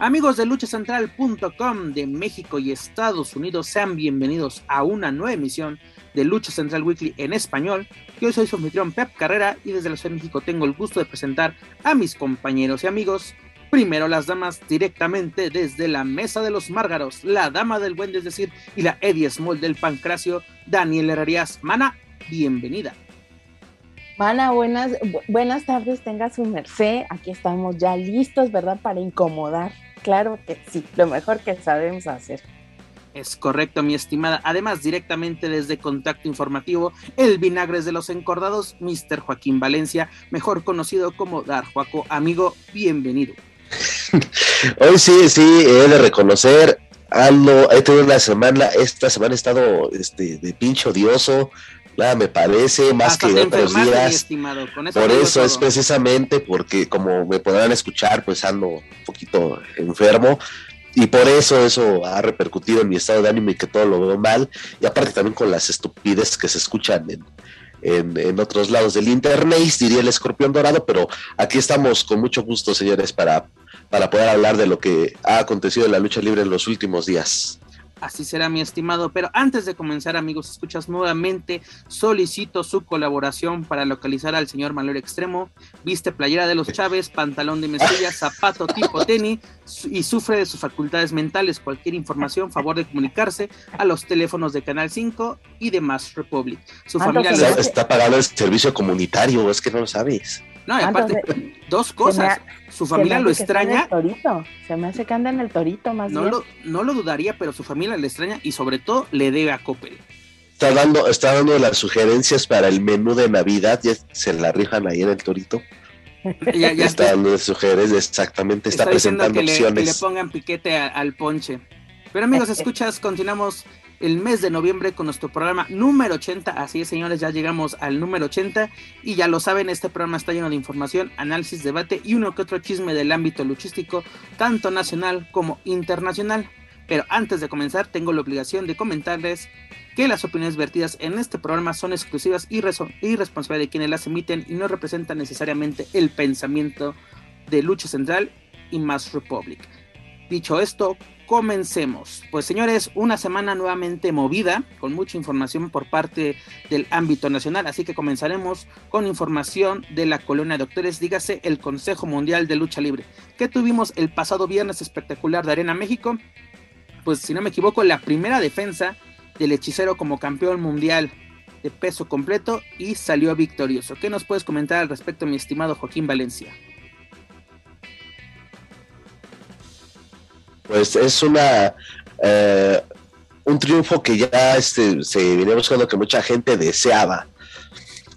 Amigos de luchacentral.com de México y Estados Unidos, sean bienvenidos a una nueva emisión de Lucha Central Weekly en español. Yo soy su anfitrión Pep Carrera y desde la Ciudad de México tengo el gusto de presentar a mis compañeros y amigos. Primero las damas directamente desde la Mesa de los Márgaros, la Dama del Buen, es decir, y la Eddie Small del Pancracio, Daniel Herrerías. Mana, bienvenida. Mana, buenas, buenas tardes, tenga su merced. Aquí estamos ya listos, ¿verdad? Para incomodar. Claro que sí, lo mejor que sabemos hacer. Es correcto, mi estimada. Además, directamente desde Contacto Informativo, el Vinagres de los Encordados, Mr. Joaquín Valencia, mejor conocido como Dar Juaco. Amigo, bienvenido. Hoy sí, sí, he de reconocer, Aldo, he tenido una semana, esta semana he estado este, de pincho odioso, nada me parece, más que otros días. Por eso es precisamente porque, como me podrán escuchar, pues ando un poquito enfermo. Y por eso eso ha repercutido en mi estado de ánimo y que todo lo veo mal. Y aparte también con las estupideces que se escuchan en, en, otros lados del internet, diría el escorpión dorado, pero aquí estamos con mucho gusto, señores, para, para poder hablar de lo que ha acontecido en la lucha libre en los últimos días. Así será, mi estimado. Pero antes de comenzar, amigos, escuchas nuevamente, solicito su colaboración para localizar al señor Manuel Extremo. Viste playera de los Chávez, pantalón de mezclilla, zapato tipo tenis y sufre de sus facultades mentales. Cualquier información, favor de comunicarse a los teléfonos de Canal 5 y de Mass Republic. Su familia está, está pagando el servicio comunitario, es que no lo sabes. No, y aparte, dos cosas. su familia lo extraña. Se me hace que anda en el torito más no bien. Lo, no lo dudaría, pero su familia le extraña y sobre todo le debe a Coppel. Está dando, está dando las sugerencias para el menú de Navidad, ya se la rifan ahí en el torito. Ya, ya está, dando sugerencias, exactamente, está, presentando opciones. Le, que le pongan piquete al ponche. Pero amigos, escuchas, continuamos el mes de noviembre con nuestro programa número 80. Así es, señores, ya llegamos al número 80 y ya lo saben, este programa está lleno de información, análisis, debate y uno que otro chisme del ámbito luchístico, tanto nacional como internacional. Pero antes de comenzar, tengo la obligación de comentarles que las opiniones vertidas en este programa son exclusivas y, y responsabilidad de quienes las emiten y no representan necesariamente el pensamiento de Lucha Central y Mass Republic. Dicho esto, comencemos. Pues señores, una semana nuevamente movida, con mucha información por parte del ámbito nacional, así que comenzaremos con información de la colonia de doctores, dígase el Consejo Mundial de Lucha Libre, que tuvimos el pasado viernes espectacular de Arena México, pues si no me equivoco, la primera defensa del hechicero como campeón mundial de peso completo y salió victorioso. ¿Qué nos puedes comentar al respecto, mi estimado Joaquín Valencia? pues es una eh, un triunfo que ya este, se viene buscando que mucha gente deseaba.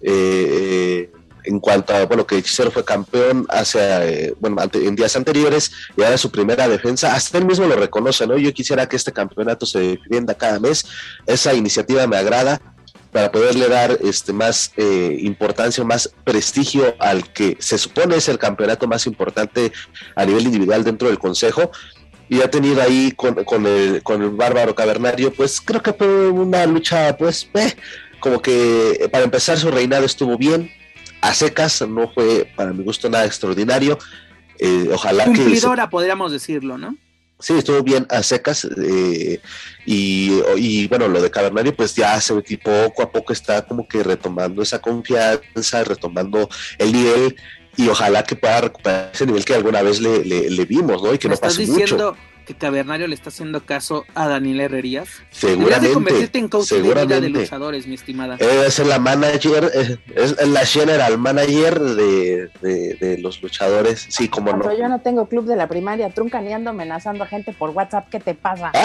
Eh, en cuanto a, bueno, que Hechicero fue campeón hace, eh, bueno, en días anteriores y ahora su primera defensa, hasta él mismo lo reconoce, ¿no? Yo quisiera que este campeonato se defienda cada mes, esa iniciativa me agrada para poderle dar este, más importancia, más prestigio al que se supone es el campeonato más importante a nivel individual dentro del Consejo. Y ha tenido ahí con, con, el, con el bárbaro cavernario, pues creo que fue una lucha, pues, eh, como que para empezar su reinado estuvo bien, a secas, no fue para mi gusto nada extraordinario. Eh, ojalá Cumplidora, que. podríamos decirlo, ¿no? Sí, estuvo bien a secas. Eh, y, y, bueno, lo de Cavernario, pues ya se ve poco a poco está como que retomando esa confianza, retomando el nivel y ojalá que pueda recuperar ese nivel que alguna vez le, le, vimos, ¿no? Y que no pase diciendo mucho. Que Cavernario le está haciendo caso a Daniel Herrerías? Seguramente. de convertirte en coach de, seguramente. de luchadores, mi estimada. Es la manager, es, es la general manager de, de, de, los luchadores. Sí, como no. Pero yo no tengo club de la primaria, truncaneando, amenazando a gente por WhatsApp. ¿Qué te pasa?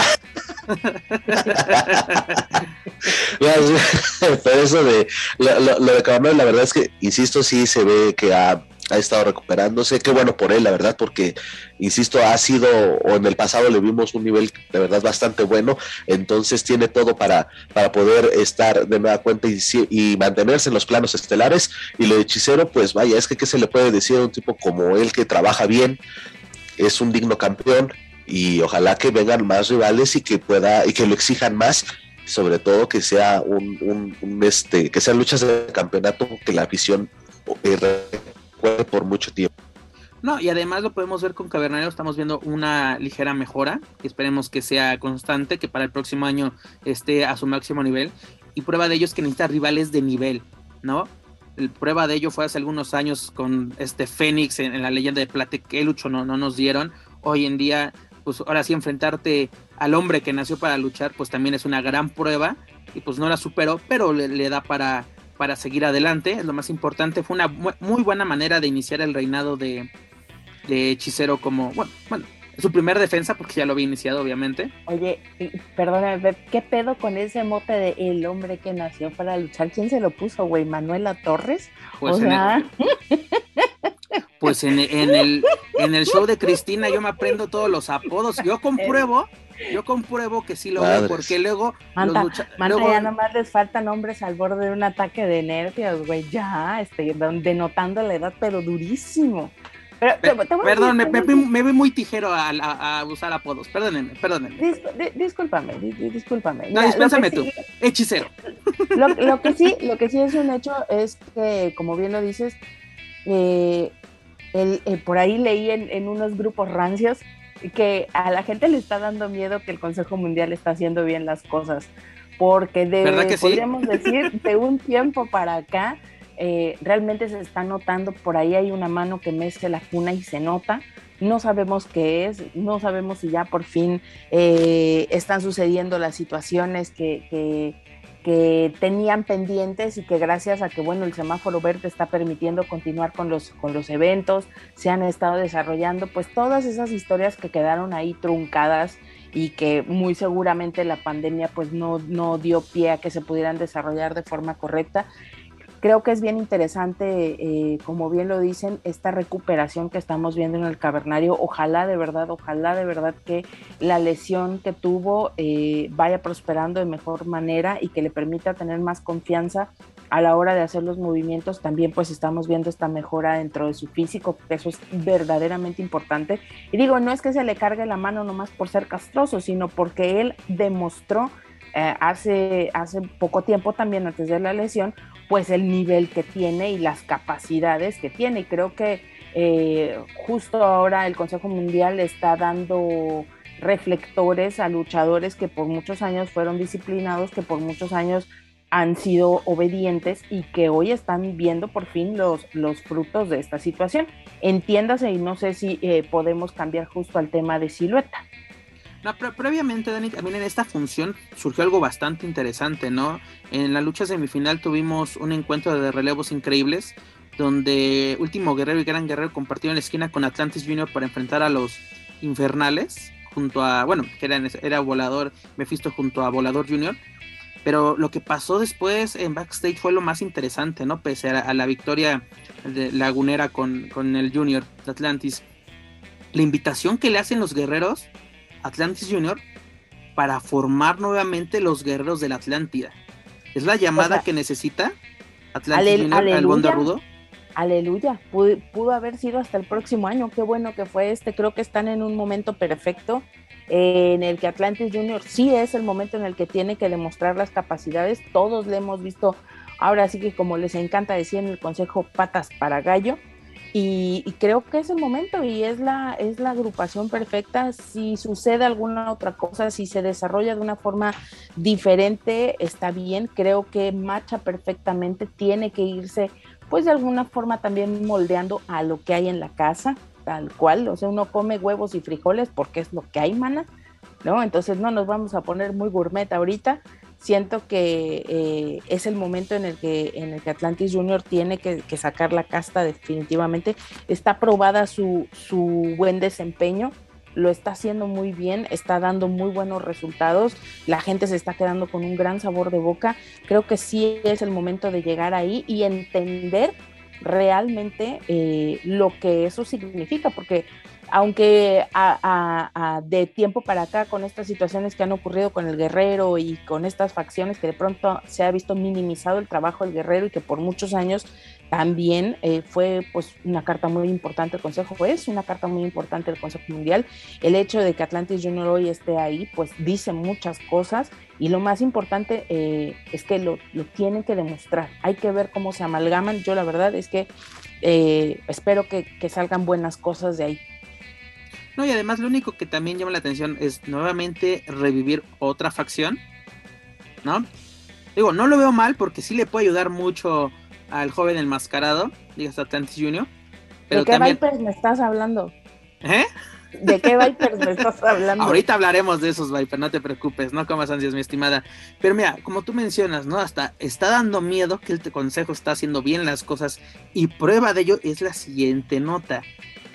Pero eso de lo, lo, lo de Cavernario, la verdad es que, insisto, sí se ve que ha ha estado recuperándose, qué bueno por él, la verdad, porque, insisto, ha sido, o en el pasado le vimos un nivel de verdad bastante bueno, entonces tiene todo para, para poder estar de nueva cuenta y, y mantenerse en los planos estelares, y lo de hechicero, pues vaya, es que qué se le puede decir a un tipo como él que trabaja bien, es un digno campeón, y ojalá que vengan más rivales y que pueda, y que lo exijan más, sobre todo que sea un, un, un este, que sean luchas de campeonato, que la afición eh, por mucho tiempo. No, y además lo podemos ver con Cavernario, estamos viendo una ligera mejora, que esperemos que sea constante, que para el próximo año esté a su máximo nivel. Y prueba de ello es que necesita rivales de nivel, ¿no? El prueba de ello fue hace algunos años con este Fénix en, la leyenda de Plate que Lucho no, no nos dieron. Hoy en día, pues ahora sí enfrentarte al hombre que nació para luchar, pues también es una gran prueba. Y pues no la superó, pero le, le da para, para seguir adelante, lo más importante. Fue una muy buena manera de iniciar el reinado de, de Hechicero como, bueno, bueno, su primer defensa, porque ya lo había iniciado, obviamente. Oye, perdóname, ¿qué pedo con ese mote de el hombre que nació para luchar? ¿Quién se lo puso, güey? ¿Manuela Torres? Pues, o sea... en, el, pues en, en, el, en el show de Cristina yo me aprendo todos los apodos. Yo compruebo yo compruebo que sí lo veo porque luego Manta, lucha, Manta, luego... ya nomás les faltan hombres al borde de un ataque de nervios, güey, ya, este, denotando la edad, pero durísimo. Pero, te, te perdón, me, me, me, vi muy tijero a, a, a, usar apodos, perdónenme, perdónenme. Dis, di, discúlpame, di, discúlpame. No, dispénsame tú, sí, hechicero. Lo, lo, que sí, lo que sí es un hecho es que, como bien lo dices, eh, el, eh, por ahí leí en, en unos grupos rancios que a la gente le está dando miedo que el Consejo Mundial está haciendo bien las cosas, porque de, que podríamos sí? decir de un tiempo para acá eh, realmente se está notando, por ahí hay una mano que mece la cuna y se nota, no sabemos qué es, no sabemos si ya por fin eh, están sucediendo las situaciones que, que, que, tenían pendientes y que gracias a que bueno el semáforo verde está permitiendo continuar con los, con los eventos, se han estado desarrollando pues todas esas historias que quedaron ahí truncadas y que muy seguramente la pandemia pues no, no dio pie a que se pudieran desarrollar de forma correcta creo que es bien interesante, eh, como bien lo dicen, esta recuperación que estamos viendo en el cavernario. Ojalá de verdad, ojalá de verdad que la lesión que tuvo eh, vaya prosperando de mejor manera y que le permita tener más confianza a la hora de hacer los movimientos. También pues estamos viendo esta mejora dentro de su físico, que eso es verdaderamente importante. Y digo, no es que se le cargue la mano nomás por ser castroso, sino porque él demostró eh, hace, hace poco tiempo también antes de la lesión, pues el nivel que tiene y las capacidades que tiene. Y creo que eh, justo ahora el Consejo Mundial está dando reflectores a luchadores que por muchos años fueron disciplinados, que por muchos años han sido obedientes y que hoy están viendo por fin los, los frutos de esta situación. Entiéndase y no sé si eh, podemos cambiar justo al tema de silueta. No, previamente, Dani, también en esta función surgió algo bastante interesante, ¿no? En la lucha semifinal tuvimos un encuentro de relevos increíbles, donde Último Guerrero y Gran Guerrero compartieron la esquina con Atlantis Junior para enfrentar a los Infernales, junto a, bueno, que era, era Volador, Mephisto junto a Volador Junior. Pero lo que pasó después en backstage fue lo más interesante, ¿no? Pese a, a la victoria de lagunera con, con el Junior de Atlantis. La invitación que le hacen los guerreros Atlantis Junior para formar nuevamente los guerreros de la Atlántida. Es la llamada o sea, que necesita Atlantis alel, Junior aleluya, al Bondo Rudo. Aleluya, pudo, pudo, haber sido hasta el próximo año, qué bueno que fue este, creo que están en un momento perfecto eh, en el que Atlantis Junior sí es el momento en el que tiene que demostrar las capacidades, todos le hemos visto, ahora sí que como les encanta decir en el consejo, patas para gallo, y, y, creo que es el momento y es la, es la agrupación perfecta. Si sucede alguna otra cosa, si se desarrolla de una forma diferente, está bien. Creo que marcha perfectamente, tiene que irse, pues de alguna forma también moldeando a lo que hay en la casa. tal cual, o sea, uno come huevos y frijoles porque es lo que hay, mana, ¿no? Entonces no nos vamos a poner muy gourmet ahorita. Siento que eh, es el momento en el que, en el que Atlantis Junior tiene que, sacar la casta definitivamente. Está probada su, su buen desempeño lo está haciendo muy bien, está dando muy buenos resultados, la gente se está quedando con un gran sabor de boca. Creo que sí es el momento de llegar ahí y entender realmente eh, lo que eso significa, porque aunque de tiempo para acá, con estas situaciones que han ocurrido con el guerrero y con estas facciones que de pronto se ha visto minimizado el trabajo del guerrero y que por muchos años también eh, fue pues una carta muy importante del Consejo, es una carta muy importante del Consejo Mundial. El hecho de que Atlantis Junior hoy esté ahí, pues dice muchas cosas y lo más importante eh, es que lo, tienen que demostrar. Hay que ver cómo se amalgaman. Yo la verdad es que eh, espero que salgan buenas cosas de ahí. No, y además lo único que también llama la atención es nuevamente revivir otra facción, ¿no? Digo, no lo veo mal porque sí le puede ayudar mucho al joven enmascarado, digas Atlantis Junior. Pero ¿De qué Vipers me estás hablando? ¿Eh? ¿De qué Vipers me estás hablando? Ahorita hablaremos de esos Vipers, no te preocupes, no comas ansias, mi estimada. Pero mira, como tú mencionas, ¿no? Hasta está dando miedo que el consejo está haciendo bien las cosas y prueba de ello es la siguiente nota.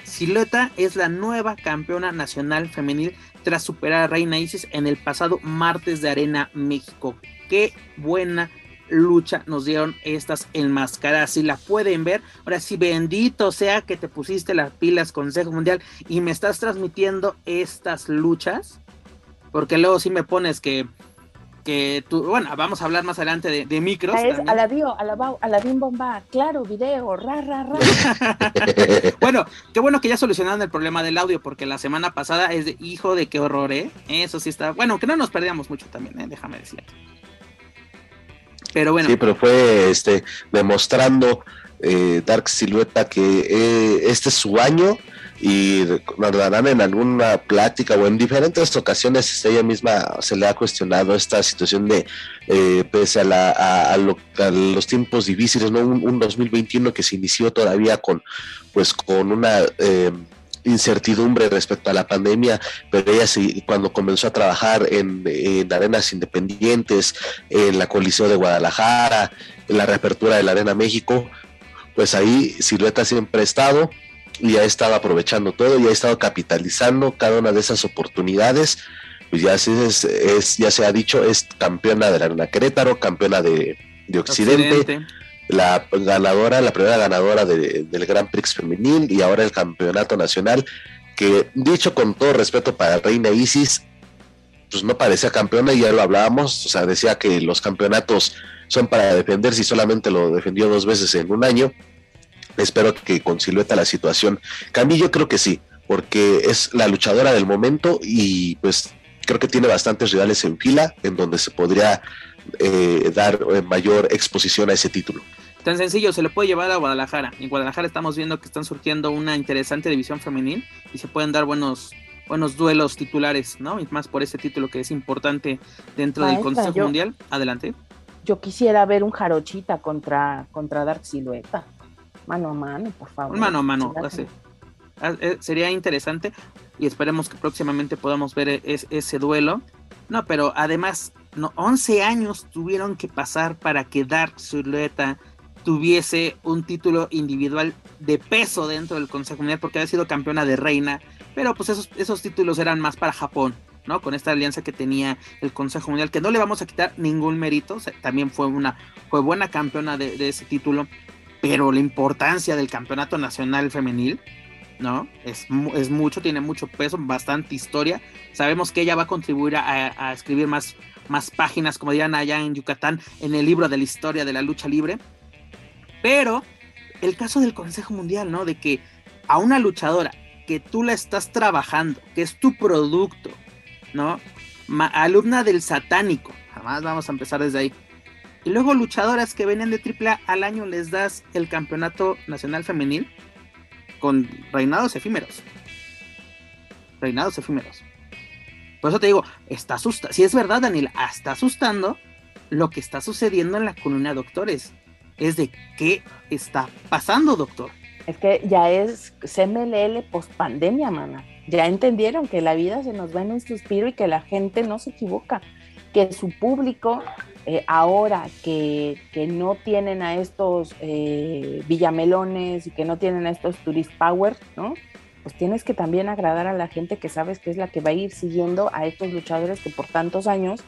Silueta es la nueva campeona nacional femenil tras superar a Reina Isis en el pasado martes de Arena México. Qué buena lucha nos dieron estas enmascaradas. Si la pueden ver, ahora sí, bendito sea que te pusiste las pilas Consejo Mundial y me estás transmitiendo estas luchas. Porque luego sí me pones que que tú, bueno, vamos a hablar más adelante de, de micros. Es la bim Bomba, claro, video, ra, ra, ra. bueno, qué bueno que ya solucionaron el problema del audio, porque la semana pasada es de hijo de qué horror, ¿eh? Eso sí está, bueno, que no nos perdíamos mucho también, ¿eh? Déjame decir. Pero bueno. Sí, pero fue este demostrando eh, Dark Silueta que eh, este es su año y recordarán en alguna plática o en diferentes ocasiones ella misma se le ha cuestionado esta situación de eh, pese a, la, a, los tiempos difíciles, ¿no? Un, 2021 que se inició todavía con pues con una eh, incertidumbre respecto a la pandemia, pero ella sí, cuando comenzó a trabajar en, en, arenas independientes, en la colisión de Guadalajara, en la reapertura de la Arena México, pues ahí Silueta siempre ha estado y ha estado aprovechando todo y ha estado capitalizando cada una de esas oportunidades. Pues ya, es, es ya se ha dicho, es campeona de la Arena Querétaro, campeona de, Occidente, la ganadora, la primera ganadora del Gran Prix femenil y ahora el campeonato nacional, que dicho con todo respeto para Reina Isis, pues no parecía campeona y ya lo hablábamos, o sea, decía que los campeonatos son para defender si solamente lo defendió dos veces en un año Espero que con Silueta la situación cambie. Yo creo que sí, porque es la luchadora del momento y pues creo que tiene bastantes rivales en fila en donde se podría eh, dar eh, mayor exposición a ese título. Tan sencillo, se le puede llevar a Guadalajara. En Guadalajara estamos viendo que están surgiendo una interesante división femenil y se pueden dar buenos buenos duelos titulares, ¿no? Y más por ese título que es importante dentro del Consejo Mundial. Adelante. Yo quisiera ver un jarochita contra, contra Dark Silueta mano a mano, por favor. Mano a mano, ah, eh, sería interesante y esperemos que próximamente podamos ver e-, ese duelo. No, pero además, no, 11 años tuvieron que pasar para que Dark Silueta tuviese un título individual de peso dentro del Consejo Mundial porque había sido campeona de reina, pero pues esos, esos títulos eran más para Japón, ¿no? Con esta alianza que tenía el Consejo Mundial, que no le vamos a quitar ningún mérito, también fue una fue buena campeona de, ese título, pero la importancia del campeonato nacional femenil, ¿no? Es, es, mucho, tiene mucho peso, bastante historia. Sabemos que ella va a contribuir a, escribir más, más páginas, como dirían allá en Yucatán, en el libro de la historia de la lucha libre. Pero el caso del Consejo Mundial, ¿no? De que a una luchadora que tú la estás trabajando, que es tu producto, ¿no? alumna del satánico, jamás vamos a empezar desde ahí y luego luchadoras que venían de AAA al año les das el campeonato nacional femenil con reinados efímeros. Reinados efímeros. Por eso te digo, está asustando. Si es verdad, Daniel, está asustando lo que está sucediendo en la columna de doctores. Es de qué está pasando, doctor. Es que ya es CMLL post pandemia, mana. Ya entendieron que la vida se nos va en un suspiro y que la gente no se equivoca, que su público eh, ahora que, no tienen a estos eh, villamelones y que no tienen a estos tourist power, ¿no? Pues tienes que también agradar a la gente que sabes que es la que va a ir siguiendo a estos luchadores que por tantos años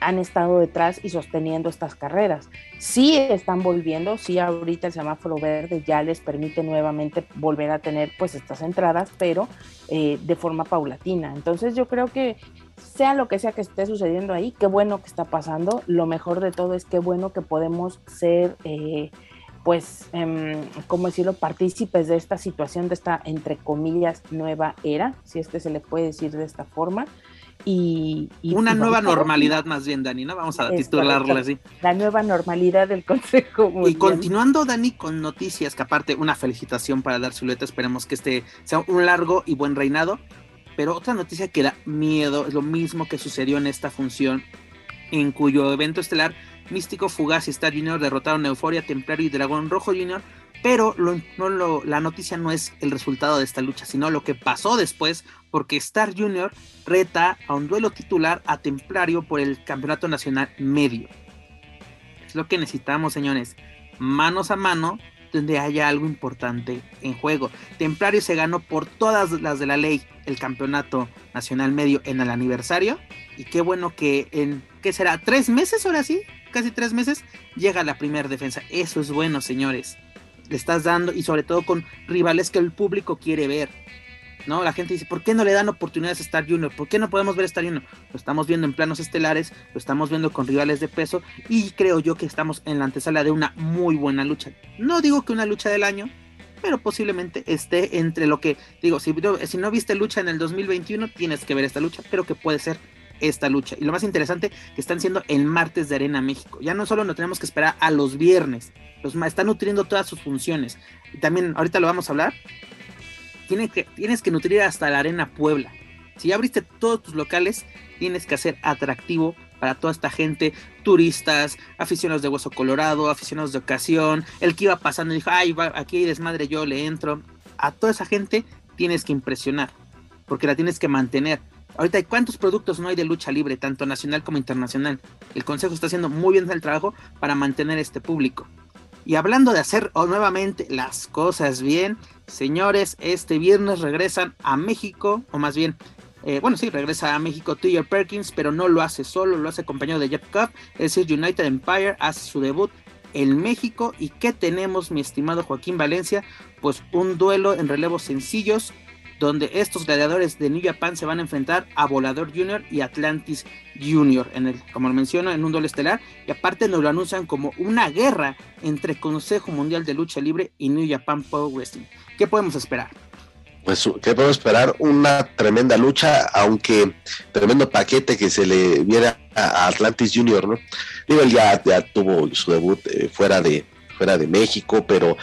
han estado detrás y sosteniendo estas carreras. Sí están volviendo, sí ahorita el semáforo verde ya les permite nuevamente volver a tener pues estas entradas, pero eh, de forma paulatina. Entonces yo creo que sea lo que sea que esté sucediendo ahí, qué bueno que está pasando. Lo mejor de todo es qué bueno que podemos ser... Eh, pues, eh, ¿cómo decirlo?, partícipes de esta situación, de esta, entre comillas, nueva era, si es que se le puede decir de esta forma, y, una nueva normalidad más bien, Dani, ¿no? Vamos a titularla así. La nueva normalidad del Consejo Mundial. Y continuando, Dani, con noticias, que aparte una felicitación para dar Zuleta, esperemos que este sea un largo y buen reinado, pero otra noticia que da miedo, es lo mismo que sucedió en esta función, en cuyo evento estelar Místico Fugaz y Star Junior derrotaron Euforia, Templario y Dragón Rojo Junior pero la noticia no es el resultado de esta lucha, sino lo que pasó después, porque Star Junior reta a un duelo titular a Templario por el Campeonato Nacional Medio. Es lo que necesitamos, señores. Manos a mano, donde haya algo importante en juego. Templario se ganó por todas las de la ley el Campeonato Nacional Medio en el aniversario. Y qué bueno que en, ¿qué será? ¿Tres meses ahora sí? Casi tres meses, llega la primera defensa. Eso es bueno, señores le estás dando y sobre todo con rivales que el público quiere ver. ¿No? La gente dice, ¿por qué no le dan oportunidades a Star Junior? ¿Por qué no podemos ver Star Junior? Lo estamos viendo en planos estelares, lo estamos viendo con rivales de peso y creo yo que estamos en la antesala de una muy buena lucha. No digo que una lucha del año, pero posiblemente esté entre lo que digo, si, si no viste lucha en el 2021, tienes que ver esta lucha, pero que puede ser esta lucha. Y lo más interesante, que están siendo el martes de Arena México. Ya no solo no tenemos que esperar a los viernes, los están nutriendo todas sus funciones. Y también, ahorita lo vamos a hablar, tienes que, tienes que nutrir hasta la Arena Puebla. Si ya abriste todos tus locales, tienes que hacer atractivo para toda esta gente, turistas, aficionados de Hueso Colorado, aficionados de ocasión, el que iba pasando y dijo, ay, aquí hay desmadre, yo le entro. A toda esa gente tienes que impresionar, porque la tienes que mantener. Ahorita cuántos productos no hay de lucha libre, tanto nacional como internacional. El Consejo está haciendo muy bien el trabajo para mantener este público. Y hablando de hacer nuevamente las cosas bien, señores, este viernes regresan a México, o más bien, eh, bueno, sí, regresa a México Tiger Perkins, pero no lo hace solo, lo hace acompañado de Jeff Cup, es decir, United Empire hace su debut en México. ¿Y qué tenemos, mi estimado Joaquín Valencia? Pues un duelo en relevos sencillos donde estos gladiadores de New Japan se van a enfrentar a Volador Junior y Atlantis Junior, en el, como lo menciono, en un duelo estelar, y aparte nos lo anuncian como una guerra entre Consejo Mundial de Lucha Libre y New Japan Pro Wrestling. ¿Qué podemos esperar? Pues, ¿qué podemos esperar? Una tremenda lucha, aunque tremendo paquete que se le viene a Atlantis Junior, ¿no? Digo, ya, ya tuvo su debut eh, fuera de fuera de México, pero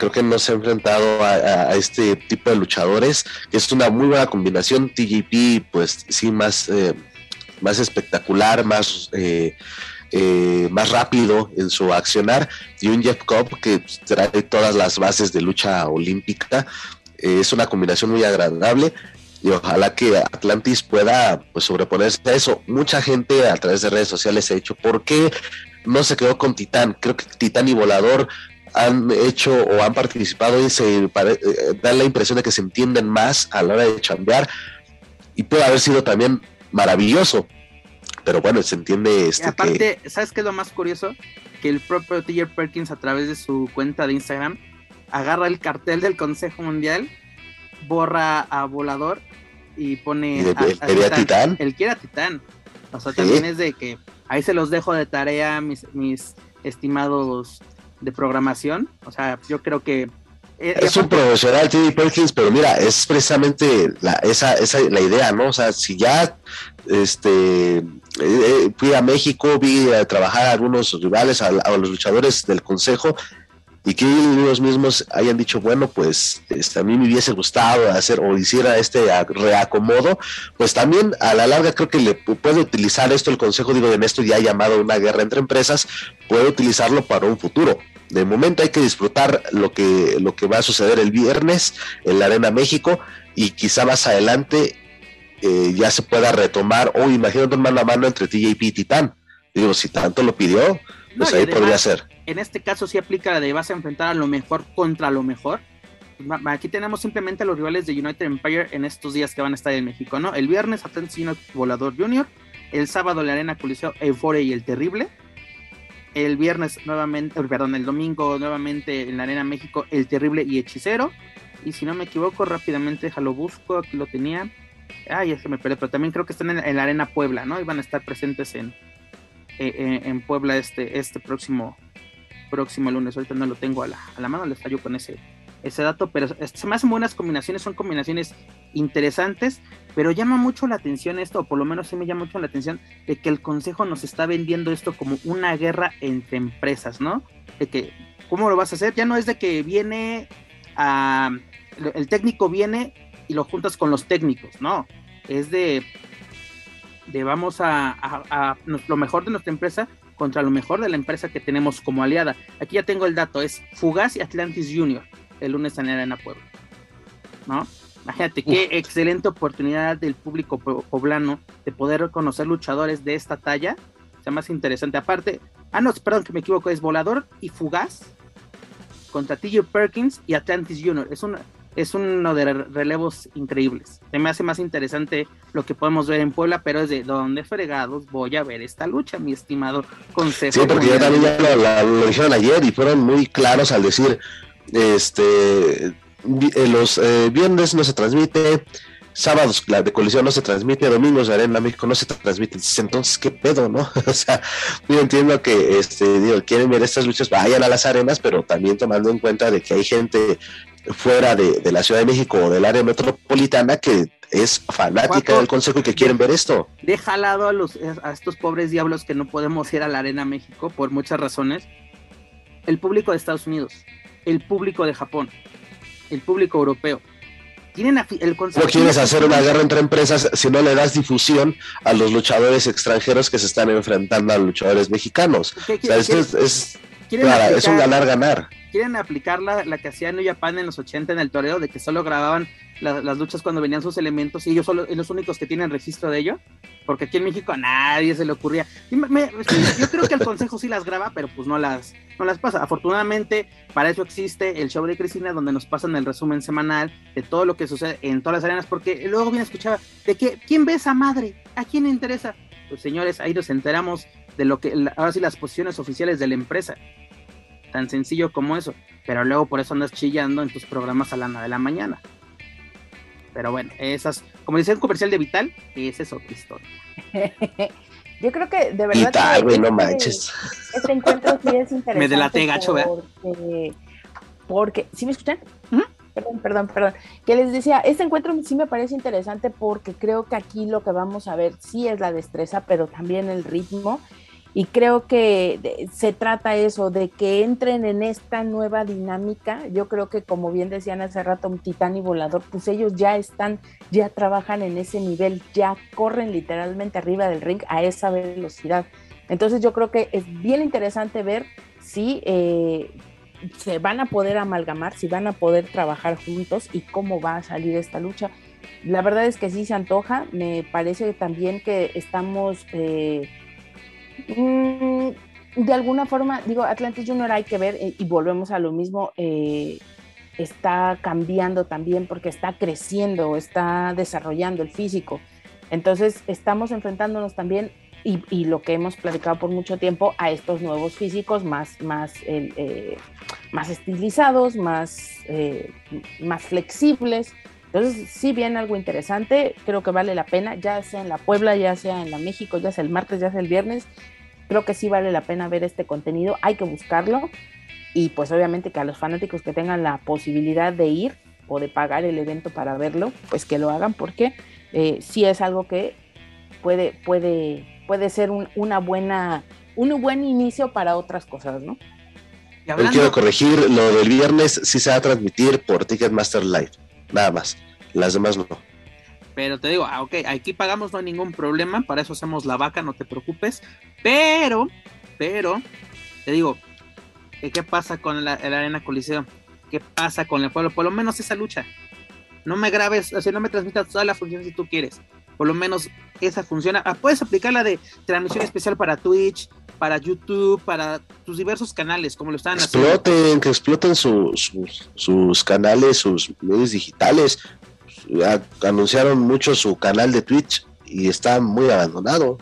creo que no se ha enfrentado a, este tipo de luchadores, es una muy buena combinación. TJP, pues sí, más, eh, más espectacular, más, eh, eh, más rápido en su accionar, y un Jeff Cobb que trae todas las bases de lucha olímpica. es una combinación muy agradable y ojalá que Atlantis pueda pues, sobreponerse a eso. Mucha gente a través de redes sociales ha dicho, ¿por qué no se quedó con Titán? Creo que Titán y Volador han hecho o han participado y se eh, da la impresión de que se entienden más a la hora de chambear y puede haber sido también maravilloso. Pero bueno, se entiende este aparte, ¿sabes qué es lo más curioso? Que el propio Tiger Perkins a través de su cuenta de Instagram agarra el cartel del Consejo Mundial, borra a Volador y pone el, a, titán, El quiere a Titán. O sea, también es de que ahí se los dejo de tarea, mis, mis estimados de programación. O sea, yo creo que... Eh, es un profesional, T.D. Perkins, pero mira, es precisamente la, esa, esa la idea, ¿no? O sea, si ya este, eh, eh, fui a México, vi a trabajar a algunos rivales, a, los luchadores del consejo, y que ellos mismos hayan dicho, bueno, pues este, a mí me hubiese gustado hacer o hiciera este reacomodo, pues también a la larga creo que le puede utilizar esto el consejo, digo, en esto ya llamado una guerra entre empresas, puede utilizarlo para un futuro De momento hay que disfrutar lo que, lo que va a suceder el viernes en la Arena México y quizá más adelante eh, ya se pueda retomar o imagínate un mano a mano entre TJP y Titán. Digo, si tanto lo pidió, pues ahí podría ser. En este caso sí aplica la de vas a enfrentar a lo mejor contra lo mejor. Aquí tenemos simplemente a los rivales de United Empire en estos días que van a estar en México, ¿no? El viernes Atensino Volador Junior, el sábado la Arena Coliseo Euphoria y el Terrible, el viernes nuevamente, perdón, el domingo nuevamente en la Arena México El Terrible y Hechicero, y si no me equivoco rápidamente, déjalo busco, aquí lo tenía, ay, es que me perdí, pero también creo que están en, la Arena Puebla, ¿no? Y van a estar presentes en, eh, eh, en Puebla este, este próximo, próximo lunes. Ahorita no lo tengo a la, a la mano, les fallo con ese, ese dato, pero se me hacen buenas combinaciones, son combinaciones interesantes, pero llama mucho la atención esto, o por lo menos sí me llama mucho la atención, de que el Consejo nos está vendiendo esto como una guerra entre empresas, ¿no? De que, ¿cómo lo vas a hacer? Ya no es de que viene a, el técnico viene y lo juntas con los técnicos, no, es de, de vamos a, a, lo mejor de nuestra empresa contra lo mejor de la empresa que tenemos como aliada. Aquí ya tengo el dato, es Fugaz y Atlantis Junior, el lunes en Arena Puebla, ¿no? Imagínate qué excelente oportunidad del público poblano de poder conocer luchadores de esta talla. O sea, más interesante. Aparte, ah, no, perdón que me equivoco, es Volador y Fugaz contra TJ Perkins y Atlantis Junior. Es una, es uno de relevos increíbles. Se me hace más interesante lo que podemos ver en Puebla, pero es de dónde fregados voy a ver esta lucha, mi estimado consejo. Sí, porque ya también ya lo, dijeron ayer y fueron muy claros al decir, este, eh, los eh, viernes no se transmite, sábados la de colisión no se transmite, domingos de Arena México no se transmite. Entonces, ¿qué pedo, no? o sea, yo entiendo que este, digo, quieren ver estas luchas, vayan a las arenas, pero también tomando en cuenta de que hay gente fuera de, la Ciudad de México o del área metropolitana que es fanática del consejo y que quieren ver esto. Deja al lado a, los, a estos pobres diablos que no podemos ir a la Arena México por muchas razones. El público de Estados Unidos, el público de Japón, el público europeo. Tienen el consejo. No quieres hacer una guerra entre empresas si no le das difusión a los luchadores extranjeros que se están enfrentando a luchadores mexicanos. O sea, esto es, es, es un ganar-ganar quieren aplicar la, la que hacía New Japan en los 80 en el toreo, de que solo grababan las luchas cuando venían sus elementos y ellos son los, únicos que tienen registro de ello, porque aquí en México a nadie se le ocurría. yo creo que el consejo sí las graba, pero pues no las, no las pasa. Afortunadamente, para eso existe el show de Cristina, donde nos pasan el resumen semanal de todo lo que sucede en todas las arenas, porque luego bien escuchaba de que, ¿quién ve esa madre? ¿A quién le interesa? Pues señores, ahí nos enteramos de lo que, ahora sí, las posiciones oficiales de la empresa tan sencillo como eso. Pero luego por eso andas chillando en tus programas a la de la mañana. Pero bueno, esas, como dice el comercial de Vital, esa es otra historia. Yo creo que de verdad. Vital, güey, no este manches. Este encuentro sí es interesante. Me delaté gacho, ¿verdad? Porque, ¿sí me escuchan? Perdón, perdón, perdón. Que les decía, este encuentro sí me parece interesante porque creo que aquí lo que vamos a ver sí es la destreza, pero también el ritmo y creo que se trata eso, de que entren en esta nueva dinámica. Yo creo que como bien decían hace rato, un titán y volador, pues ellos ya están, ya trabajan en ese nivel, ya corren literalmente arriba del ring a esa velocidad. Entonces yo creo que es bien interesante ver si eh, se van a poder amalgamar, si van a poder trabajar juntos y cómo va a salir esta lucha. La verdad es que sí se antoja, me parece también que estamos... Eh, de alguna forma, digo, Atlantis Junior hay que ver, eh, y volvemos a lo mismo, eh, está cambiando también porque está creciendo, está desarrollando el físico. Entonces, estamos enfrentándonos también, y, lo que hemos platicado por mucho tiempo, a estos nuevos físicos más, más, eh, más estilizados, más, más flexibles. Entonces, si viene algo interesante, creo que vale la pena, ya sea en la Puebla, ya sea en la México, ya sea el martes, ya sea el viernes, creo que sí vale la pena ver este contenido, hay que buscarlo y pues obviamente que a los fanáticos que tengan la posibilidad de ir o de pagar el evento para verlo, pues que lo hagan porque eh, sí es algo que puede, puede, puede ser una buena, un buen inicio para otras cosas, ¿no? Yo quiero corregir, lo del viernes sí se va a transmitir por Ticketmaster Live, nada más, las demás no. Pero te digo, ah, ok, aquí pagamos, no hay ningún problema, para eso hacemos la vaca, no te preocupes. Pero, pero, te digo, ¿Qué pasa con la, Arena Coliseo? ¿Qué pasa con el pueblo? Por lo menos esa lucha. No me grabes, o sea, no me transmitas toda la función si tú quieres. Por lo menos esa funciona. Ah, puedes aplicar la de transmisión especial para Twitch, para YouTube, para tus diversos canales, como lo están exploten, Que exploten sus canales, sus medios digitales. anunciaron mucho su canal de Twitch y está muy abandonado.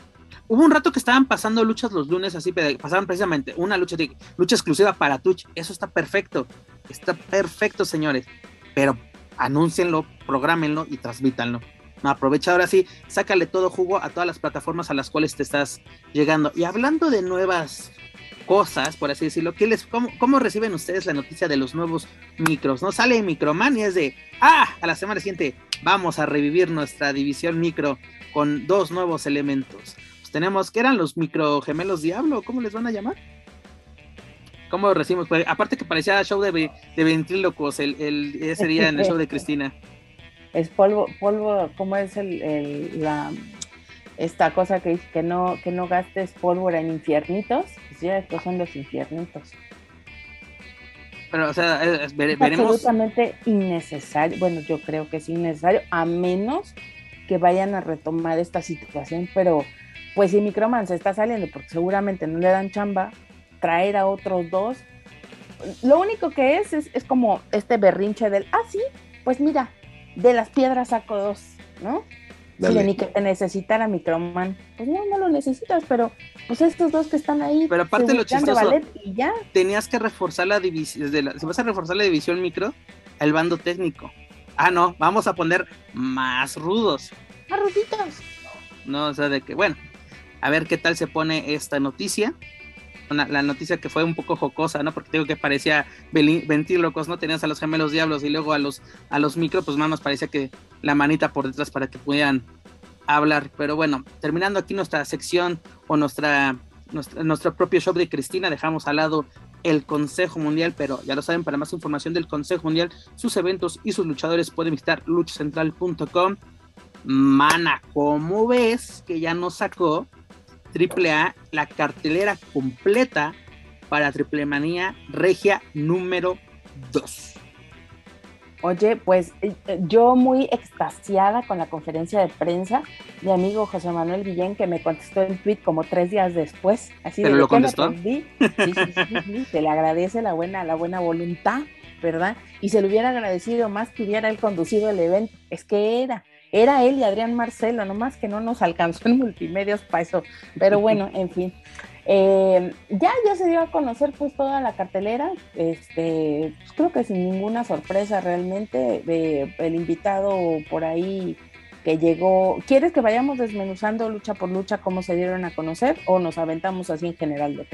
Hubo un rato que estaban pasando luchas los lunes, así, pasaban precisamente una lucha, lucha exclusiva para Twitch. Eso está perfecto. Está perfecto, señores. Pero anúncienlo, programenlo y transmítanlo. Aprovecha ahora sí, sácale todo jugo a todas las plataformas a las cuales te estás llegando. Y hablando de nuevas cosas, por así decirlo, ¿qué les, cómo, reciben ustedes la noticia de los nuevos micros? ¿No? Sale Microman y es de, ah, a la semana siguiente vamos a revivir nuestra división micro con dos nuevos elementos. Pues tenemos, ¿qué eran los micro gemelos diablo? ¿Cómo les van a llamar? ¿Cómo recibimos? Pues, aparte que parecía show de, de ventrílocos el, el, ese día en el show de Cristina. Es polvo, polvo, ¿cómo es el, la, esta cosa que dice que no, que no gastes pólvora en infiernitos? Pues ya estos son los infiernitos. Pero, o sea, veremos. absolutamente innecesario. Bueno, yo creo que es innecesario, a menos que vayan a retomar esta situación, pero pues si Microman se está saliendo porque seguramente no le dan chamba, traer a otros dos, lo único que es es, como este berrinche del, ah, sí, pues mira, de las piedras saco dos, ¿no? ni que te necesitara Microman. Pues no, no lo necesitas, pero pues estos dos que están ahí. Pero aparte lo chistoso, y ya. tenías que reforzar la división, si vas a reforzar la división micro, el bando técnico. Ah, no, vamos a poner más rudos. Más ruditos. No, o sea, de que, bueno, a ver qué tal se pone esta noticia. La noticia que fue un poco jocosa, ¿no? Porque digo que parecía ventrílocos, ¿no? Tenías a los gemelos diablos y luego a los, a los micro, pues más parecía que la manita por detrás para que pudieran hablar. Pero bueno, terminando aquí nuestra sección o nuestra, nuestra nuestro propio show de Cristina, dejamos al lado el Consejo Mundial, pero ya lo saben, para más información del Consejo Mundial, sus eventos y sus luchadores pueden visitar luchacentral.com. Mana, ¿cómo ves que ya nos sacó AAA la cartelera completa para Triple Manía Regia número 2. Oye, pues eh, eh, yo muy extasiada con la conferencia de prensa, mi amigo José Manuel Guillén, que me contestó en tweet como tres días después. Así ¿Pero lo contestó? Sí, sí, sí, se le agradece la buena, la buena voluntad, ¿verdad? Y se le hubiera agradecido más que hubiera él conducido el evento. Es que era, era él y Adrián Marcelo, nomás que no nos alcanzó en multimedios para eso. Pero bueno, en fin. Eh, ya, ya se dio a conocer pues toda la cartelera, este, pues, creo que sin ninguna sorpresa realmente, el invitado por ahí que llegó, ¿quieres que vayamos desmenuzando lucha por lucha cómo se dieron a conocer o nos aventamos así en general de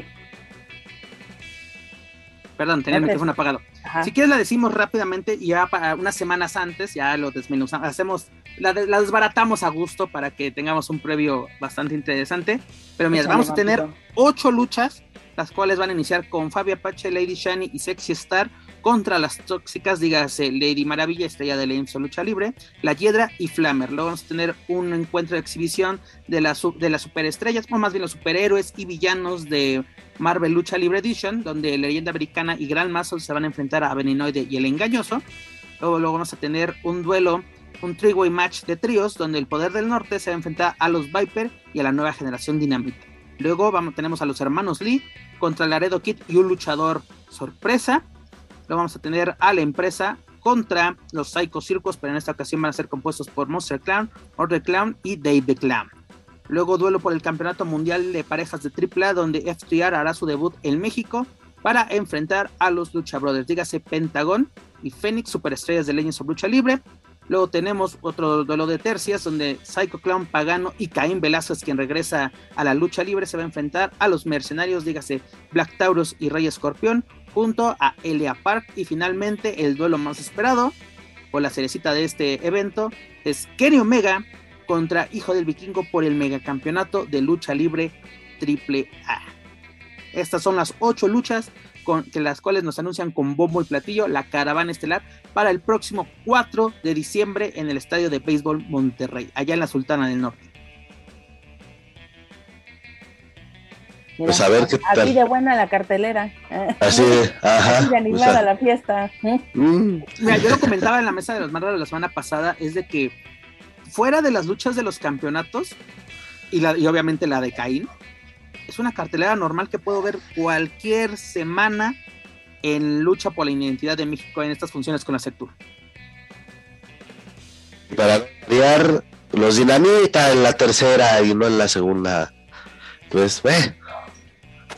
Perdón, tenía el micrófono apagado. Si quieres la decimos rápidamente y ya para unas semanas antes ya lo desmenuzamos, hacemos, la, desbaratamos a gusto para que tengamos un previo bastante interesante. Pero mira, vamos a tener ocho luchas, las cuales van a iniciar con Fabia Apache, Lady Shani y Sexy Star contra las tóxicas, dígase Lady Maravilla, estrella de la IMSO Lucha Libre, La Hiedra y Flammer. Luego vamos a tener un encuentro de exhibición de, la, de las superestrellas, o más bien los superhéroes y villanos de Marvel Lucha Libre Edition, donde leyenda americana y Gran Muscle se van a enfrentar a Veninoide y el Engañoso. Luego, luego vamos a tener un duelo, un three-way match de tríos, donde el Poder del Norte se va a enfrentar a los Viper y a la nueva generación Dynamite. Luego vamos, tenemos a los hermanos Lee contra Laredo Kid y un luchador sorpresa lo vamos a tener a la empresa contra los Psycho Circus, pero en esta ocasión van a ser compuestos por Monster Clown, Order Clown y Dave the Clown. Luego duelo por el Campeonato Mundial de Parejas de AAA, donde FTR hará su debut en México para enfrentar a los Lucha Brothers, dígase Pentagon y Phoenix, superestrellas de Legends of Lucha Libre. Luego tenemos otro duelo de tercias donde Psycho Clown Pagano y Caín Velázquez, quien regresa a la lucha libre, se va a enfrentar a los mercenarios, dígase Black Taurus y Rey Escorpión, junto a Elia Park. Y finalmente el duelo más esperado, o la cerecita de este evento, es Kenny Omega contra Hijo del Vikingo por el megacampeonato de lucha libre triple A. Estas son las ocho luchas con que las cuales nos anuncian con bombo y platillo la caravana estelar para el próximo 4 de diciembre en el estadio de béisbol Monterrey, allá en la Sultana del Norte. pues a ver qué tal. Así de buena la cartelera. Así de, ajá. Así de animada la fiesta. Mm. Mira, yo lo comentaba en la mesa de los más de la semana pasada, es de que fuera de las luchas de los campeonatos y, la, y obviamente la de Caín, es una cartelera normal que puedo ver cualquier semana en lucha por la identidad de México en estas funciones con la Sectur. Para variar, los dinamita en la tercera y no en la segunda. Pues, eh,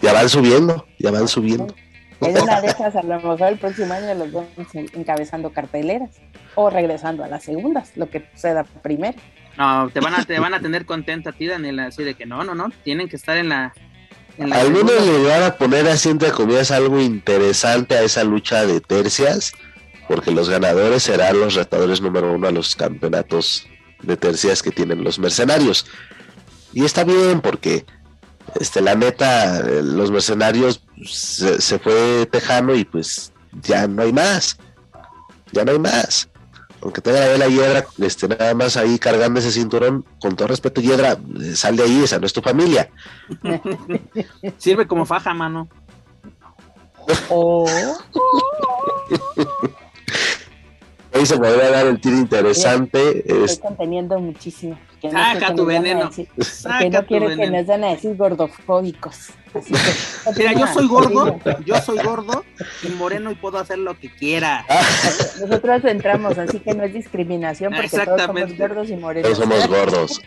ya van subiendo, ya van subiendo. En una de esas, a lo mejor el próximo año los vamos encabezando carteleras o regresando a las segundas, lo que suceda primero. No, te van a, te van a tener contenta a ti, Daniela, así de que no, no, no, tienen que estar en la. En la Al menos segunda. le van a poner así entre comillas algo interesante a esa lucha de tercias, porque los ganadores serán los retadores número uno a los campeonatos de tercias que tienen los mercenarios. Y está bien, porque este, la neta, eh, los mercenarios se, se fue Tejano y pues ya no hay más. Ya no hay más. Aunque tenga la vela Hiedra, este, nada más ahí cargando ese cinturón, con todo respeto, Hiedra, eh, sal de ahí, esa no es tu familia. Sirve como faja, mano. O Ahí se podría dar el tiro interesante. estoy es- conteniendo muchísimo. Que no Saca tu veneno. decir, Saca Que no quiere que nos van a decir gordofóbicos. Así que, Mira, yo soy gordo, yo soy gordo y moreno y puedo hacer lo que quiera. Nosotros entramos, así que no es discriminación porque todos somos Exactamente. gordos y morenos. todos somos gordos.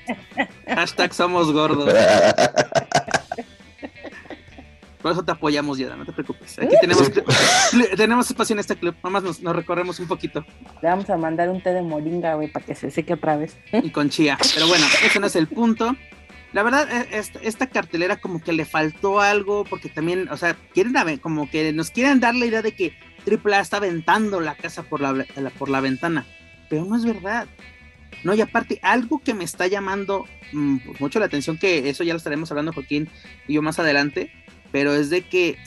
Hashtag somos gordos. Por eso te apoyamos, Yeda, no te preocupes. Aquí tenemos, tenemos espacio en este club, nomás nos, nos recorremos un poquito Le vamos a mandar un té de moringa, güey, para que se seque otra vez. y con chía. Pero bueno, ese no es el punto. La verdad, e- esta, esta cartelera como que le faltó algo, porque también, o sea, quieren a ver, como que nos quieren dar la idea de que AAA está aventando la casa por la, la- por la ventana, pero no es verdad. No, y aparte, algo que me está llamando mm, pues, mucho la atención, que eso ya lo estaremos hablando Joaquín y yo más adelante, pero es de que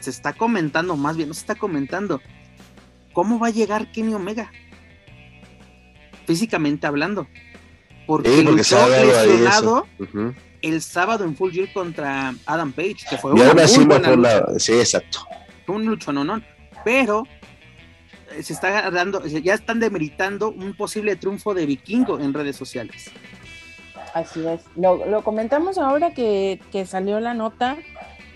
se está comentando, más bien no se está comentando, ¿cómo va a llegar Kenny Omega? Físicamente hablando. Porque, Sí, porque se ha luchó lesionado. Ujú. el sábado en Full Gear contra Adam Page, que fue Y una muy buena lucha. Sí, exacto. Fue un lucho, no, no. Pero eh, se está dando, ya están demeritando un posible triunfo de Vikingo en redes sociales. Así es. Lo, lo comentamos ahora que, que salió la nota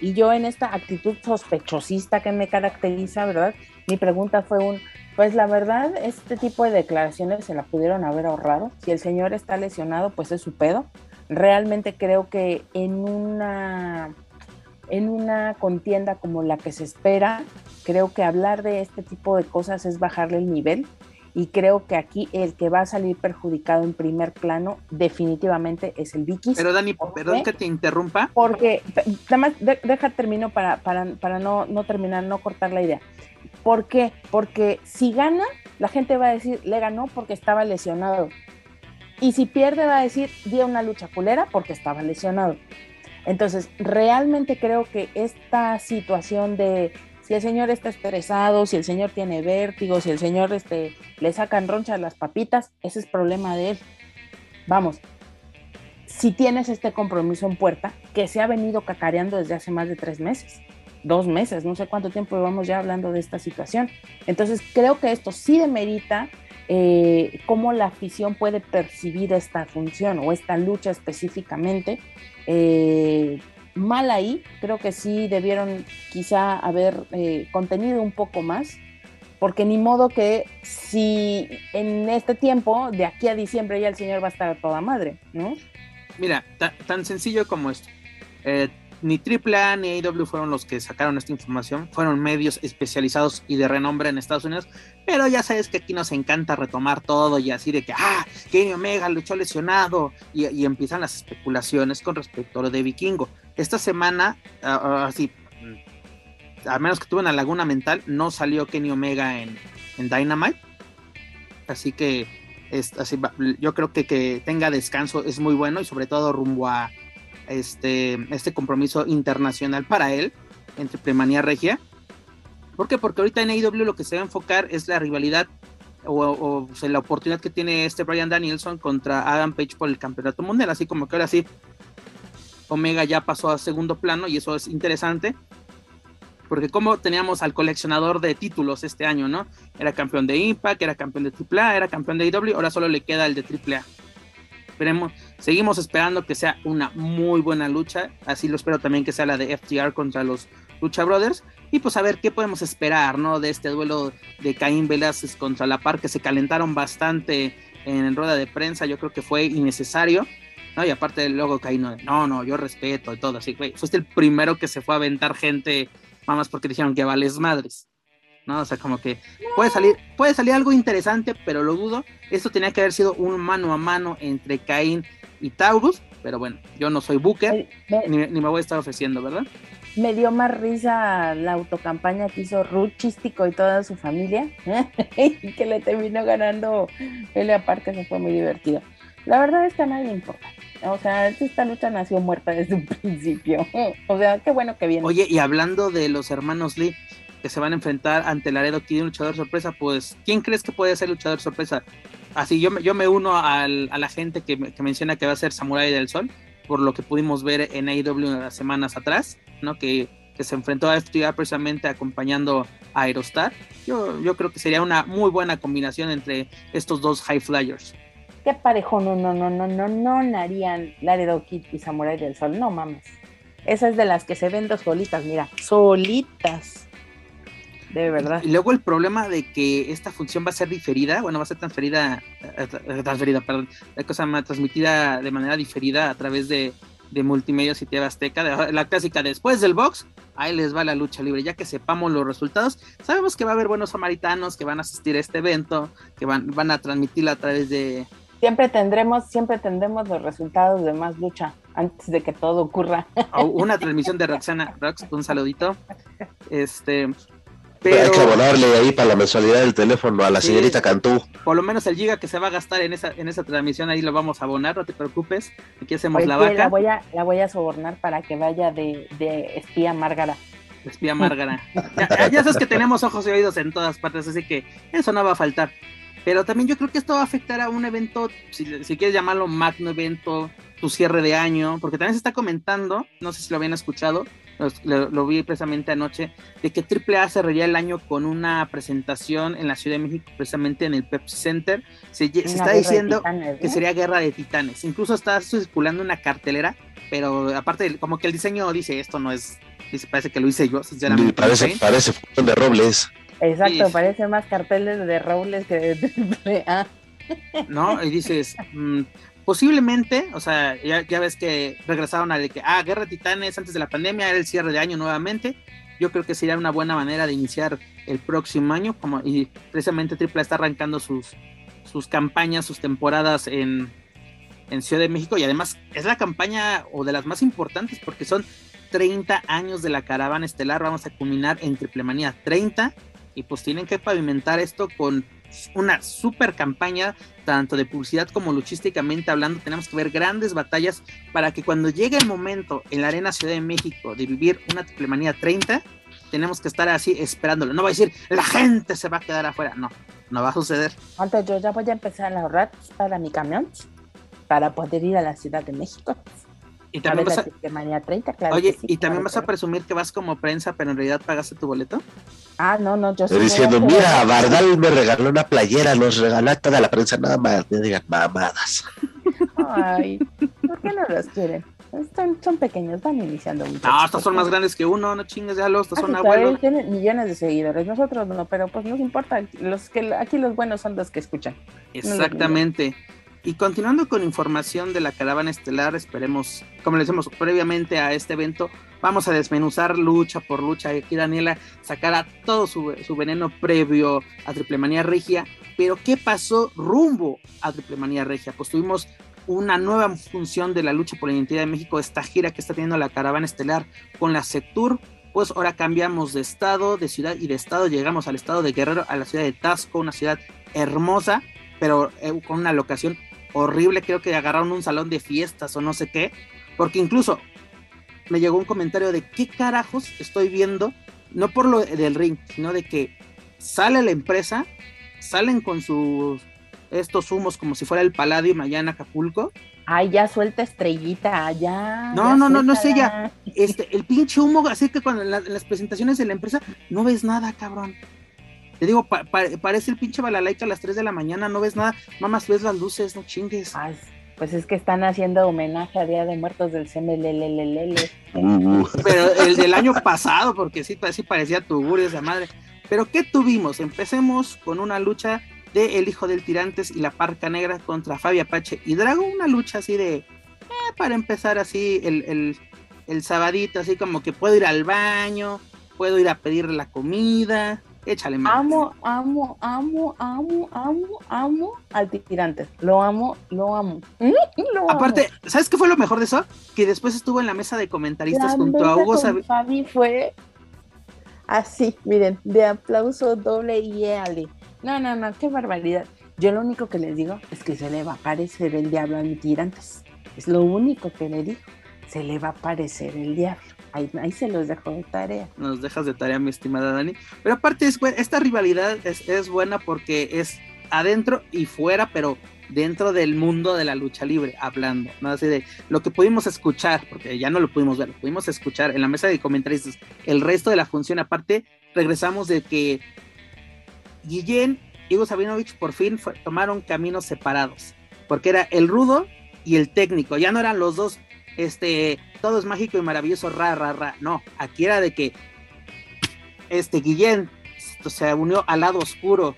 y yo en esta actitud sospechosista que me caracteriza, ¿verdad? Mi pregunta fue un, pues la verdad, este tipo de declaraciones se la pudieron haber ahorrado. Si el señor está lesionado, pues es su pedo. Realmente creo que en una en una contienda como la que se espera, creo que hablar de este tipo de cosas es bajarle el nivel y creo que aquí el que va a salir perjudicado en primer plano definitivamente es el Vicky. Pero Dani, ¿Por perdón que te interrumpa. Porque, nada más, de- deja termino para, para, para no, no terminar, no cortar la idea. ¿Por qué? Porque si gana, la gente va a decir, le ganó porque estaba lesionado. Y si pierde, va a decir, dio una lucha culera porque estaba lesionado. Entonces, realmente creo que esta situación de el señor está estresado, si el señor tiene vértigo, si el señor este, le sacan ronchas las papitas, ese es problema de él. Vamos, si tienes este compromiso en puerta, que se ha venido cacareando desde hace más de tres meses, dos meses, no sé cuánto tiempo llevamos ya hablando de esta situación. Entonces, creo que esto sí demerita eh, cómo la afición puede percibir esta función o esta lucha específicamente. Eh, mal ahí, creo que sí debieron quizá haber eh, contenido un poco más, porque ni modo que si en este tiempo, de aquí a diciembre, ya el señor va a estar toda madre, ¿no? Mira, ta- tan sencillo como esto. Eh, ni AAA ni AEW fueron los que sacaron esta información, fueron medios especializados y de renombre en Estados Unidos, pero ya sabes que aquí nos encanta retomar todo y así de que, ah, Kenny Omega luchó lesionado y, empiezan las especulaciones con respecto a lo de Vikingo. Esta semana, así, a menos que tuve una laguna mental, no salió Kenny Omega en, en Dynamite, así que yo creo que que tenga descanso es muy bueno y sobre todo rumbo a este, este compromiso internacional para él entre Premanía Regia. ¿Por qué? Porque ahorita en AEW lo que se va a enfocar es la rivalidad o, la oportunidad que tiene este Brian Danielson contra Adam Page por el campeonato mundial. Así como que ahora sí, Omega ya pasó a segundo plano y eso es interesante porque como teníamos al coleccionador de títulos este año, ¿no? Era campeón de Impact, era campeón de AAA, era campeón de IW, ahora solo le queda el de AAA. Esperemos, seguimos esperando que sea una muy buena lucha, así lo espero también que sea la de FTR contra los Lucha Brothers, y pues a ver qué podemos esperar, ¿no? De este duelo de Caín Velázquez contra La Par, que se calentaron bastante en rueda de prensa, yo creo que fue innecesario, ¿no? Y aparte luego Caín, no, no, yo respeto y todo, así, güey, fuiste el primero que se fue a aventar gente más porque dijeron que vales madres. ¿No? O sea, como que puede salir, puede salir algo interesante, pero lo dudo. Esto tenía que haber sido un mano a mano entre Caín y Taurus, pero bueno, yo no soy Booker, ni, me voy a estar ofreciendo, ¿verdad? Me dio más risa la autocampaña que hizo Ruth Chístico y toda su familia, y que le terminó ganando pelea que se fue muy divertido. La verdad es que a nadie le importa. O sea, esta lucha nació muerta desde un principio. O sea, qué bueno que viene. Oye, y hablando de los hermanos Lee que se van a enfrentar ante Laredo Kid un luchador sorpresa, pues, ¿quién crees que puede ser luchador sorpresa? Así, yo, yo me uno al, a la gente que, que, menciona que va a ser Samurai del Sol, por lo que pudimos ver en AEW semanas atrás, ¿no? Que, que se enfrentó a FTA precisamente acompañando a Aerostar. Yo, yo creo que sería una muy buena combinación entre estos dos high flyers qué parejo, no, no, no, no, no, no harían Laredo Kid y Samurai del Sol, no mames. Esa es de las que se ven dos solitas, mira, solitas. De verdad. Y luego el problema de que esta función va a ser diferida, bueno, va a ser transferida, eh, eh, transferida, perdón, la cosa más transmitida de manera diferida a través de, de Multimedia y TV Azteca, la clásica después del box, ahí les va la lucha libre, ya que sepamos los resultados, sabemos que va a haber buenos samaritanos que van a asistir a este evento, que van, van a transmitirla a través de, siempre tendremos, siempre tendremos los resultados de más lucha antes de que todo ocurra. una transmisión de Roxana, Rox, un saludito. Este, pero... Hay que abonarle ahí para la mensualidad del teléfono a la señorita Cantú. Por lo menos el giga que se va a gastar en esa, en esa transmisión ahí lo vamos a abonar, no te preocupes. Aquí hacemos la vaca. La voy, a, la voy a sobornar para que vaya de, de espía Márgara. Espía Márgara. ya, ya sabes que tenemos ojos y oídos en todas partes, así que eso no va a faltar. Pero también yo creo que esto va a afectar a un evento, si, quieres llamarlo magno evento, tu cierre de año, porque también se está comentando, no sé si lo habían escuchado, lo, vi precisamente anoche, de que AAA cerraría el año con una presentación en la Ciudad de México, precisamente en el Pepsi Center. Se, está diciendo que sería Guerra de Titanes. Incluso está circulando una cartelera, pero aparte, como que el diseño dice esto no es, dice, parece que lo hice yo, sinceramente. Parece, parece de Robles. Exacto, parece más carteles de Robles que de AAA. ¿No? Y dices, mm, posiblemente, o sea, ya, ves que regresaron a de que, ah, Guerra de Titanes antes de la pandemia era el cierre de año nuevamente. Yo creo que sería una buena manera de iniciar el próximo año, como, y precisamente AAA está arrancando sus, sus campañas, sus temporadas en, en Ciudad de México, y además es la campaña o de las más importantes porque son 30 años de la caravana estelar, vamos a culminar en Triplemanía 30 y pues tienen que pavimentar esto con una super campaña, tanto de publicidad como luchísticamente hablando. Tenemos que ver grandes batallas para que cuando llegue el momento en la Arena Ciudad de México de vivir una triplemanía 30, tenemos que estar así esperándolo. No va a decir, la gente se va a quedar afuera. No, no va a suceder. Antes yo ya voy a empezar a ahorrar para mi camión para poder ir a la Ciudad de México. Y también vas a... Oye, ¿y también vas a presumir que vas como prensa, pero en realidad pagaste tu boleto? Ah, no, no, yo Estoy diciendo, mira, Bardal me regaló una playera, nos regaló toda la prensa, nada más, me digan mamadas. Ay, ¿por qué no los quieren? Son, pequeños, van iniciando mucho. No, estos son más grandes que uno, no chingues ya los, estos ah, son abuelos. Tienen millones de seguidores, nosotros no, pero pues no importa, los que aquí los buenos son los que escuchan. Exactamente. Y continuando con información de la caravana estelar, esperemos, como le decimos previamente a este evento, vamos a desmenuzar lucha por lucha. Aquí Daniela sacará todo su, veneno previo a Triplemanía Regia. Pero, ¿qué pasó rumbo a Triplemanía Regia? Pues tuvimos una nueva función de la lucha por la identidad de México, esta gira que está teniendo la caravana estelar con la Sectur. Pues ahora cambiamos de estado, de ciudad y de estado, llegamos al estado de Guerrero, a la ciudad de Tasco, una ciudad hermosa, pero eh, con una locación horrible, creo que agarraron un salón de fiestas o no sé qué, porque incluso me llegó un comentario de qué carajos estoy viendo, no por lo del ring, sino de que sale la empresa, salen con sus estos humos como si fuera el Palladium allá en Acapulco. Ay, ya suelta estrellita, ya. No, no, no, no sé ya. Este, el pinche humo, así que cuando en, las presentaciones de la empresa no ves nada, cabrón. Te digo, parece el pinche balalaika a las 3 de la mañana, no ves nada, mamás ves las luces, no chingues. Ay, pues es que están haciendo homenaje a Día de Muertos del CMLLLL. Pero el del año pasado, porque sí, sí parecía tugurio esa madre. Pero ¿qué tuvimos? Empecemos con una lucha de El Hijo del Tirantes y la Parca Negra contra Fabi Apache y Drago, una lucha así de, eh, para empezar así el, el, el, sabadito, así como que puedo ir al baño, puedo ir a pedir la comida, échale más. Amo, amo, amo, amo, amo, amo al Tirantes, lo amo, lo amo. Aparte, ¿sabes qué fue lo mejor de eso? Que después estuvo en la mesa de comentaristas junto a Hugo Fabi fue así, miren, de aplauso doble y ale. No, no, no, qué barbaridad. Yo lo único que les digo es que se le va a aparecer el diablo a mi tirantes. Es lo único que le digo. Se le va a aparecer el diablo. Ahí, ahí se los dejo de tarea. Nos dejas de tarea, mi estimada Dani. Pero aparte, es, esta rivalidad es, es buena porque es adentro y fuera, pero dentro del mundo de la lucha libre, hablando, ¿no? Así de lo que pudimos escuchar, porque ya no lo pudimos ver, lo pudimos escuchar en la mesa de comentarios, el resto de la función, aparte, regresamos de que Guillén y Hugo Sabinovich por fin tomaron caminos separados, porque era el rudo y el técnico, ya no eran los dos, este, todo es mágico y maravilloso, ra, ra, ra, no, aquí era de que este Guillén se unió al lado oscuro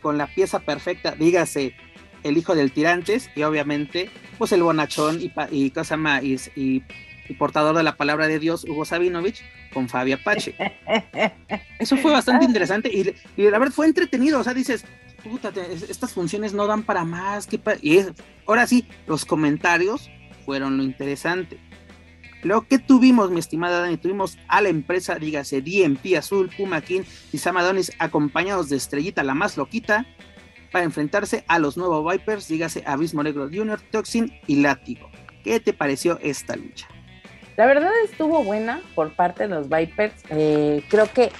con la pieza perfecta, dígase, el hijo del tirantes y obviamente pues el bonachón y, y, y, y, portador de la palabra de Dios, Hugo Sabinovich, con Fabia Apache. Eso fue bastante interesante y, la verdad fue entretenido, o sea, dices, puta, estas funciones no dan para más, y ahora sí, los comentarios fueron lo interesante. Lo que tuvimos, mi estimada Dani, tuvimos a la empresa, dígase DMP Azul, Puma King y Samadonis acompañados de Estrellita, la más loquita, para enfrentarse a los nuevos Vipers, dígase Abismo Negro Junior, Toxin y Látigo. ¿Qué te pareció esta lucha? La verdad estuvo buena por parte de los Vipers. Eh, creo que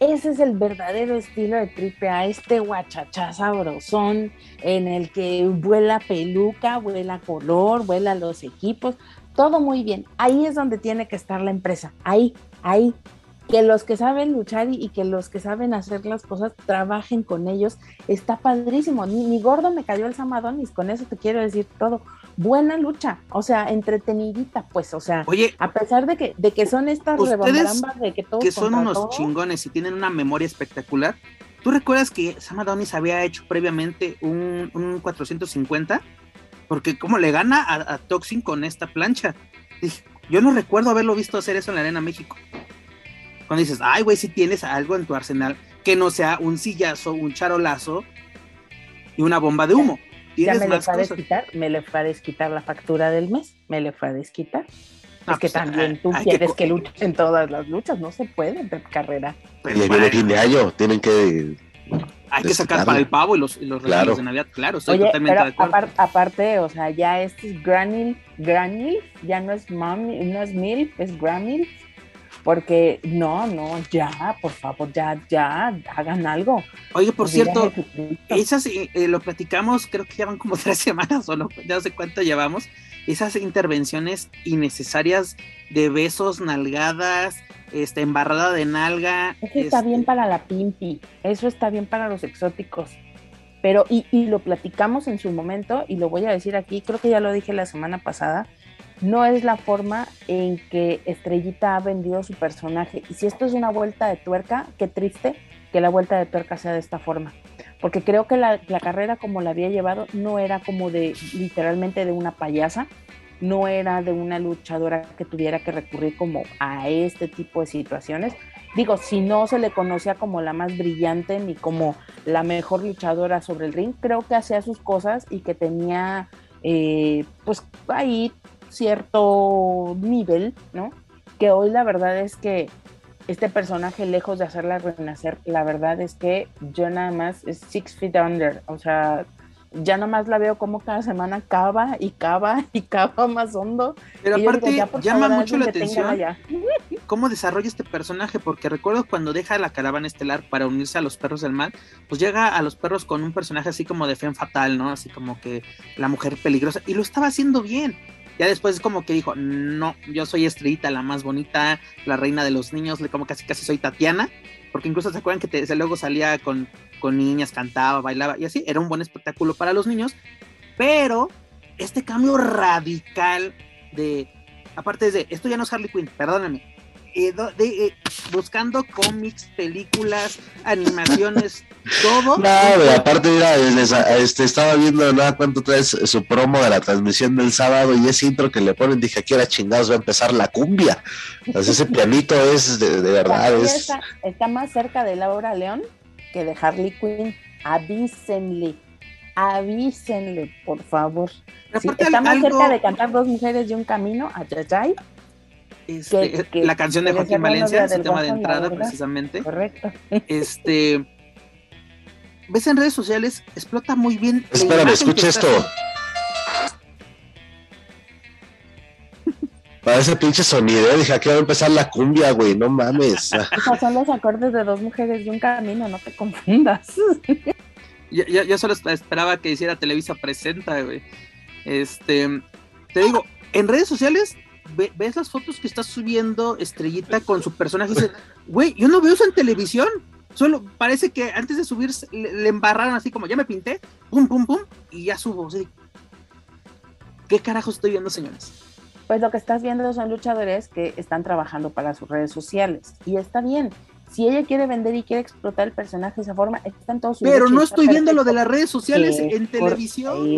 ese es el verdadero estilo de Triple A, este guachachá sabrosón en el que vuela peluca, vuela color, vuela los equipos, todo muy bien. Ahí es donde tiene que estar la empresa, ahí, ahí, que los que saben luchar y, que los que saben hacer las cosas trabajen con ellos, está padrísimo. Ni, gordo me cayó el Samadonis, con eso te quiero decir todo. Buena lucha, o sea, entretenidita, pues, o sea, Oye, a pesar de que, de que son estas rebambambas de que todos. Que son unos chingones y tienen una memoria espectacular. ¿Tú recuerdas que Samadonis había hecho previamente un, un 450? Porque como le gana a, a Toxin con esta plancha. Yo no recuerdo haberlo visto hacer eso en la Arena México. Cuando dices, ay, güey, si tienes algo en tu arsenal que no sea un sillazo, un charolazo y una bomba de humo. Ya me le puedes quitar, me le puedes quitar la factura del mes, me le puedes quitar. es que pues, también tú quieres que, luchen en todas las luchas, no se puede de carrera. Pero viene fin de año, tienen que hay que sacar para el pavo y los, los regalos de Navidad, claro, estoy totalmente de acuerdo. Aparte, o sea, ya este es granil, granil, ya no es mami, no es mil, es granil, porque no, no, ya, por favor, ya, ya, hagan algo. Oye, por cierto, esas eh, lo platicamos, creo que llevan como tres semanas o no, ya no sé cuánto llevamos, esas intervenciones innecesarias de besos, nalgadas, este, embarrada de nalga. Eso está este bien para la pimpi, eso está bien para los exóticos. Pero, y, y lo platicamos en su momento, y lo voy a decir aquí, creo que ya lo dije la semana pasada, no es la forma en que Estrellita ha vendido su personaje. Y si esto es una vuelta de tuerca, qué triste que la vuelta de tuerca sea de esta forma. Porque creo que la, carrera como la había llevado no era como de literalmente de una payasa, no era de una luchadora que tuviera que recurrir como a este tipo de situaciones. Digo, si no se le conocía como la más brillante ni como la mejor luchadora sobre el ring, creo que hacía sus cosas y que tenía eh, pues ahí cierto nivel, ¿no? Que hoy la verdad es que este personaje, lejos de hacerla renacer, la verdad es que yo nada más es Six Feet Under, o sea, ya nada más la veo como cada semana cava y cava y cava más hondo. Pero aparte llama mucho la atención cómo desarrolla este personaje, porque recuerdo cuando deja la caravana estelar para unirse a los perros del mal, pues llega a los perros con un personaje así como de fe fatal, ¿no? Así como que la mujer peligrosa, y lo estaba haciendo bien. Ya después es como que dijo, no, yo soy estrellita, la más bonita, la reina de los niños, como casi casi soy Tatiana, porque incluso se acuerdan que te, luego salía con, con niñas, cantaba, bailaba y así, era un buen espectáculo para los niños, pero este cambio radical de, aparte de, esto ya no es Harley Quinn, perdóname, eh, de, eh, buscando cómics, películas, animaciones, todo. No, aparte, mira, este, estaba viendo nada cuánto traes su promo de la transmisión del sábado y ese intro que le ponen, dije, aquí era chingados va a empezar la cumbia. ese pianito es de, verdad. Es... Está, más cerca de Laura León que de Harley Quinn. Avísenle, avísenle, por favor. está más cerca de cantar dos mujeres de un camino, a Yayay, este, la canción de Joaquín Valencia, ese tema de entrada precisamente. Correcto. Este, ves en redes sociales, explota muy bien. Espérame, escucha esto. Para ese pinche sonido, dije, aquí va a empezar la cumbia, güey, no mames. Esos son los acordes de dos mujeres y un camino, no te confundas. yo, yo, solo esperaba que hiciera Televisa Presenta, güey. Este, te digo, en redes sociales ves las fotos que está subiendo Estrellita con su personaje y dices, güey, yo no veo eso en televisión. Solo parece que antes de subir le, embarraron así como, ya me pinté, pum, pum, pum, y ya subo. ¿Qué carajo estoy viendo, señores? Pues lo que estás viendo son luchadores que están trabajando para sus redes sociales. Y está bien si ella quiere vender y quiere explotar el personaje de esa forma, está en todo su Pero no estoy viendo lo de las redes sociales en televisión,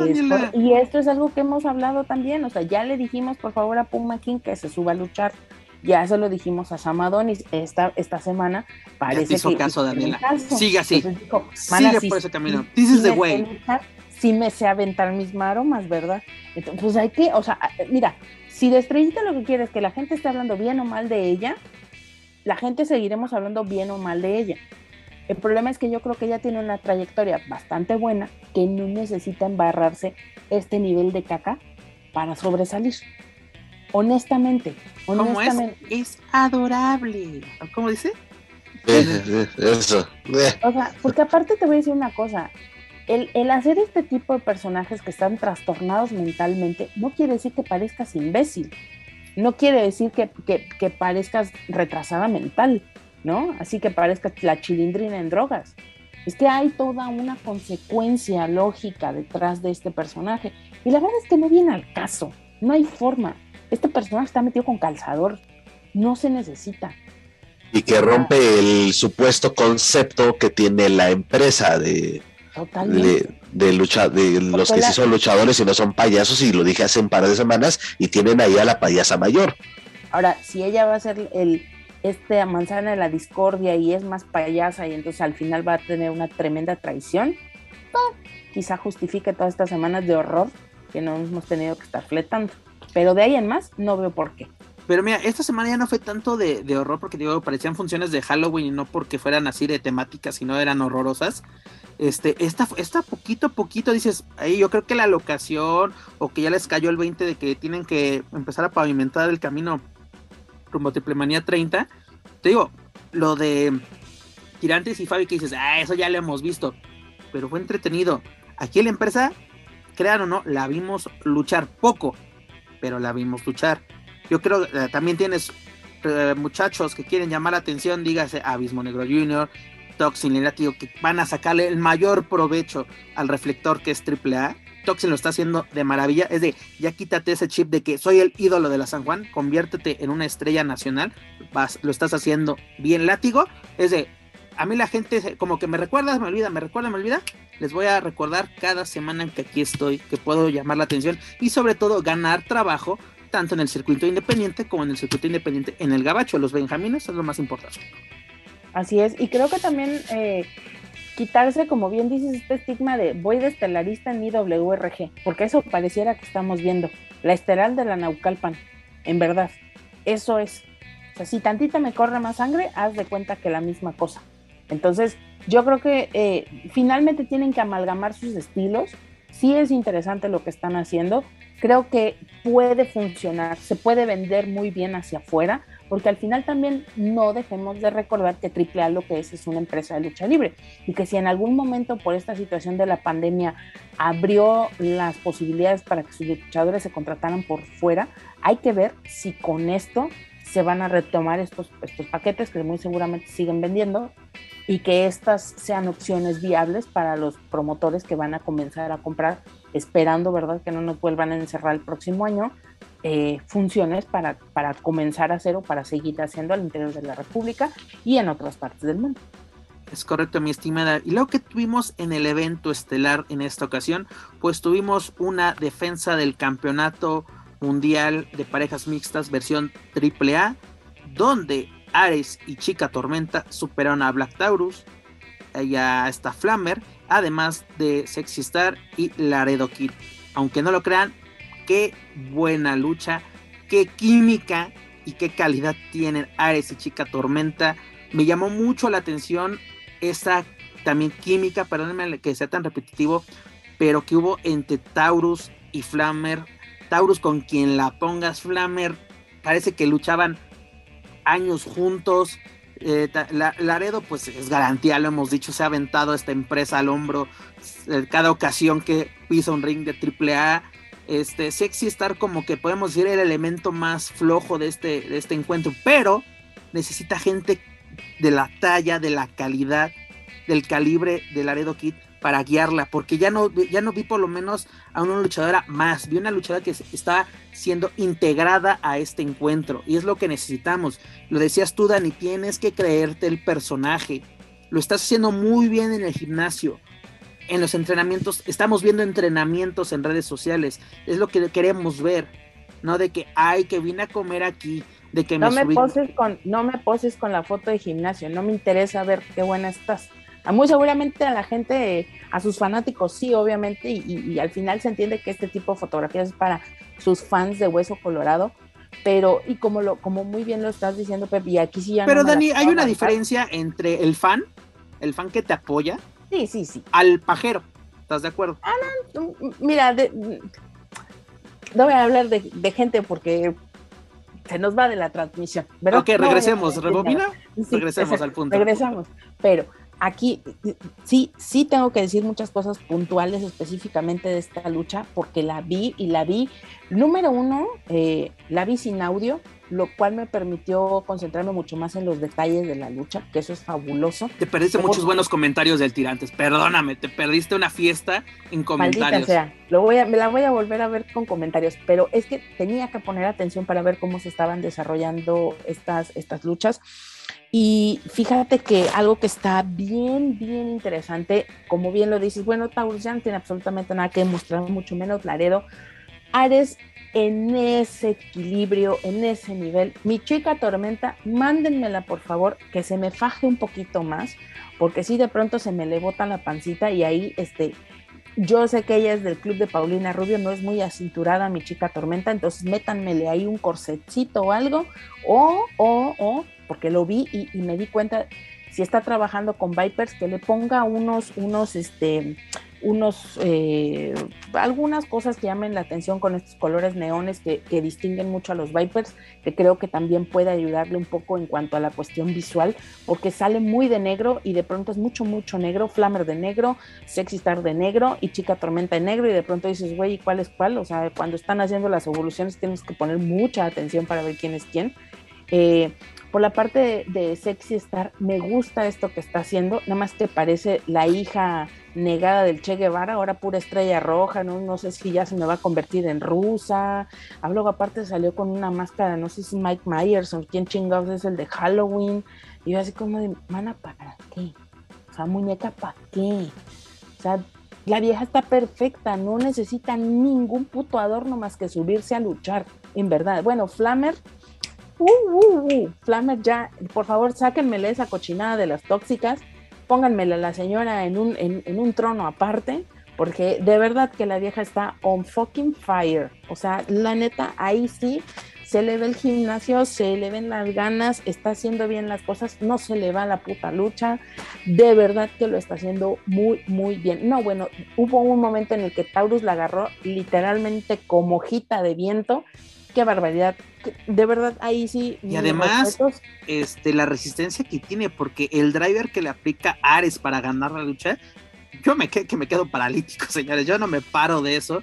y esto es algo que hemos hablado también, o sea, ya le dijimos por favor a Puma King que se suba a luchar. Ya se lo dijimos a Samadonis esta, esta semana. Parece hizo caso, Daniela. Sigue así. Sigue por ese camino. This is the way. sí me sé aventar mis maromas, ¿verdad? Entonces, pues hay que, o sea, mira, si de estrellita lo que quiere es que la gente esté hablando bien o mal de ella, la gente seguiremos hablando bien o mal de ella. El problema es que yo creo que ella tiene una trayectoria bastante buena que no necesita embarrarse este nivel de caca para sobresalir. Honestamente, honestamente. Es? adorable. ¿Cómo dice? Eso. O sea, porque aparte te voy a decir una cosa. El, el, hacer este tipo de personajes que están trastornados mentalmente no quiere decir que parezcas imbécil no quiere decir que, parezcas retrasada mental, ¿no? Así que parezcas la chilindrina en drogas. Es que hay toda una consecuencia lógica detrás de este personaje. Y la verdad es que no viene al caso. No hay forma. Este personaje está metido con calzador. No se necesita. Y que rompe el supuesto concepto que tiene la empresa de, de, lucha, de los que sí son luchadores y no son payasos, y lo dije hace un par de semanas, y tienen ahí a la payasa mayor. Ahora, si ella va a ser el este manzana de la discordia y es más payasa y entonces al final va a tener una tremenda traición, quizá justifique todas estas semanas de horror que no hemos tenido que estar fletando. Pero de ahí en más, no veo por qué. Pero mira, esta semana ya no fue tanto de, de horror porque digo, parecían funciones de Halloween y no porque fueran así de temáticas, sino eran horrorosas. Este, esta, esta poquito a poquito dices, ahí yo creo que la locación o que ya les cayó el 20 de que tienen que empezar a pavimentar el camino rumbo a Triplemanía 30. Te digo, lo de Tirantes y Fabi que dices, ah, eso ya lo hemos visto, pero fue entretenido. Aquí en la empresa, crean o no, la vimos luchar poco, pero la vimos luchar. Yo creo que eh, también tienes eh, muchachos que quieren llamar la atención, dígase Abismo Negro Junior, Toxin, el que van a sacarle el mayor provecho al reflector que es AAA. Toxin lo está haciendo de maravilla. Es de, ya quítate ese chip de que soy el ídolo de la San Juan, conviértete en una estrella nacional. Lo estás haciendo bien látigo. Es de, a mí la gente como que me recuerda, me olvida, me recuerda, me olvida. Les voy a recordar cada semana que aquí estoy, que puedo llamar la atención y sobre todo ganar trabajo tanto en el circuito independiente como en el circuito independiente en el gabacho. Los benjamines es lo más importante. Así es, y creo que también eh, quitarse, como bien dices, este estigma de voy de estelarista en mi WRG, porque eso pareciera que estamos viendo, la esteral de la Naucalpan, en verdad, eso es. O sea, si tantita me corre más sangre, haz de cuenta que la misma cosa. Entonces, yo creo que eh, finalmente tienen que amalgamar sus estilos. Sí es interesante lo que están haciendo. Creo que puede funcionar, se puede vender muy bien hacia afuera porque al final también no dejemos de recordar que AAA lo que es es una empresa de lucha libre y que si en algún momento por esta situación de la pandemia abrió las posibilidades para que sus luchadores se contrataran por fuera, hay que ver si con esto se van a retomar estos, estos paquetes que muy seguramente siguen vendiendo y que estas sean opciones viables para los promotores que van a comenzar a comprar, esperando, ¿verdad?, que no nos vuelvan a encerrar el próximo año, eh, funciones para, para comenzar a hacer o para seguir haciendo al interior de la República y en otras partes del mundo. Es correcto, mi estimada. Y lo que tuvimos en el evento estelar en esta ocasión, pues tuvimos una defensa del campeonato mundial de parejas mixtas versión AAA, donde Ares y Chica Tormenta superaron a Black Taurus y a esta Flammer, además de Sexy Star y Laredo Kid. Aunque no lo crean, qué buena lucha, qué química y qué calidad tienen Ares y Chica Tormenta. Me llamó mucho la atención esa también química, perdónenme que sea tan repetitivo, pero que hubo entre Taurus y Flammer. Taurus con quien la pongas, Flammer, parece que luchaban años juntos. Eh, Laredo, pues es garantía, lo hemos dicho, se ha aventado esta empresa al hombro eh, cada ocasión que pisa un ring de AAA. Este, Sexy Star, como que podemos decir, el elemento más flojo de este, de este encuentro, pero necesita gente de la talla, de la calidad, del calibre de Laredo Kid para guiarla, porque ya no, ya no vi por lo menos a una luchadora más, vi una luchadora que está siendo integrada a este encuentro, y es lo que necesitamos. Lo decías tú, Dani, tienes que creerte el personaje, lo estás haciendo muy bien en el gimnasio, en los entrenamientos, estamos viendo entrenamientos en redes sociales, es lo que queremos ver, no de que, ay, que vine a comer aquí, de que no me, poses con no me poses con la foto de gimnasio, no me interesa ver qué buena estás. Muy seguramente a la gente, a sus fanáticos sí, obviamente, y, al final se entiende que este tipo de fotografías es para sus fans de Hueso Colorado, pero, y como, lo, como muy bien lo estás diciendo, Pepe, y aquí sí ya... Pero Dani, hay una diferencia entre el fan, el fan que te apoya, sí, sí, sí. al pajero, ¿estás de acuerdo? Ah, no, mira, no voy a hablar de, de gente porque se nos va de la transmisión. ¿verdad? Ok, regresemos, ¿rebobina? regresemos al punto. Regresamos, pero aquí sí, sí tengo que decir muchas cosas puntuales específicamente de esta lucha, porque la vi y la vi, número uno, eh, la vi sin audio, lo cual me permitió concentrarme mucho más en los detalles de la lucha, que eso es fabuloso. Te perdiste muchos buenos comentarios del Tirantes, perdóname, te perdiste una fiesta en comentarios. sea, lo voy a, me la voy a volver a ver con comentarios, pero es que tenía que poner atención para ver cómo se estaban desarrollando estas, estas luchas. Y fíjate que algo que está bien, bien interesante, como bien lo dices, bueno, Taurus ya no tiene absolutamente nada que demostrar, mucho menos Laredo. Ares en ese equilibrio, en ese nivel. Mi chica Tormenta, mándenmela por favor, que se me faje un poquito más, porque si de pronto se me le bota la pancita y ahí, este, yo sé que ella es del club de Paulina Rubio, no es muy acinturada mi chica Tormenta, entonces métanmele ahí un corsetcito o algo, o, o, o porque lo vi y, me di cuenta, si está trabajando con Vipers, que le ponga unos, unos, este, unos, eh, algunas cosas que llamen la atención con estos colores neones que, que, distinguen mucho a los Vipers, que creo que también puede ayudarle un poco en cuanto a la cuestión visual, porque sale muy de negro y de pronto es mucho, mucho negro, Flammer de negro, Sexy Star de negro y Chica Tormenta de negro y de pronto dices, güey, ¿cuál es cuál? O sea, cuando están haciendo las evoluciones tienes que poner mucha atención para ver quién es quién. Eh, por la parte de, Sexy Star, me gusta esto que está haciendo, nada más te parece la hija negada del Che Guevara, ahora pura estrella roja, no, no sé si ya se me va a convertir en rusa. Hablo aparte salió con una máscara, no sé si Mike Myers o quién chingados es el de Halloween. Y yo así como de, mana, ¿para qué? O sea, muñeca, ¿para qué? O sea, la vieja está perfecta, no necesita ningún puto adorno más que subirse a luchar, en verdad. Bueno, Flammer Uh, uh, uh, ya, por favor, sáquenmele esa cochinada de las tóxicas, pónganmela la señora en un, en, un trono aparte, porque de verdad que la vieja está on fucking fire. O sea, la neta, ahí sí se le ve el gimnasio, se le ven las ganas, está haciendo bien las cosas, no se le va la puta lucha, de verdad que lo está haciendo muy, muy bien. No, bueno, hubo un momento en el que Taurus la agarró literalmente como hojita de viento qué barbaridad. De verdad, ahí sí. Y además, este, la resistencia que tiene, porque el driver que le aplica Ares para ganar la lucha, yo me, que me quedo paralítico, señores. Yo no me paro de eso.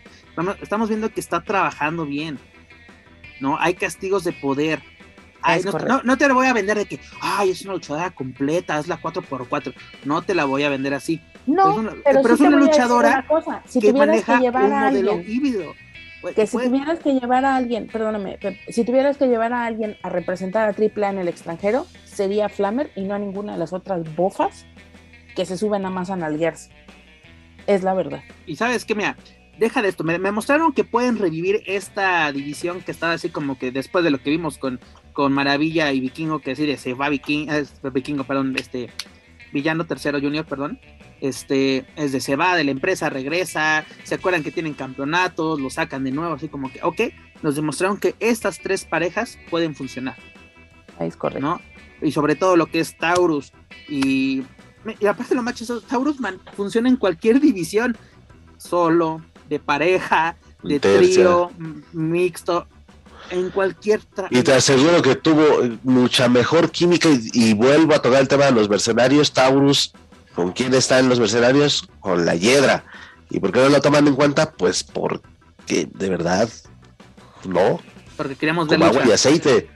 Estamos viendo que está trabajando bien. ¿No? Hay castigos de poder. no, te la voy a vender de que, ay, es una luchadora completa, es la 4x4. No te la voy a vender así. No, pero, es una luchadora Si que maneja que llevar a alguien, híbrido. Pues, que si tuvieras que llevar a alguien, perdóname, si tuvieras que llevar a alguien a representar a AAA en el extranjero, sería Flammer y no a ninguna de las otras bofas que se suben a más a nalguearse. Es la verdad. Y sabes qué, mira, deja de esto. Me, mostraron que pueden revivir esta división que estaba así como que después de lo que vimos con, con Maravilla y Vikingo, que decir, se va Vikingo, Vikingo, perdón, este Villano Tercero Junior, perdón este, es de se va de la empresa, regresa, se acuerdan que tienen campeonatos, lo sacan de nuevo, así como que, ok, nos demostraron que estas tres parejas pueden funcionar. Es correcto. ¿no? Y sobre todo lo que es Taurus y, y aparte lo macho, Taurus man, funciona en cualquier división, solo, de pareja, de trío, mixto, en cualquier Y te aseguro que tuvo mucha mejor química y, y, vuelvo a tocar el tema de los mercenarios, Taurus ¿Con quién están los mercenarios? Con la Hiedra. ¿Y por qué no lo toman en cuenta? Pues porque de verdad no. Porque queremos ver Con agua y aceite.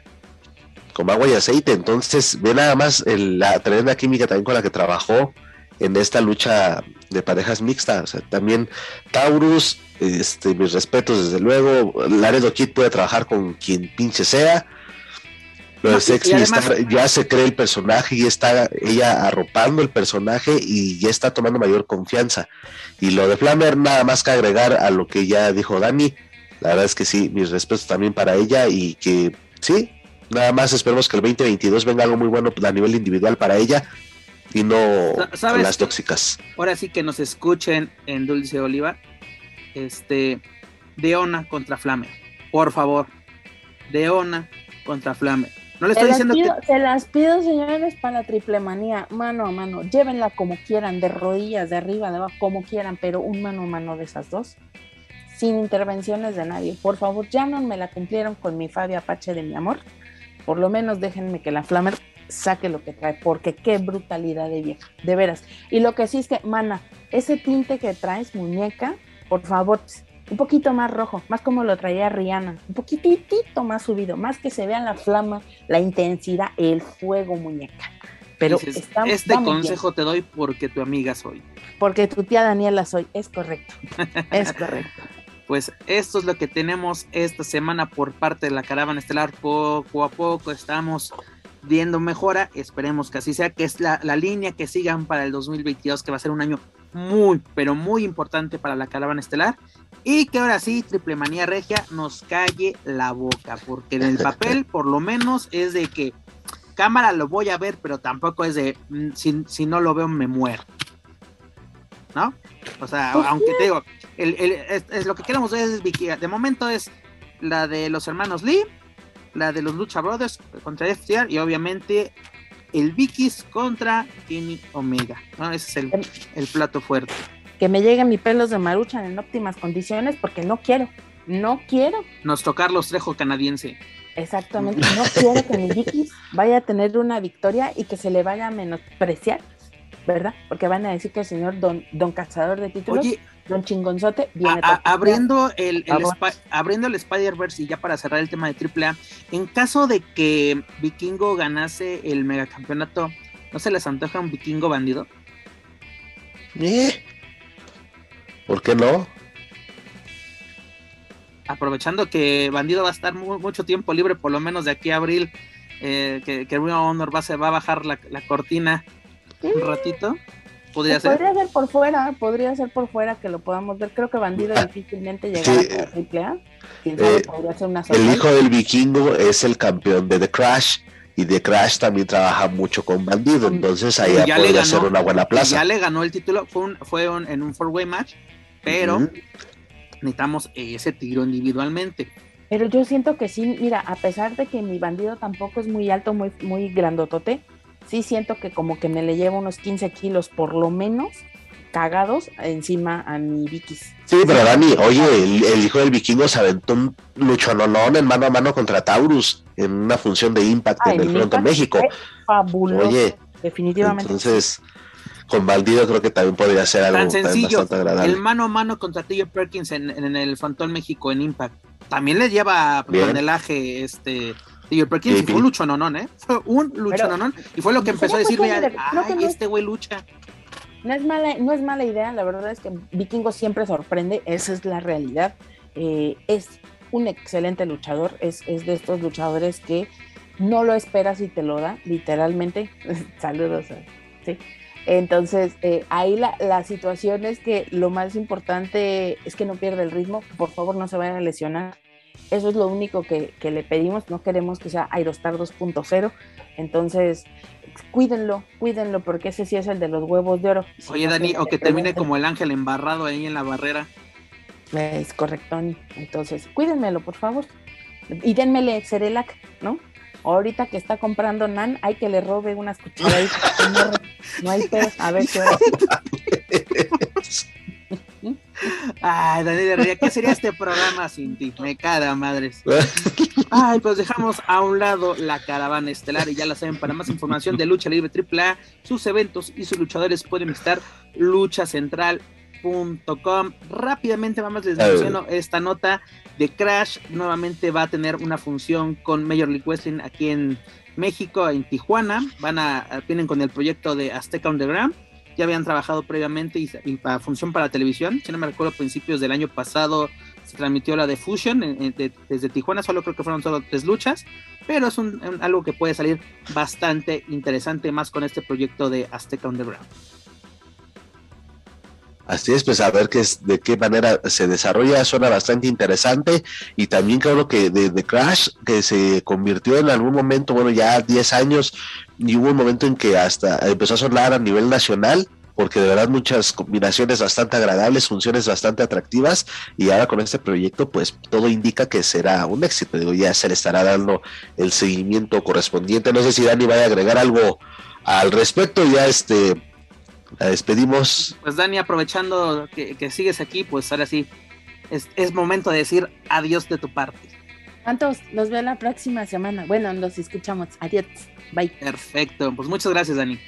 Con agua y aceite. Entonces, ve nada más la tremenda química también con la que trabajó en esta lucha de parejas mixtas. O sea, también Taurus, este, mis respetos, desde luego. Laredo Kid puede trabajar con quien pinche sea. Lo de sexy ya se cree el personaje y está ella arropando el personaje y ya está tomando mayor confianza. Y lo de Flamer, nada más que agregar a lo que ya dijo Dani. La verdad es que sí, mis respetos también para ella y que sí, nada más esperemos que el 2022 venga algo muy bueno a nivel individual para ella y no con las tóxicas. Ahora sí que nos escuchen en Dulce Oliva. Este, Deona contra Flamer. Por favor. Deona contra Flamer no le estoy diciendo que... Se las pido, señores, para la triple manía, mano a mano. Llévenla como quieran, de rodillas, de arriba, de abajo, como quieran, pero un mano a mano de esas dos, sin intervenciones de nadie. Por favor, ya no me la cumplieron con mi Fabia Apache de mi amor. Por lo menos déjenme que la Flamer saque lo que trae, porque qué brutalidad de vieja, de veras. Y lo que sí es que, mana, ese tinte que traes, muñeca, por favor, un poquito más rojo, más como lo traía Rihanna, un poquitito más subido, más que se vea la flama, la intensidad, el fuego, muñeca. Pero este consejo te doy porque tu amiga soy. Porque tu tía Daniela soy, es correcto. es correcto. Pues esto es lo que tenemos esta semana por parte de la caravana estelar. Poco a poco estamos viendo mejora. Esperemos que así sea, que es la, la línea que sigan para el 2022, que va a ser un año muy, pero muy importante para la caravana estelar. Y que ahora sí, Triple Manía Regia nos calle la boca, porque en el papel, por lo menos, es de que cámara lo voy a ver, pero tampoco es de mm, si, no lo veo me muero. ¿No? O sea, pues aunque te digo, es, lo que queremos ver es De momento es la de los hermanos Lee, la de los Lucha Brothers contra FTR y obviamente el Vikis contra Kenny Omega. Ese es el, el plato fuerte que me lleguen mis pelos de maruchan en óptimas condiciones porque no quiero, no quiero. Nos tocar los Trejo canadiense. Exactamente, no quiero que mi Vicky vaya a tener una victoria y que se le vaya a menospreciar, ¿verdad? Porque van a decir que el señor don, don cazador de títulos, don chingonzote, viene abriendo el, abriendo el Spider-Verse y ya para cerrar el tema de AAA, en caso de que Vikingo ganase el megacampeonato, ¿no se les antoja un Vikingo bandido? ¿Eh? ¿Por qué no? Aprovechando que Bandido va a estar mucho tiempo libre, por lo menos de aquí a abril, eh, que, que Honor va, se va a bajar la, cortina un ratito. Podría ser. Podría ser por fuera, podría ser por fuera que lo podamos ver. Creo que Bandido ah, difícilmente llegará a triple A. Eh, el hijo del vikingo es el campeón de The Crash y The Crash también trabaja mucho con Bandido, entonces ahí podría ser una buena plaza. Ya le ganó el título, fue, fue en un four-way match, pero necesitamos ese tiro individualmente. Pero yo siento que sí, mira, a pesar de que mi bandido tampoco es muy alto, muy, muy grandotote, sí siento que como que me le lleva unos 15 kilos por lo menos cagados encima a mi Vikis. Sí, pero Dani, oye, el, hijo del vikingo se aventó un luchonolón en mano a mano contra Taurus en una función de Impact en el Fronto México. Fabuloso. Oye, definitivamente. Entonces, con Valdido creo que también podría ser algo Tan sencillo, bastante agradable. El mano a mano contra Tillo Perkins en, el Frontón México en Impact. También le lleva tonelaje este Tillo Perkins y fue un lucho nonón, ¿eh? Fue un lucho nonón y fue lo que empezó a decirle, ay, este güey lucha. No es, mala, no es mala idea, la verdad es que Vikingo siempre sorprende, esa es la realidad. Eh, es un excelente luchador, es, es de estos luchadores que no lo esperas y te lo da, literalmente. Saludos. Sí. Entonces, eh, ahí la, la, situación es que lo más importante es que no pierda el ritmo, por favor no se vaya a lesionar. Eso es lo único que, que le pedimos, no queremos que sea Aerostar 2.0. Entonces, cuídenlo, cuídenlo, porque ese sí es el de los huevos de oro. Oye, Dani, o que termine como el ángel embarrado ahí en la barrera. Es correcto, Entonces, cuídenmelo, por favor. Y denmele Cerelac, ¿no? Ahorita que está comprando Nan, hay que le robe unas cucharaditas. no, hay pedos. A ver qué Ay, Daniel ¿qué sería este programa sin ti? Me cara, madres. Ay, pues dejamos a un lado la caravana estelar y ya la saben, para más información de Lucha Libre AAA, sus eventos y sus luchadores pueden visitar luchacentral.com. Rápidamente, vamos, les menciono esta nota de Crash. Nuevamente va a tener una función con Major League Wrestling aquí en México, en Tijuana. Van a, vienen con el proyecto de Azteca Underground ya habían trabajado previamente y, para función para televisión. Si no me recuerdo, a principios del año pasado se transmitió la de Fusion desde Tijuana, solo creo que fueron solo tres luchas, pero es un, algo que puede salir bastante interesante más con este proyecto de Azteca Underground. Así es, pues a ver qué es, de qué manera se desarrolla, suena bastante interesante y también creo que de, Crash, que se convirtió en algún momento, bueno, ya 10 años, y hubo un momento en que hasta empezó a sonar a nivel nacional, porque de verdad muchas combinaciones bastante agradables, funciones bastante atractivas, y ahora con este proyecto, pues todo indica que será un éxito, digo, ya se le estará dando el seguimiento correspondiente. No sé si Dani va a agregar algo al respecto, ya este la despedimos. Pues Dani, aprovechando que, sigues aquí, pues ahora sí, es, momento de decir adiós de tu parte. ¿Cuántos? Los veo la próxima semana. Bueno, los escuchamos. Adiós. Bye. Perfecto. Pues muchas gracias, Dani.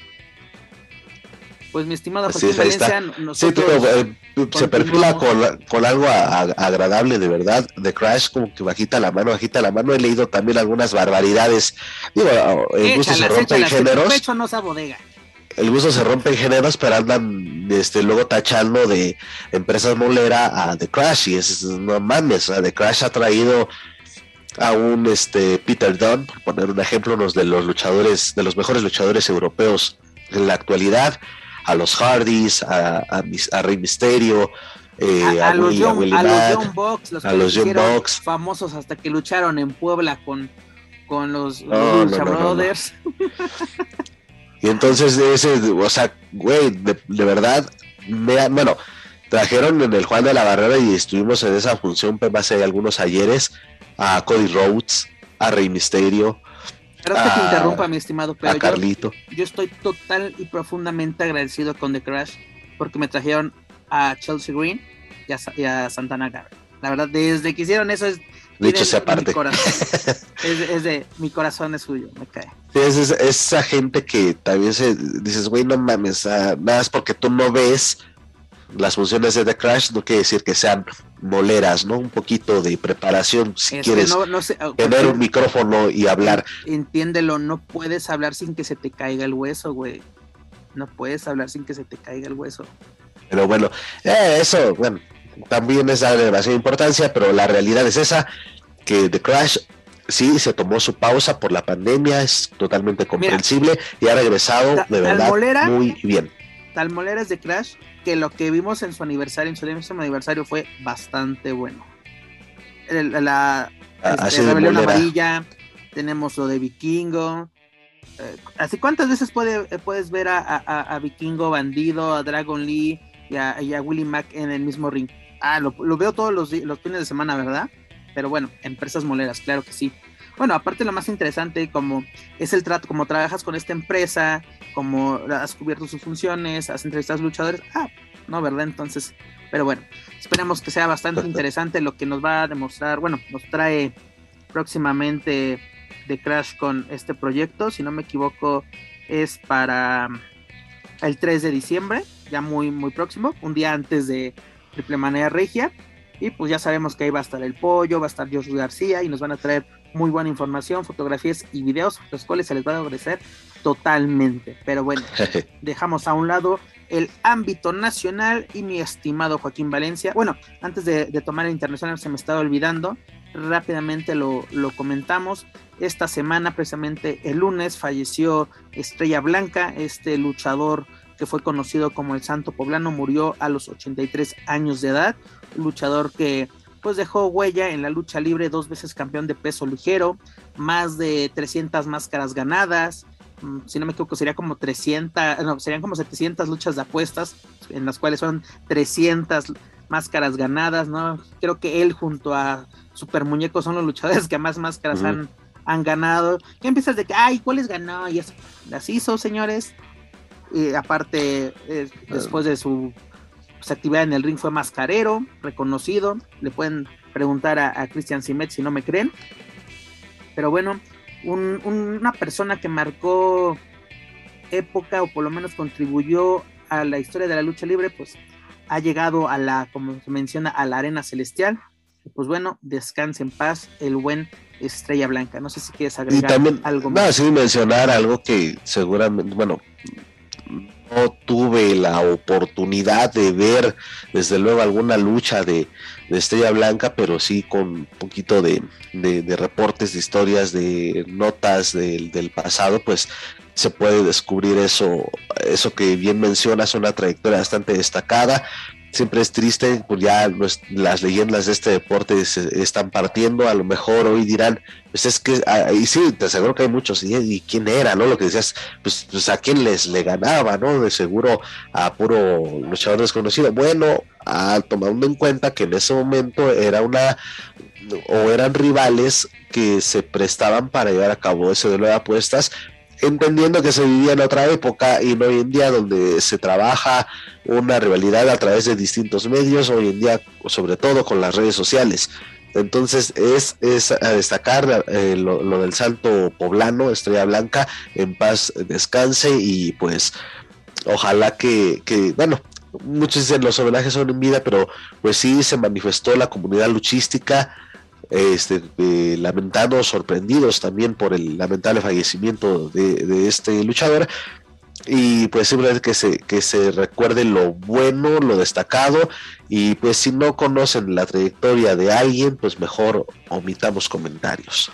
Pues mi estimado Joaquín Valencia, sí, eh, se perfila con, algo agradable, de verdad. De Crash, como que bajita la mano, bajita la mano. He leído también algunas barbaridades. Digo, el gusto se rompe en géneros. Pecho no bodega el gusto se rompe en géneros, pero andan este, luego tachando de empresas molera a The Crash. Y es, no mames, The Crash ha traído a un este, Peter Dunn, por poner un ejemplo, uno de los luchadores, de los mejores luchadores europeos en la actualidad, a los Hardys, a, a, Rey Mysterio. Eh, a, los John, Box, los, a los Box. famosos hasta que lucharon en Puebla con, con los, Brothers. Y entonces, ese, o sea, güey, de, verdad, me, bueno, trajeron en el Juan de la Barrera y estuvimos en esa función pues, hace algunos ayeres a Cody Rhodes, a Rey Misterio. Pero que te interrumpa, mi estimado, pero a Carlito. Yo, estoy total y profundamente agradecido con The Crash porque me trajeron a Chelsea Green y a, Santana Garrett. La verdad, desde que hicieron eso es Dicho sea aparte. es, de mi corazón es suyo, me cae. es, esa gente que también se dices, güey, no mames, ah, nada es porque tú no ves las funciones de The Crash, no quiere decir que sean moleras, ¿no? Un poquito de preparación si quieres ah, tener un micrófono y hablar. Entiéndelo, no puedes hablar sin que se te caiga el hueso, güey. No puedes hablar sin que se te caiga el hueso. Pero bueno, eh, eso, bueno, también es de demasiada importancia, pero la realidad es esa, que The Crash sí se tomó su pausa por la pandemia, es totalmente comprensible y ha regresado de verdad muy bien. Tal molera es de Crash que lo que vimos en su aniversario, en su décimo aniversario fue bastante bueno. la, este, rebelión amarilla, tenemos lo de Vikingo. Eh, así cuántas veces puede, puedes ver a, Vikingo bandido, a Dragon Lee y a, y a Willie Mack en el mismo ring. Ah, lo, veo todos los, los fines de semana, ¿verdad? Pero bueno, empresas moleras, claro que sí. Bueno, aparte lo más interesante como es el trato, como trabajas con esta empresa, como has cubierto sus funciones, has entrevistado a los luchadores, ah, ¿no? ¿Verdad? Entonces, pero bueno, esperemos que sea bastante interesante lo que nos va a demostrar, bueno, nos trae próximamente de Crash con este proyecto, si no me equivoco, es para el 3 de diciembre, ya muy, muy próximo, un día antes de Triple Manera Regia. Y pues ya sabemos que ahí va a estar el pollo, va a estar Josh García y nos van a traer muy buena información, fotografías y videos, los cuales se les va a agradecer totalmente. Pero bueno, dejamos a un lado el ámbito nacional y mi estimado Joaquín Valencia. Bueno, antes de, tomar el internacional se me estaba olvidando, rápidamente lo, lo, comentamos. Esta semana, precisamente el lunes, falleció Estrella Blanca, este luchador que fue conocido como el Santo Poblano, murió a los 83 años de edad, un luchador que pues dejó huella en la lucha libre, dos veces campeón de peso ligero, más de 300 máscaras ganadas, mm, si no me equivoco sería como 300, no, serían como 700 luchas de apuestas, en las cuales son 300 máscaras ganadas, ¿no? Creo que él junto a Super Muñeco son los luchadores que más máscaras han, han ganado. ¿Qué empiezas de que, ay, ¿cuáles ganó? Y eso, las hizo, señores. Y aparte, eh, después de su pues, actividad en el ring fue mascarero, reconocido. Le pueden preguntar a, Christian Simet si no me creen. Pero bueno, una persona que marcó época o por lo menos contribuyó a la historia de la lucha libre, pues ha llegado a la, como se menciona, a la arena celestial. Pues bueno, descanse en paz el buen Estrella Blanca. No sé si quieres agregar algo más. No, sí mencionar algo que seguramente, bueno, no tuve la oportunidad de ver desde luego alguna lucha de, Estrella Blanca, pero sí con un poquito de, reportes, de historias, de notas del, del, pasado, pues se puede descubrir eso, eso que bien mencionas, una trayectoria bastante destacada, siempre es triste, pues ya las leyendas de este deporte se están partiendo, a lo mejor hoy dirán, pues es que, ahí y sí, te aseguro que hay muchos, y, quién era, ¿no? Lo que decías, pues, pues a quién les le ganaba, ¿no? De seguro a puro luchador desconocido. Bueno, tomando en cuenta que en ese momento era una, o eran rivales que se prestaban para llevar a cabo ese duelo de apuestas, entendiendo que se vivía en otra época y no hoy en día donde se trabaja una rivalidad a través de distintos medios, hoy en día sobre todo con las redes sociales. Entonces es, es a destacar eh, lo, del salto poblano, Estrella Blanca, en paz descanse y pues ojalá que, que bueno, muchos dicen los homenajes son en vida, pero pues sí se manifestó la comunidad luchística este, eh, lamentados, sorprendidos también por el lamentable fallecimiento de, este luchador. Y pues simplemente que se, que se recuerde lo bueno, lo destacado. Y pues si no conocen la trayectoria de alguien, pues mejor omitamos comentarios.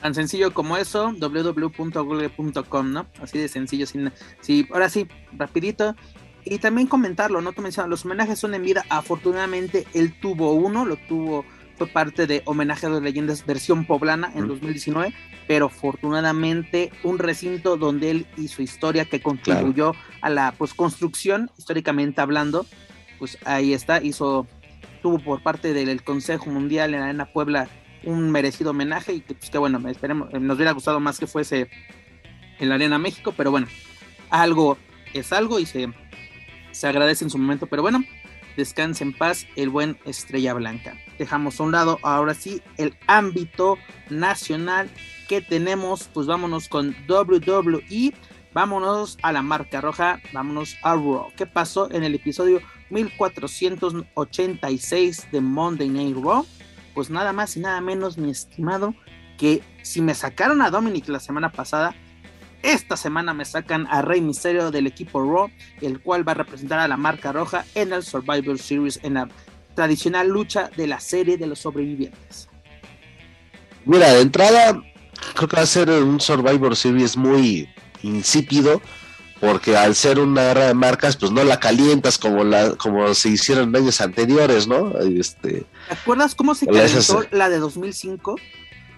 Tan sencillo como eso, www.google.com, ¿no? Así de sencillo, sin, sí, ahora sí, rapidito. Y también comentarlo, ¿no? Tú mencionas, los homenajes son en vida. Afortunadamente, él tuvo uno, lo tuvo fue parte de Homenaje a las Leyendas versión poblana en 2019, pero afortunadamente un recinto donde él y su historia que contribuyó a la pues construcción, históricamente hablando, pues ahí está, hizo, tuvo por parte del Consejo Mundial en la Arena Puebla un merecido homenaje y que pues que bueno, esperemos, nos hubiera gustado más que fuese en la Arena México, pero bueno, algo es algo y se, se agradece en su momento, pero bueno, descanse en paz el buen Estrella Blanca. Dejamos a un lado ahora sí el ámbito nacional que tenemos, pues vámonos con WWE, vámonos a la marca roja, vámonos a Raw. ¿Qué pasó en el episodio 1486 de Monday Night Raw? Pues nada más y nada menos, mi estimado, que si me sacaron a Dominic la semana pasada, esta semana me sacan a Rey Misterio del equipo Raw, el cual va a representar a la marca roja en el Survivor Series, en la tradicional lucha de la serie de los sobrevivientes. Mira, de entrada, creo que va a ser un Survivor Series muy insípido, porque al ser una guerra de marcas, pues no la calientas como la como se hicieron en años anteriores, ¿no? Este, ¿Te acuerdas cómo se calentó la de 2005?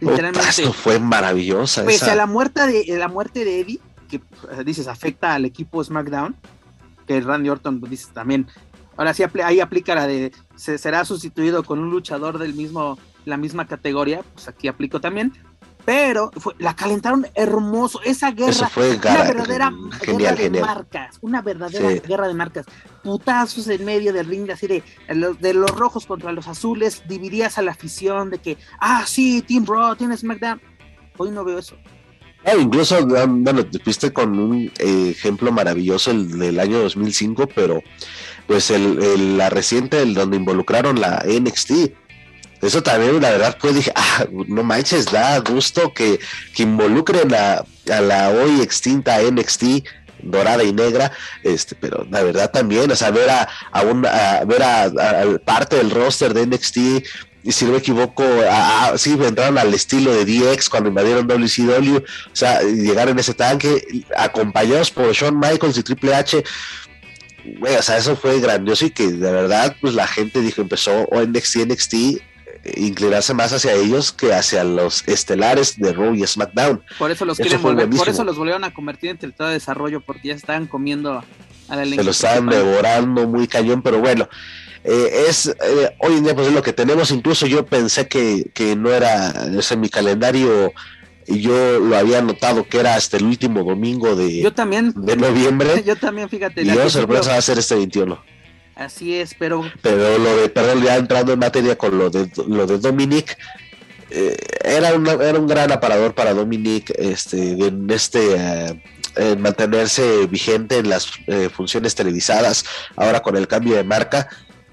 Literalmente. esto fue maravillosa. Pese a la muerte de la muerte de Eddie, que eh, dices afecta al equipo SmackDown, que Randy Orton pues, dice también. Ahora sí ahí aplica la de se será sustituido con un luchador del mismo la misma categoría, pues aquí aplico también. Pero la calentaron hermoso. Esa guerra, fue una verdadera guerra de marcas, una verdadera guerra de marcas. Putazos en medio del ring, así de, de los rojos contra los azules, dividías a la afición de que, ah, sí, Team Raw, tienes SmackDown. Hoy no veo eso. Ah, incluso, bueno, te fuiste con un ejemplo maravilloso el del año 2005, pero pues el, la reciente, el donde involucraron la NXT eso también, la verdad, pues dije, ah, no manches, da gusto que, que involucren a, la hoy extinta NXT dorada y negra, este, pero la verdad también, o sea, ver a, a, a ver a, parte del roster de NXT, y si no me equivoco, a, sí, entraron al estilo de DX cuando invadieron WCW, o sea, llegar en ese tanque, acompañados por Shawn Michaels y Triple H, o sea, eso fue grandioso y que de verdad, pues la gente dijo, empezó o NXT, NXT, inclinarse más hacia ellos que hacia los estelares de Raw y SmackDown. Por eso los quieren volver, por eso los volvieron a convertir en territorio de desarrollo, porque ya estaban comiendo a la Se lo estaban devorando muy cañón, pero bueno. Eh, es eh, hoy en día pues es lo que tenemos incluso yo pensé que, que no era ese mi calendario y yo lo había notado que era hasta el último domingo de, yo también, de noviembre. Yo también, fíjate. Y yo sorpresa va a ser este 21. Así es, pero. Pero lo de, perdón, ya entrando en materia con lo de lo de Dominic, eh, era, era un gran aparador para Dominic este, en este. Eh, mantenerse vigente en las eh, funciones televisadas, ahora con el cambio de marca,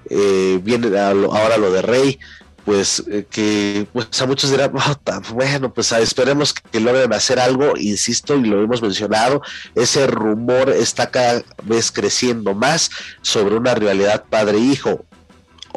viene ahora lo de Rey, pues eh, que pues a muchos dirán, bueno, pues esperemos que logren hacer algo, insisto, y lo hemos mencionado, ese rumor está cada vez creciendo más sobre una rivalidad padre-hijo.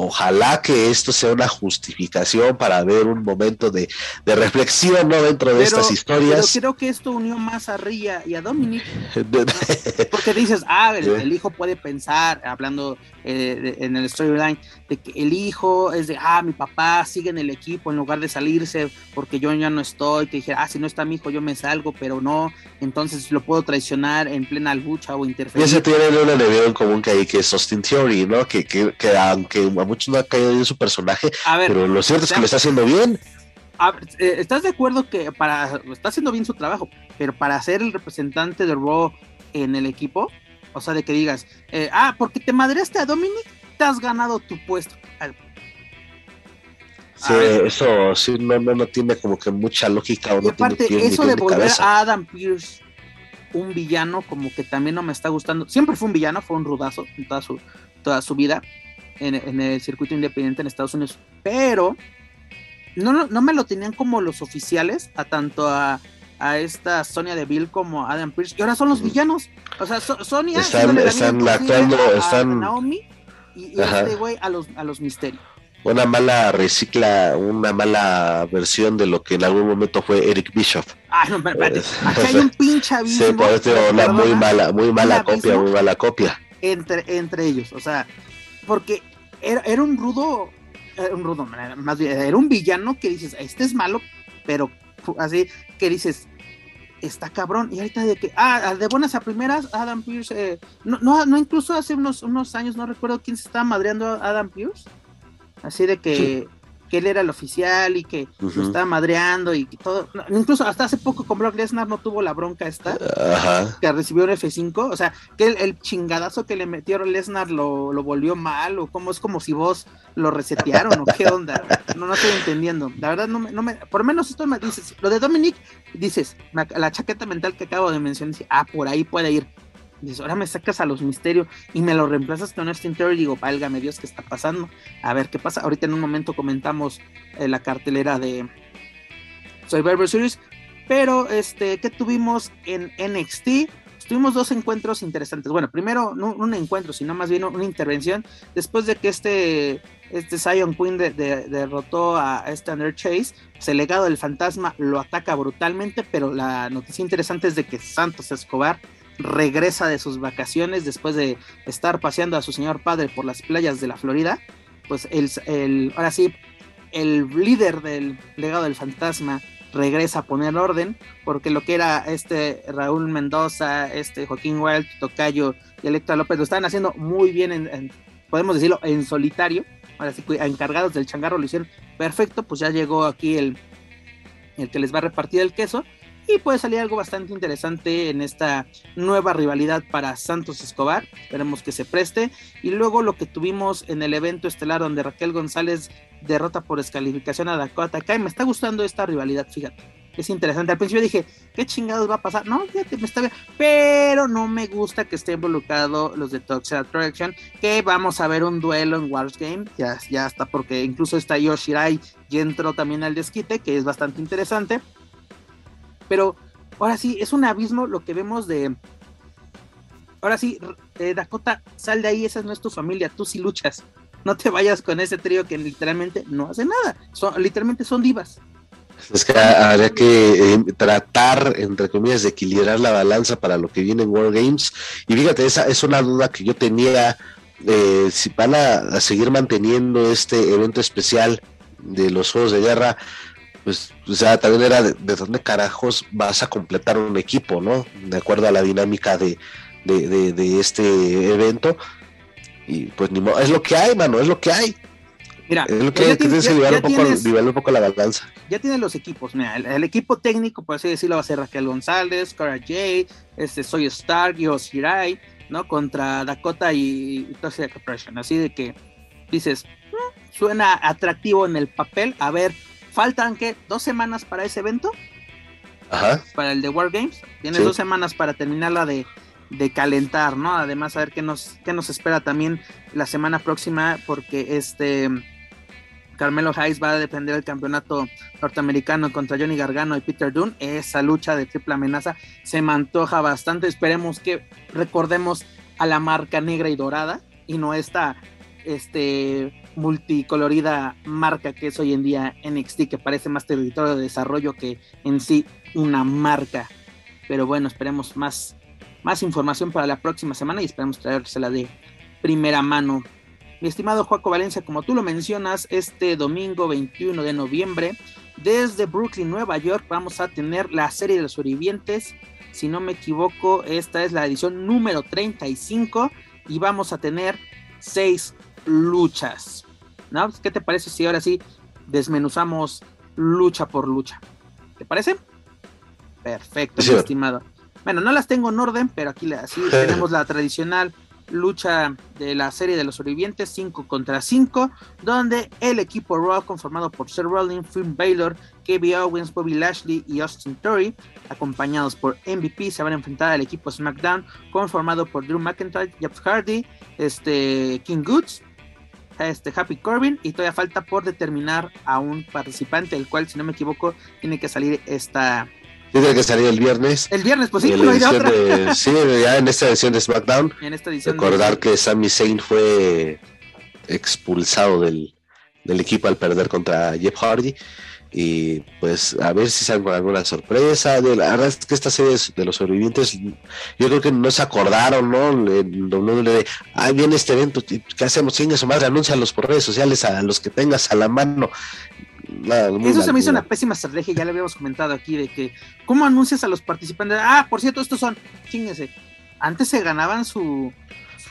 Ojalá que esto sea una justificación para ver un momento de, reflexión ¿no? dentro de estas historias. Pero creo que esto unió más a Ria y a Dominic. porque dices, ah, el, hijo puede pensar, hablando eh, en el storyline, de que el hijo es de, ah, mi papá sigue en el equipo en lugar de salirse porque yo ya no estoy, que dije, ah, si no está mi hijo yo me salgo, pero no, entonces lo puedo traicionar en plena lucha o interferir. Y ese tiene una enemigo en común que hay, que es Austin Theory, ¿no? Que, que, que aunque a muchos no ha caído en su personaje, pero lo cierto es que lo está haciendo bien. Eh, ¿Estás de acuerdo que para está haciendo bien su trabajo, pero para ser el representante de Raw en el equipo, o sea, de que digas, eh, ah, porque te madreaste a Dominic, te has ganado tu puesto. Sí, eso sí, no, no, tiene como que mucha lógica. O no aparte, tiene eso de volver a Adam Pierce un villano, como que también no me está gustando. Siempre fue un villano, fue un rudazo en toda su, toda su vida en, el circuito independiente en Estados Unidos. Pero no, no me lo tenían como los oficiales, a tanto a, a esta Sonia Deville como a Adam Pierce. Y ahora son los villanos. O sea, Sonia están, están actuando, están Naomi y, este güey a los, a los misterios. Una mala recicla, una mala versión de lo que en algún momento fue Eric Bishop. Ay, no, espérate. Aquí hay un pinche abismo. Sí, por eso una muy mala, muy mala copia, muy mala copia. Entre, entre ellos, o sea, porque era, era un rudo, era un rudo, más bien, era un villano que dices, este es malo, pero así que dices, está cabrón. Y ahorita de que, ah, de buenas a primeras, Adam Pierce, eh, no, no, no, incluso hace unos, unos años, no recuerdo quién se estaba madreando Adam Pierce. Así de que, que él era el oficial y que lo estaba madreando y todo. Incluso hasta hace poco con Brock Lesnar no tuvo la bronca esta, que recibió un F5. O sea, que el, chingadazo que le metió Lesnar lo, lo, volvió mal, o como es como si vos lo resetearon, o qué onda. No, no estoy entendiendo. La verdad, no me, no me, por lo menos esto me dices, lo de Dominic, dices, la chaqueta mental que acabo de mencionar, ah, por ahí puede ir Dices, ahora me sacas a los misterios y me lo reemplazas con Austin Theory. Digo, válgame Dios, ¿qué está pasando? A ver qué pasa. Ahorita en un momento comentamos eh, la cartelera de Survivor Series. Pero, este, ¿qué tuvimos en NXT? Tuvimos dos encuentros interesantes. Bueno, primero, no un encuentro, sino más bien una intervención. Después de que este, este Zion Queen derrotó a este Chase, pues el legado del fantasma lo ataca brutalmente. Pero la noticia interesante es de que Santos Escobar regresa de sus vacaciones después de estar paseando a su señor padre por las playas de la Florida, pues el, el, ahora sí, el líder del legado del fantasma regresa a poner orden, porque lo que era este Raúl Mendoza, este Joaquín Wild, Tocayo y Electra López lo estaban haciendo muy bien, en, podemos decirlo, en solitario, ahora sí, encargados del changarro lo hicieron perfecto, pues ya llegó aquí el, el que les va a repartir el queso. Y puede salir algo bastante interesante en esta nueva rivalidad para Santos Escobar. Esperemos que se preste. Y luego lo que tuvimos en el evento estelar donde Raquel González derrota por descalificación a Dakota Kai. Me está gustando esta rivalidad, fíjate. Es interesante. Al principio dije, ¿qué chingados va a pasar? No, fíjate, me está bien. Pero no me gusta que esté involucrado los de Toxic Attraction. Que vamos a ver un duelo en Wars Game. Ya, ya está, porque incluso está Yoshirai y entró también al desquite, que es bastante interesante. Pero ahora sí, es un abismo lo que vemos de. Ahora sí, eh, Dakota, sal de ahí, esa no es tu familia, tú sí luchas. No te vayas con ese trío que literalmente no hace nada. Son, literalmente son divas. Es que habría que eh, tratar, entre comillas, de equilibrar la balanza para lo que viene en World Games. Y fíjate, esa es una duda que yo tenía. Eh, si van a, seguir manteniendo este evento especial de los Juegos de Guerra, pues, o sea, también era de, de, dónde carajos vas a completar un equipo, ¿no? De acuerdo a la dinámica de, de, de este evento. Y pues ni modo, es lo que hay, mano, es lo que hay. Mira, es lo que hay, tienes que nivelar un, poco, nivelar un poco la balanza. Ya tienen los equipos, mira, el, el, equipo técnico, por así decirlo, va a ser Raquel González, Cara J, este, Soy Stark, Yos Hirai, ¿no? Contra Dakota y, y Toxic. Así de que dices, mm, suena atractivo en el papel. A ver, faltan que dos semanas para ese evento. Ajá. Para el de War Games. Tienes sí. dos semanas para terminarla de, de calentar, ¿no? Además, a ver qué nos, qué nos espera también la semana próxima, porque este Carmelo Hayes va a defender el campeonato norteamericano contra Johnny Gargano y Peter Dunne. Esa lucha de triple amenaza se me antoja bastante. Esperemos que recordemos a la marca negra y dorada y no esta este, multicolorida marca que es hoy en día NXT, que parece más territorio de desarrollo que en sí una marca. Pero bueno, esperemos más, más información para la próxima semana y esperemos traérsela de primera mano. Mi estimado Joaco Valencia, como tú lo mencionas, este domingo 21 de noviembre, desde Brooklyn, Nueva York, vamos a tener la serie de los sobrevivientes. Si no me equivoco, esta es la edición número 35 y vamos a tener seis luchas. ¿No? ¿Qué te parece si ahora sí desmenuzamos lucha por lucha? ¿Te parece? Perfecto, sí. estimado. Bueno, no las tengo en orden, pero aquí así tenemos la tradicional lucha de la serie de los sobrevivientes 5 contra 5, donde el equipo Raw conformado por Seth Rollins, Finn Balor, KB Owens, Bobby Lashley y Austin Theory, acompañados por MVP, se van a enfrentar al equipo SmackDown conformado por Drew McIntyre, Jeff Hardy, este King Goods, este Happy Corbin y todavía falta por determinar a un participante, el cual si no me equivoco tiene que salir esta tiene que salir el viernes. El viernes, pues sí, no hay de otra. De, sí, ya en esta edición de SmackDown. En esta edición Recordar de... que Sami Zayn fue expulsado del, del, equipo al perder contra Jeff Hardy. Y pues a ver si sale con alguna sorpresa. De la verdad es que esta serie de los sobrevivientes, yo creo que no se acordaron, ¿no? No le ah, viene este evento, ¿qué hacemos? Chinga su madre, anúncialos por redes sociales a los que tengas a la mano. Nada, Eso se me hizo una pésima estrategia, ya lo habíamos comentado aquí, de que, ¿cómo anuncias a los participantes? Ah, por cierto, estos son, chíngese. Antes se ganaban su,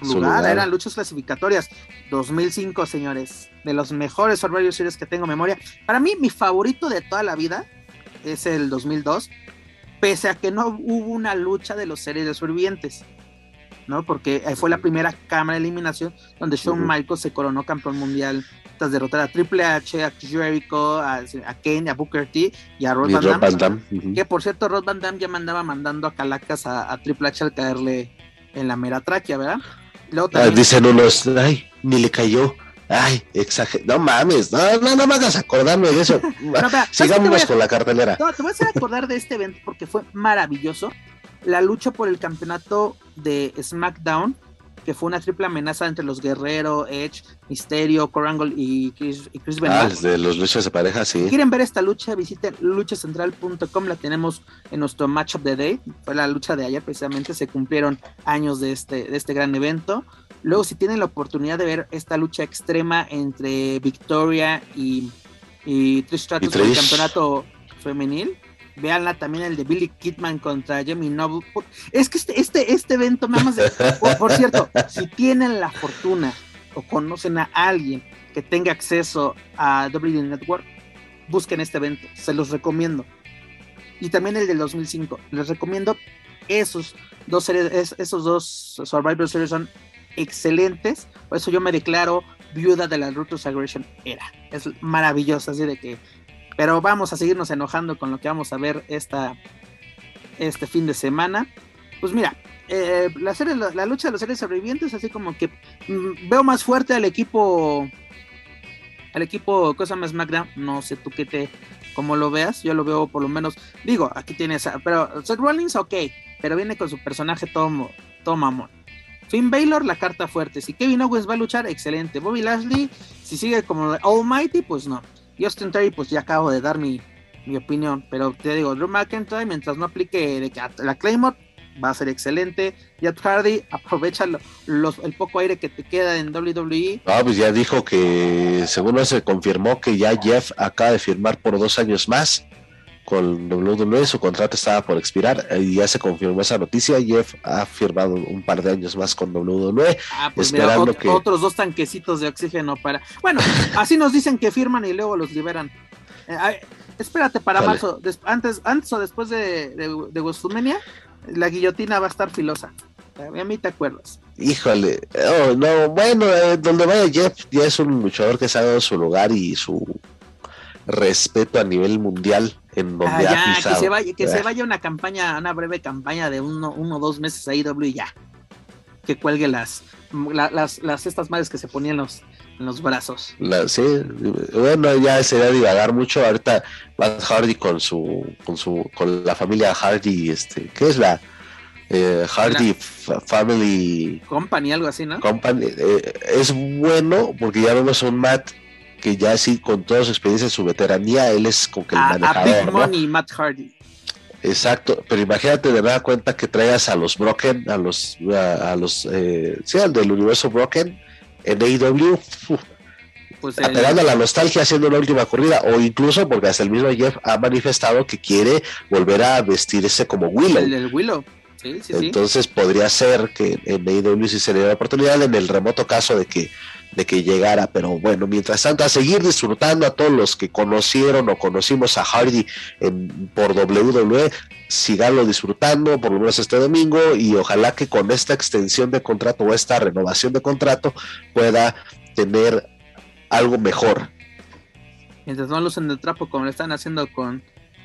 su, lugar, lugar, eran luchas clasificatorias. 2005, señores, de los mejores Survivor Series que tengo memoria. Para mí, mi favorito de toda la vida es el 2002, pese a que no hubo una lucha de los series de sobrevivientes. ¿no? Porque fue la primera cámara de eliminación donde Shawn uh -huh. Michaels se coronó campeón mundial tras derrotar a Triple H, a Jericho, a, a Kane, a Booker T y a Rod y Van Damme. Van Damme. Uh -huh. Que por cierto, Rod Van Damme ya mandaba mandando a Calacas a, a Triple H al caerle en la mera tráquea, ¿verdad? Luego también... ah, dicen unos, ay, ni le cayó. Ay, exager... No mames, no, no, no me hagas acordarme de eso. no, pero, Sigámonos con la cartelera. No, te voy a acordar de este evento porque fue maravilloso. La lucha por el campeonato de SmackDown, que fue una triple amenaza entre los Guerrero, Edge, Misterio, Corangle y Chris, y Chris Benoit. Ah, de los luchas de pareja, sí. Si quieren ver esta lucha, visiten luchacentral.com, la tenemos en nuestro Matchup de Day. Fue la lucha de ayer, precisamente, se cumplieron años de este, de este gran evento. Luego, si tienen la oportunidad de ver esta lucha extrema entre Victoria y, y Trish Stratus por el campeonato femenil, véanla también el de Billy Kidman contra Jamie Noble. Es que este, este, este evento, más de, por, cierto, si tienen la fortuna o conocen a alguien que tenga acceso a WWE Network, busquen este evento, se los recomiendo. y también el del 2005. Les recomiendo esos dos series, esos dos Survivor Series son excelentes. Por eso yo me declaro viuda de la Rutus Aggression era. Es maravilloso, así de que. Pero vamos a seguirnos enojando con lo que vamos a ver esta, este fin de semana. Pues mira, eh, la, la, lucha de los seres sobrevivientes, así como que mm, veo más fuerte al equipo. Al equipo Cosa más SmackDown. No sé tú qué te. Como lo veas, yo lo veo por lo menos. Digo, aquí tienes. Pero Seth Rollins, ok. Pero viene con su personaje todo, todo mamón. Finn Baylor, la carta fuerte. Si Kevin Owens va a luchar, excelente. Bobby Lashley, si sigue como Almighty, pues no. Y Austin Terry, pues ya acabo de dar mi, opinión. Pero te digo, Drew McIntyre, mientras no aplique la Claymore, va a ser excelente. Jeff Hardy, aprovecha el poco aire que te queda en WWE. Ah, pues ya dijo que, según se confirmó que ya Jeff acaba de firmar por dos años más con WWE, su contrato estaba por expirar y ya se confirmó esa noticia. Jeff ha firmado un par de años más con WWE. Ah, pues esperando que... otros dos tanquecitos de oxígeno para. Bueno, así nos dicen que firman y luego los liberan. Eh, espérate para marzo, antes, antes o después de, de, de la guillotina va a estar filosa. A mí te acuerdas. Híjole, oh, no, bueno, eh, donde vaya Jeff ya es un luchador que se ha dado su lugar y su respeto a nivel mundial en donde ah, ha pisado. Que se vaya, que se vaya una campaña, una breve campaña de uno, o dos meses ahí W y ya. Que cuelgue las, las, las estas madres que se ponían los, en los brazos. sí, bueno, ya sería divagar mucho. Ahorita Matt Hardy con su, con su, con la familia Hardy, este, ¿qué es la? Eh, Hardy Family Company, algo así, ¿no? Company, eh, es bueno porque ya vemos un Matt que ya sí, con toda su experiencia, su veteranía, él es como que el manejador. A Big Money, Matt Hardy. Exacto, pero imagínate de nada cuenta que traigas a los Broken, a los, a, los, eh, sí, al del universo Broken en AEW, pues apelando a la nostalgia haciendo la última corrida, o incluso porque hasta el mismo Jeff ha manifestado que quiere volver a vestirse como Willow. El, el Willow. Sí, sí, Entonces podría ser que en AEW sí se le dé la oportunidad en el remoto caso de que de que llegara, pero bueno, mientras tanto, a seguir disfrutando a todos los que conocieron o conocimos a Hardy en, por WWE, siganlo disfrutando por lo menos este domingo y ojalá que con esta extensión de contrato o esta renovación de contrato pueda tener algo mejor. Mientras no lucen de trapo como lo están haciendo con,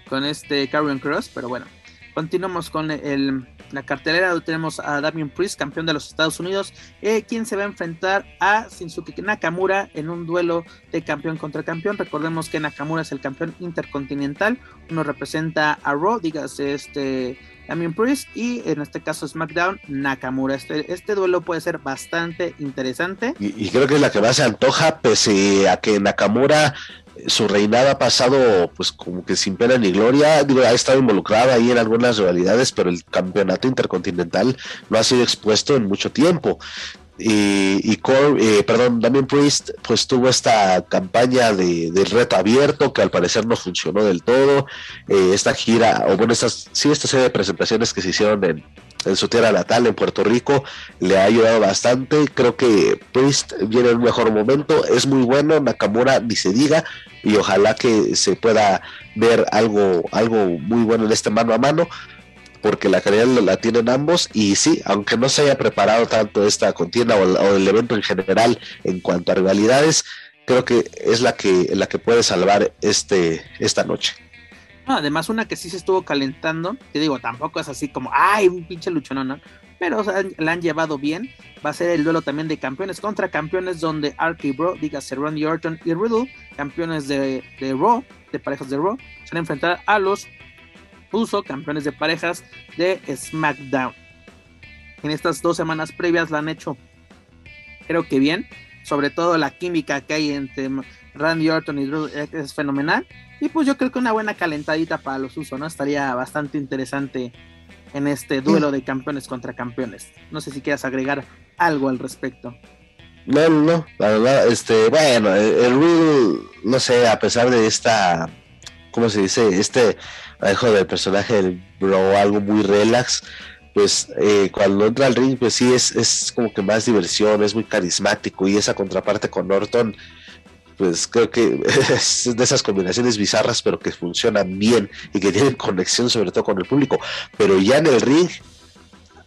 con este Karrion Cross, pero bueno, continuamos con el la cartelera tenemos a Damien Priest, campeón de los Estados Unidos, eh, quien se va a enfrentar a Shinsuke Nakamura en un duelo de campeón contra campeón. Recordemos que Nakamura es el campeón intercontinental, uno representa a Raw, dígase este Damien Priest, y en este caso SmackDown, Nakamura. Este, este duelo puede ser bastante interesante. Y, y creo que es la que más se antoja, pese a que Nakamura su reinado ha pasado pues como que sin pena ni gloria, ha estado involucrada ahí en algunas rivalidades, pero el campeonato intercontinental no ha sido expuesto en mucho tiempo. Y, y eh, perdón, Damien Priest pues tuvo esta campaña de, reto abierto que al parecer no funcionó del todo. Eh, esta gira, o bueno, estas, sí, esta serie de presentaciones que se hicieron en, en su tierra natal, en Puerto Rico, le ha ayudado bastante. Creo que Priest viene en un mejor momento, es muy bueno, Nakamura ni se diga, y ojalá que se pueda ver algo, algo muy bueno en este mano a mano porque la calidad la tienen ambos. Y sí, aunque no se haya preparado tanto esta contienda o, el evento en general en cuanto a rivalidades, creo que es la que, la que puede salvar este, esta noche además, una que sí se estuvo calentando, te digo, tampoco es así como, ay, un pinche luchón, ¿no? Pero la han llevado bien. Va a ser el duelo también de campeones contra campeones, donde RK Bro, dígase Randy Orton y Riddle, campeones de, de Raw, de parejas de Raw, se van a a los Uso, campeones de parejas de SmackDown. En estas dos semanas previas la han hecho, creo que bien. Sobre todo la química que hay entre Randy Orton y Drew es fenomenal. Y pues yo creo que una buena calentadita para los usos, ¿no? Estaría bastante interesante en este duelo de campeones contra campeones. No sé si quieras agregar algo al respecto. No, no, la verdad, este, bueno, el, Riddle, no sé, a pesar de esta, ¿cómo se dice? Este dejo del personaje del bro, algo muy relax, pues eh, cuando entra al ring, pues sí, es, es como que más diversión, es muy carismático y esa contraparte con Orton pues creo que es de esas combinaciones bizarras, pero que funcionan bien y que tienen conexión sobre todo con el público. Pero ya en el ring,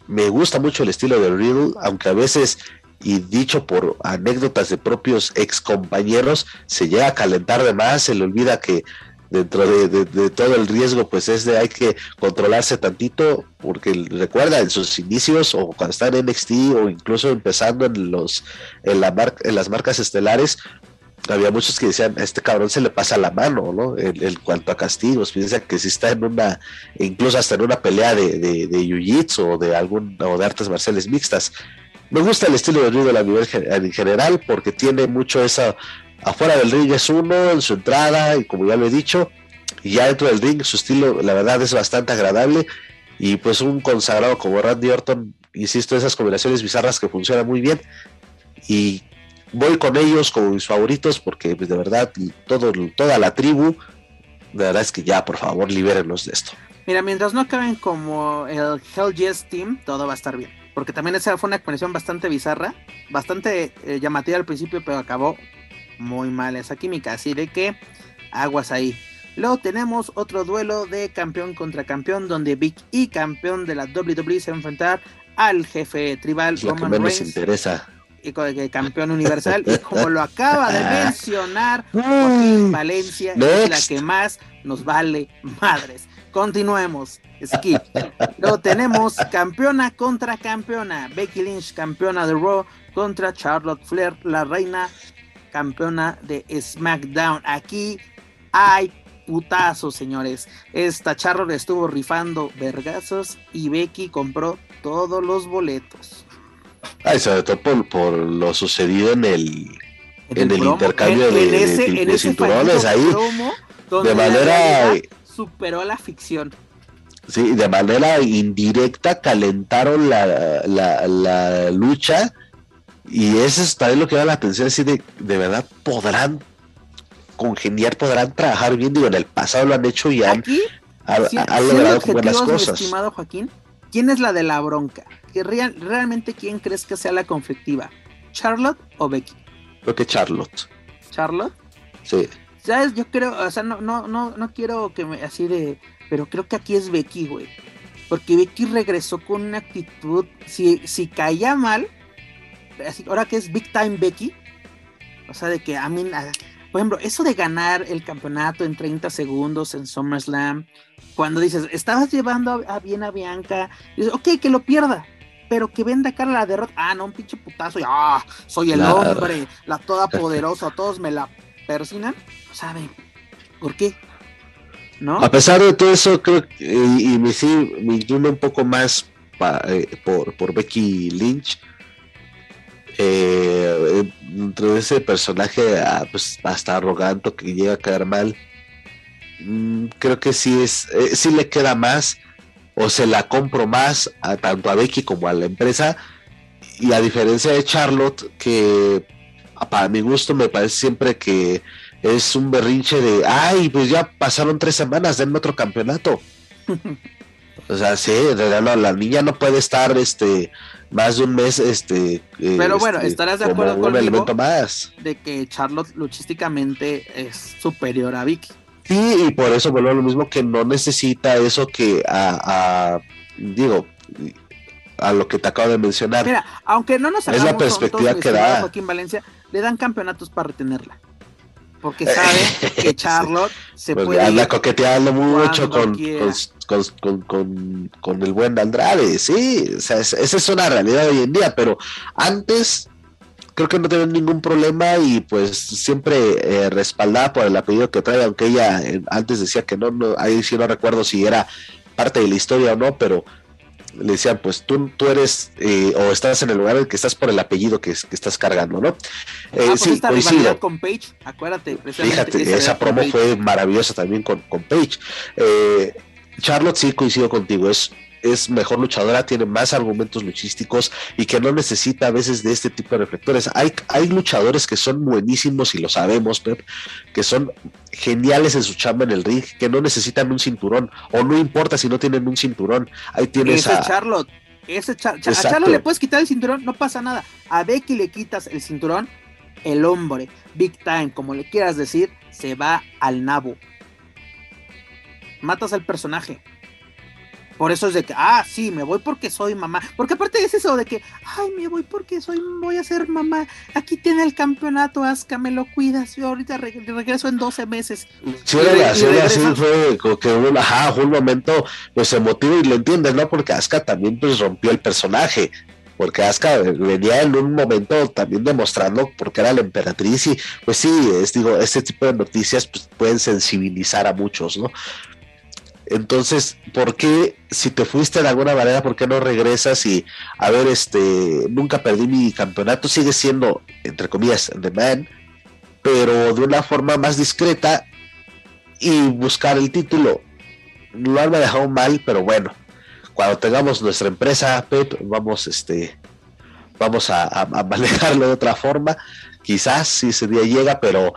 me gusta mucho el estilo de Riddle, aunque a veces, y dicho por anécdotas de propios ex compañeros, se llega a calentar de más, se le olvida que dentro de, todo el riesgo, pues es de hay que controlarse tantito, porque recuerda en sus inicios o cuando está en NXT o incluso empezando en los en, la en las marcas estelares, había muchos que decían, a este cabrón se le pasa la mano, ¿no? En, cuanto a castigos, piensa que si está en una, incluso hasta en una pelea de, de, de jiu-jitsu o de algún, o de artes marciales mixtas. Me gusta el estilo de Riddle a nivel en general porque tiene mucho esa, afuera del ring es uno, en su entrada, y como ya lo he dicho, y ya dentro del ring su estilo, la verdad, es bastante agradable, y pues un consagrado como Randy Orton, insisto, esas combinaciones bizarras que funcionan muy bien, y voy con ellos como mis favoritos porque pues, de verdad todo, toda la tribu, de verdad es que ya por favor libérenlos de esto. Mira, mientras no acaben como el Hell Yes Team, todo va a estar bien. Porque también esa fue una conexión bastante bizarra, bastante eh, llamativa al principio, pero acabó muy mal esa química. Así de que aguas ahí. Luego tenemos otro duelo de campeón contra campeón, donde Big E, campeón de la WWE, se va a enfrentar al jefe tribal Roman Reigns. interesa campeón universal. Y como lo acaba de mencionar Joaquín Valencia, es la que más nos vale madres. Continuemos. Skip. Luego tenemos campeona contra campeona. Becky Lynch, campeona de Raw, contra Charlotte Flair, la reina campeona de SmackDown. Aquí hay putazos, señores. Esta Charlotte estuvo rifando vergazos y Becky compró todos los boletos. Ay, sobre todo por, lo sucedido en el, en, el, intercambio de, cinturones ahí. de manera. Superó la ficción. Sí, de manera indirecta calentaron la, la, lucha. Y eso es también lo que da la atención, así de, de verdad podrán congeniar, podrán trabajar bien. Digo, en el pasado lo han hecho y han, logrado buenas cosas. estimado Joaquín, ¿quién es la de la bronca? realmente quién crees que sea la conflictiva, Charlotte o Becky. Creo que Charlotte. ¿Charlotte? Sí. ¿Sabes? Yo creo, o sea, no, no, no, no quiero que me así de, pero creo que aquí es Becky, güey. Porque Becky regresó con una actitud, si, si caía mal, así, ahora que es Big Time Becky, o sea, de que a mí, por ejemplo, eso de ganar el campeonato en 30 segundos en SummerSlam, cuando dices, estabas llevando a, bien a Bianca, dices, ok, que lo pierda, pero que venda cara la derrota. Ah, no, un pinche putazo. Y, ah, soy el hombre, la toda poderosa, todos me la persinan. ¿Saben por qué? ¿No? A pesar de todo eso, creo que, y, me, sí, me inclino un poco más eh, por, por Becky Lynch. Eh, dentro de ese personaje pues, hasta arrogante que llega a caer mal, mm, creo que sí es, eh, sí le queda más o se la compro más a, tanto a Becky como a la empresa. Y a diferencia de Charlotte, que para mi gusto me parece siempre que es un berrinche de, ay, pues ya pasaron tres semanas, denme otro campeonato. o sea, sí, la niña no puede estar este más de un mes este pero bueno este, estarás de acuerdo con elemento más de que Charlotte luchísticamente es superior a Vicky Sí, y por eso vuelvo a lo mismo que no necesita eso que a, digo, a lo que te acabo de mencionar. Mira, aunque no nos es la perspectiva que da Joaquín Valencia, le dan campeonatos para retenerla. Porque sabe que Charlotte se pues puede. Anda coqueteando mucho con con, con, con, el buen Andrade, sí, o sea, esa es una realidad hoy en día, pero antes creo que no tiene ningún problema y pues siempre eh, respaldada por el apellido que trae, aunque ella eh, antes decía que no, no, ahí sí no recuerdo si era parte de la historia o no, pero le decían, pues tú, tú eres eh, o estás en el lugar en el que estás por el apellido que, estás cargando, ¿no? Eh, ah, sí, coincido. con Page, acuérdate. Fíjate, esa promo fue maravillosa también con, con Page. Charlotte, sí, coincido contigo, es es mejor luchadora, tiene más argumentos luchísticos y que no necesita a veces de este tipo de reflectores. Hay, hay luchadores que son buenísimos y lo sabemos, Pep, que son geniales en su chamba en el ring, que no necesitan un cinturón o no importa si no tienen un cinturón. Ahí tienes a Charlotte. Ese a Charlotte le puedes quitar el cinturón, no pasa nada. A Becky le quitas el cinturón el hombre, big time, como le quieras decir, se va al nabo. Matas al personaje. Por eso es de que, ah, sí, me voy porque soy mamá. Porque aparte es eso de que, ay, me voy porque soy, voy a ser mamá. Aquí tiene el campeonato, Aska, me lo cuidas. Yo ahorita regreso en 12 meses. Sí, así, fue como que un, ajá, fue un momento pues emotivo y lo entiendes, ¿no? Porque Aska también pues rompió el personaje. Porque Aska venía en un momento también demostrando porque era la emperatriz y pues sí, es, digo, este tipo de noticias pues, pueden sensibilizar a muchos, ¿no? Entonces, ¿por qué si te fuiste de alguna manera, por qué no regresas y, a ver, este, nunca perdí mi campeonato, sigue siendo, entre comillas, The Man, pero de una forma más discreta y buscar el título? No me ha dejado mal, pero bueno, cuando tengamos nuestra empresa, Pep, vamos, este, vamos a, a manejarlo de otra forma. Quizás si ese día llega, pero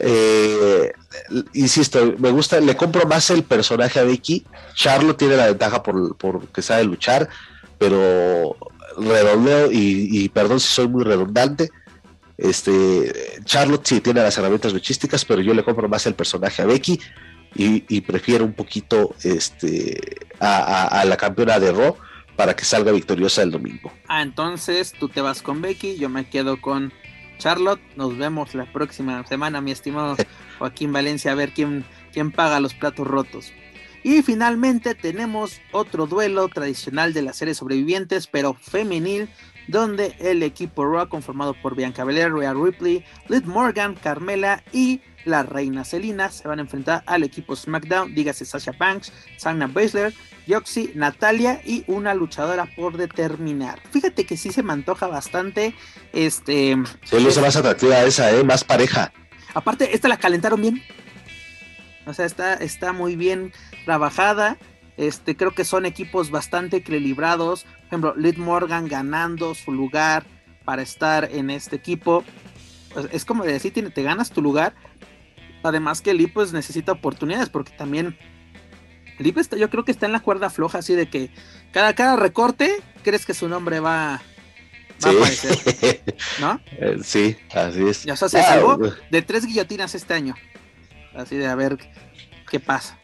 eh, insisto, me gusta, le compro más el personaje a Becky. Charlo tiene la ventaja por, que sabe luchar, pero redondeo y, perdón si soy muy redundante. Este, Charlotte sí tiene las herramientas luchísticas, pero yo le compro más el personaje a Becky y, prefiero un poquito este, a, la campeona de Raw para que salga victoriosa el domingo. Ah, entonces tú te vas con Becky, yo me quedo con Charlotte. Nos vemos la próxima semana, mi estimado Joaquín Valencia, a ver quién, quién paga los platos rotos. Y finalmente tenemos otro duelo tradicional de la serie sobrevivientes, pero femenil, donde el equipo Raw, conformado por Bianca Belair, Rhea Ripley, Liv Morgan, Carmela y la Reina Selina, se van a enfrentar al equipo SmackDown, dígase Sasha Banks, Sana Baszler, Yoxi, Natalia y una luchadora por determinar. Fíjate que sí se me antoja bastante. Este. Sí, luce más atractiva esa, ¿eh? Más pareja. Aparte, esta la calentaron bien. O sea, está, está muy bien trabajada. Este, creo que son equipos bastante equilibrados. Por ejemplo, Liv Morgan ganando su lugar para estar en este equipo. Pues, es como decir, te ganas tu lugar. Además que Liv pues necesita oportunidades porque también Lip está, yo creo que está en la cuerda floja, así de que cada, cada recorte crees que su nombre va, a aparecer. ¿No? Eh, sí, así es. Ya se ah, salvó de tres guillotinas este año. Así de a ver qué pasa.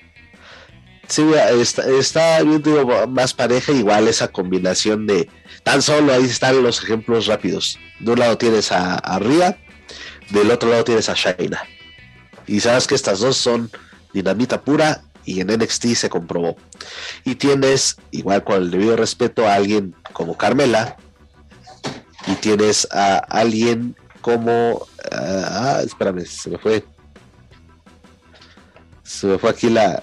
Sí, está, está digo, más pareja, igual esa combinación de tan solo ahí están los ejemplos rápidos. De un lado tienes a, a Ria, del otro lado tienes a Shaina. Y sabes que estas dos son dinamita pura y en NXT se comprobó. Y tienes, igual con el debido respeto, a alguien como Carmela y tienes a alguien como... ah, ah espérame, se me fue. Se me fue aquí la...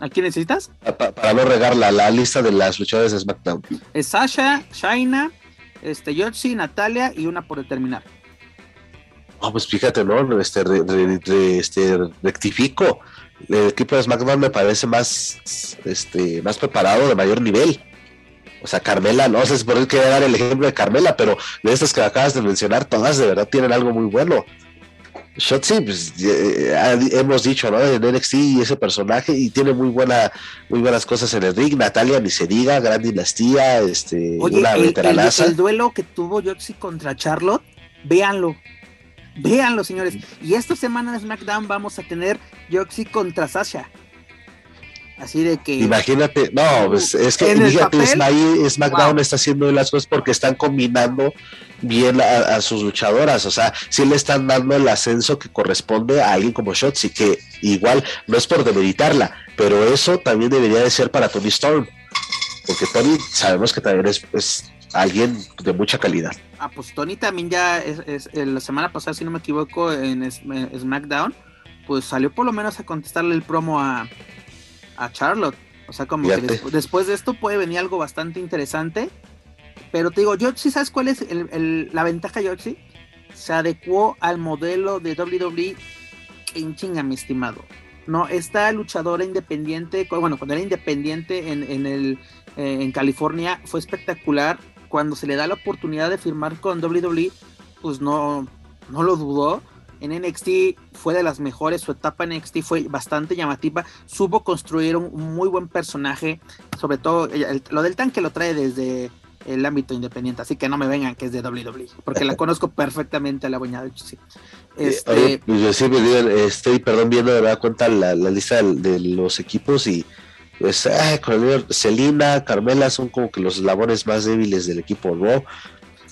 ¿A quién necesitas? para no regar la, lista de las luchadoras de SmackDown. Es Sasha, Shaina, este, Yotzi, Natalia y una por determinar. Pues fíjate, ¿no? Este, este, rectifico el equipo de SmackDown me parece más, este, más preparado, de mayor nivel. O sea, Carmela, no sé si por qué dar el ejemplo de Carmela, pero de estas que acabas de mencionar, todas de verdad tienen algo muy bueno. Shotzi, pues eh, hemos dicho, ¿no? En NXT y ese personaje, y tiene muy buena, muy buenas cosas en el ring. Natalia, ni se diga, gran dinastía, este, una el, el, duelo que tuvo Shotzi contra Charlotte, véanlo, Véanlo, señores. Y esta semana en SmackDown vamos a tener Yoxi contra Sasha. Así de que. Imagínate, no, pues, es que fíjate, SmackDown está haciendo las cosas porque están combinando bien a, sus luchadoras. O sea, sí le están dando el ascenso que corresponde a alguien como Shotzi, que igual no es por demeritarla, pero eso también debería de ser para Tony Storm. Porque Tony sabemos que también es alguien de mucha calidad. Ah, pues Tony también ya es, eh, la semana pasada, si no me equivoco, en, SmackDown, pues salió por lo menos a contestarle el promo a, a Charlotte. O sea, como que después de esto puede venir algo bastante interesante. Pero te digo, yo sí sabes cuál es la ventaja Yoshi. Se adecuó al modelo de WWE en chinga, mi estimado. No, esta luchadora independiente, bueno, cuando era independiente en, el, eh, en California, fue espectacular cuando se le da la oportunidad de firmar con WWE, pues no, no lo dudó. En NXT fue de las mejores, su etapa en NXT fue bastante llamativa, supo construir un, muy buen personaje, sobre todo lo del tanque lo trae desde el ámbito independiente, así que no me vengan que es de WWE, porque la conozco perfectamente a la buena de sí. Este... Oye, pues yo sí me estoy, perdón, viendo de verdad cuenta la, la lista de, de, los equipos y pues, ay, Celina, Carmela son como que los labores más débiles del equipo Raw.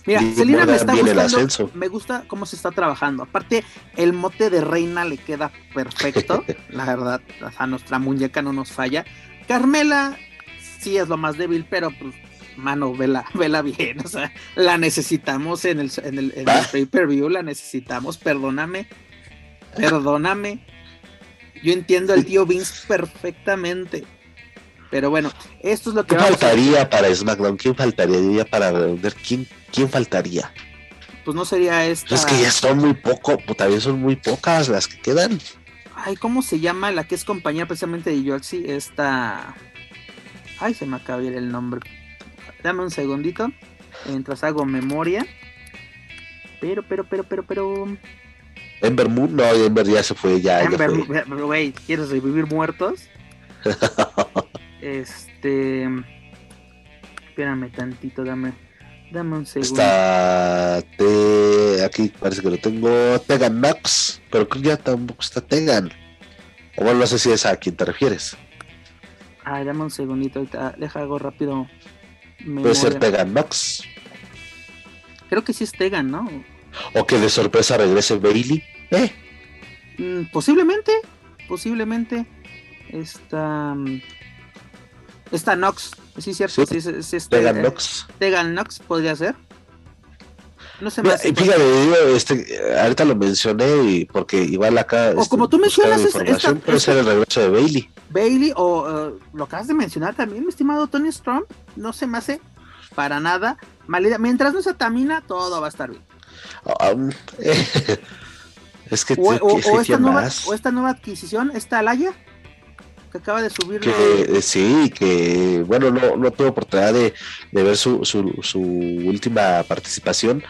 Mira, Celina me está gustando, me gusta cómo se está trabajando. Aparte, el mote de reina le queda perfecto, la verdad, a nuestra muñeca no nos falla. Carmela sí es lo más débil, pero pues mano, vela, vela bien, o sea, la necesitamos en el, en el, el pay-per-view, la necesitamos, perdóname, perdóname. Yo entiendo al tío Vince perfectamente. Pero bueno, esto es lo que... ¿Qué faltaría para SmackDown? ¿Quién faltaría para ver quién, quién faltaría? Pues no sería esta... Es que ya son muy poco, pues también son muy pocas las que quedan. Ay, ¿cómo se llama la que es compañía precisamente de Yoxi? Esta... Ay, se me acaba de ir el nombre. Dame un segundito. Mientras hago memoria. Pero, pero, pero, pero, pero... Ember Moon, no, Ember ya se fue, ya. Ember, güey, ¿quieres revivir muertos? Este. Espérame tantito, dame. Dame un segundo. Está. aquí parece que lo tengo. Tegan Max. Pero creo que ya tampoco está Tegan. O bueno, no sé si es a quien te refieres. Ay, dame un segundito. Ahorita deja algo rápido. Puede ser Tegan Max. Creo que sí es Tegan, ¿no? O que de sorpresa regrese Bailey. ¿Eh? Mm, posiblemente. Posiblemente. Esta. Esta Nox, sí, cierto. Sí, sí, sí, este, Tegan Nox. Tegan Nox podría ser. No sé más. Fíjate, este, ahorita lo mencioné y porque igual acá. O como tú mencionas, esta, puede ser el regreso de Bailey. Bailey, o uh, lo acabas de mencionar también, mi estimado Tony Strong, no se me hace para nada malida. Mientras no se atamina, todo va a estar bien. Um, es que, o, o, o, esta nueva, o, esta nueva, adquisición, esta Alaya, que acaba de subir. Eh, sí, que bueno, no, no tuve oportunidad de, de ver su, su, su, última participación.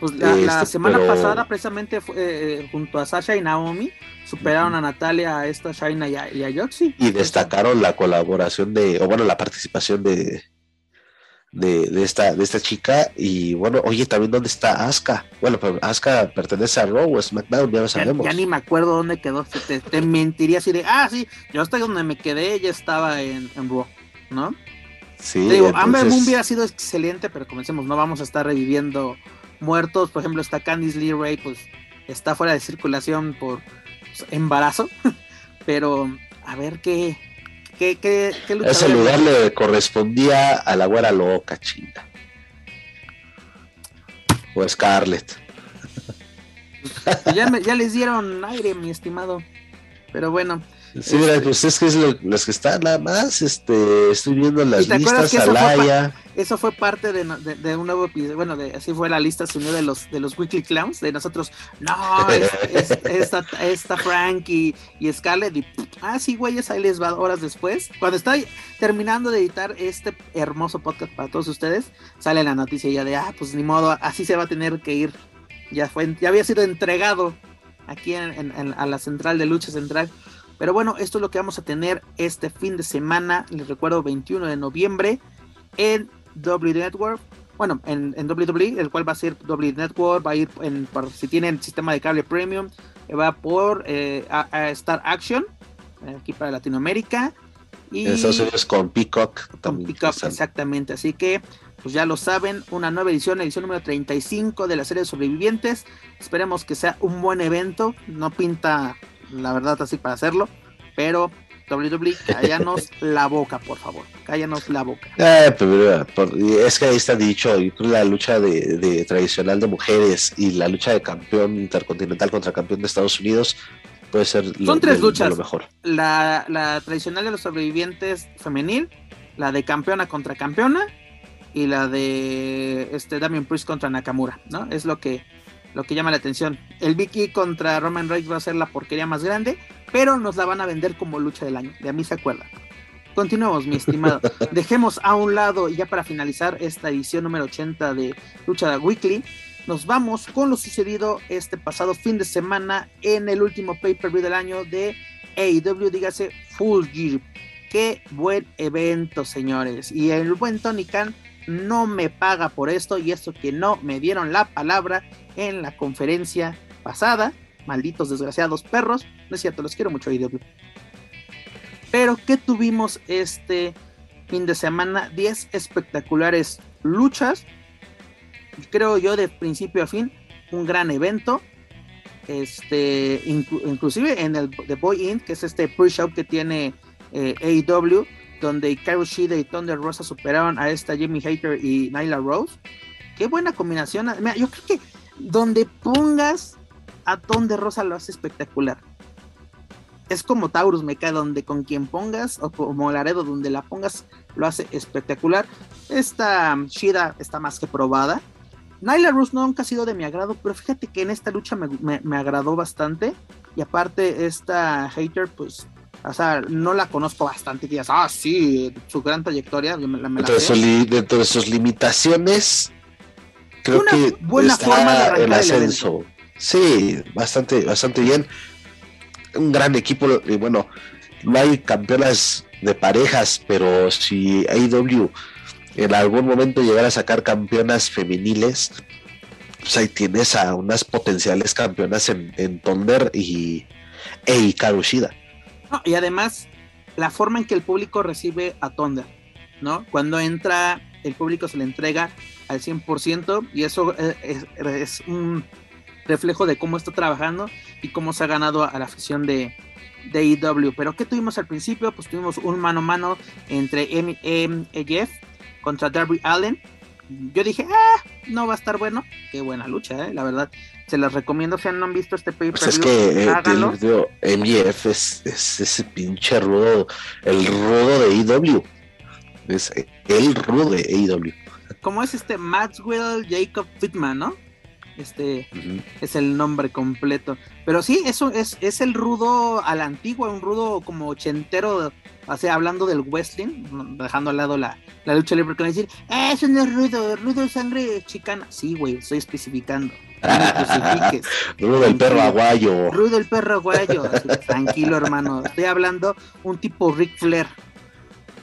Pues la, la este, semana pero... pasada, precisamente fue, eh, junto a Sasha y Naomi, superaron a Natalia, a esta Shaina y a, y a Yoxi. Y destacaron la colaboración de, o bueno, la participación de, de, de, esta, de esta chica. Y bueno, oye, también dónde está Asuka. Bueno, pero Asuka pertenece a Raw o SmackDown, ya lo sabemos. Ya, ya, ni me acuerdo dónde quedó. Te, te, mentiría así de, ah, sí, yo hasta donde me quedé, ella estaba en, en Raw, ¿no? Sí. Te digo, entonces... Amber Moon hubiera sido excelente, pero comencemos, no vamos a estar reviviendo muertos. Por ejemplo, está Candice Lee Ray, pues está fuera de circulación por pues, embarazo. pero a ver qué, ¿Qué, qué, qué Ese lugar le correspondía a la güera loca, chinga. O Scarlett. Pues ya, me, ya, les dieron aire, mi estimado. Pero bueno. Sí, mira, pues es que es lo, los que están nada más, este, estoy viendo las listas, Alaya. Fue, eso fue parte de, de, de, un nuevo episodio, bueno, de, así fue la lista, se unió de los, de los Weekly Clowns, de nosotros, no, es, es, esta, esta Frank y, y Scarlett, y, ah, sí, güeyes, ahí les va horas después, cuando estoy terminando de editar este hermoso podcast para todos ustedes, sale la noticia ya de, ah, pues ni modo, así se va a tener que ir, ya fue, ya había sido entregado aquí en, en, en a la central de lucha central, pero bueno, esto es lo que vamos a tener este fin de semana, les recuerdo 21 de noviembre en W Network. Bueno, en, en WWE, el cual va a ser W Network, va a ir en, por, si tienen sistema de cable premium, va por eh, a, a Star Action, aquí para Latinoamérica. Y Estados Unidos con Peacock. Con Peacock, exactamente. Así que, pues ya lo saben, una nueva edición, edición número 35 de la serie de sobrevivientes. Esperemos que sea un buen evento. No pinta la verdad, así para hacerlo. Pero WWE, cállanos la boca, por favor. Cállanos la boca. Eh, pero, por, es que ahí está dicho, la lucha de, de, tradicional de mujeres y la lucha de campeón intercontinental contra campeón de Estados Unidos puede ser lo, Son tres de, luchas. De lo mejor. La, la tradicional de los sobrevivientes femenil, la de campeona contra campeona y la de este Damien Priest contra Nakamura, ¿no? Es lo que lo que llama la atención. El Vicky contra Roman Reigns va a ser la porquería más grande, pero nos la van a vender como lucha del año. De a mí se acuerdan. Continuemos, mi estimado. Dejemos a un lado, y ya para finalizar esta edición número 80 de Lucha Weekly, nos vamos con lo sucedido este pasado fin de semana en el último pay-per-view del año de AEW, dígase Full Gear. Qué buen evento, señores. Y el buen Tony Khan no me paga por esto y esto que no me dieron la palabra en la conferencia pasada. Malditos desgraciados perros. No es cierto, los quiero mucho IW. Pero ¿qué tuvimos este fin de semana? 10 espectaculares luchas. Creo yo de principio a fin un gran evento. Este, inclusive en el The Boy In, que es este pre-show que tiene eh, AEW, donde Kairo Shida y Thunder Rosa superaron a esta Jimmy Hater y Nyla Rose. Qué buena combinación. Mira, yo creo que donde pongas a Thunder Rosa lo hace espectacular. Es como Taurus Meca, donde con quien pongas, o como Laredo, donde la pongas, lo hace espectacular. Esta Shida está más que probada. Nyla Rose nunca ha sido de mi agrado, pero fíjate que en esta lucha me, agradó bastante. Y aparte, esta hater, pues, o sea, no la conozco bastante. Que ah, sí, su gran trayectoria. Me, dentro, de sus limitaciones, creo que buena está forma de el ascenso. sí, bastante, bastante bien. Un gran equipo. Y bueno, no hay campeonas de parejas, pero si AEW en algún momento llegar a sacar campeonas femeniles, pues ahí tienes a unas potenciales campeonas en, en Thunder y e Karushida. y además, la forma en que el público recibe a Thunder, ¿no? Cuando entra, el público se le entrega al 100% y eso es, un reflejo de cómo está trabajando y cómo se ha ganado a la afición de, de IW. Pero ¿qué tuvimos al principio? Pues tuvimos un mano a mano entre MJF contra Darby Allen. Yo dije, ah, no va a estar bueno. Qué buena lucha, eh, la verdad. Se las recomiendo si no han visto este pay pues es que eh, MJF es, ese pinche rudo, el rudo de IW. Es el rudo de IW. ¿Cómo es este Maxwell Jacob Fitman, no? Este es el nombre completo. Pero sí, eso es, es el rudo a la antigua, un rudo como ochentero o sea, hablando del wrestling, dejando al lado la, lucha libre, con decir, eh, eso no es rudo, rudo es sangre chicana. Sí, güey, estoy especificando. rudo el perro aguayo. Rudo el perro aguayo. tranquilo, hermano. Estoy hablando un tipo Ric Flair.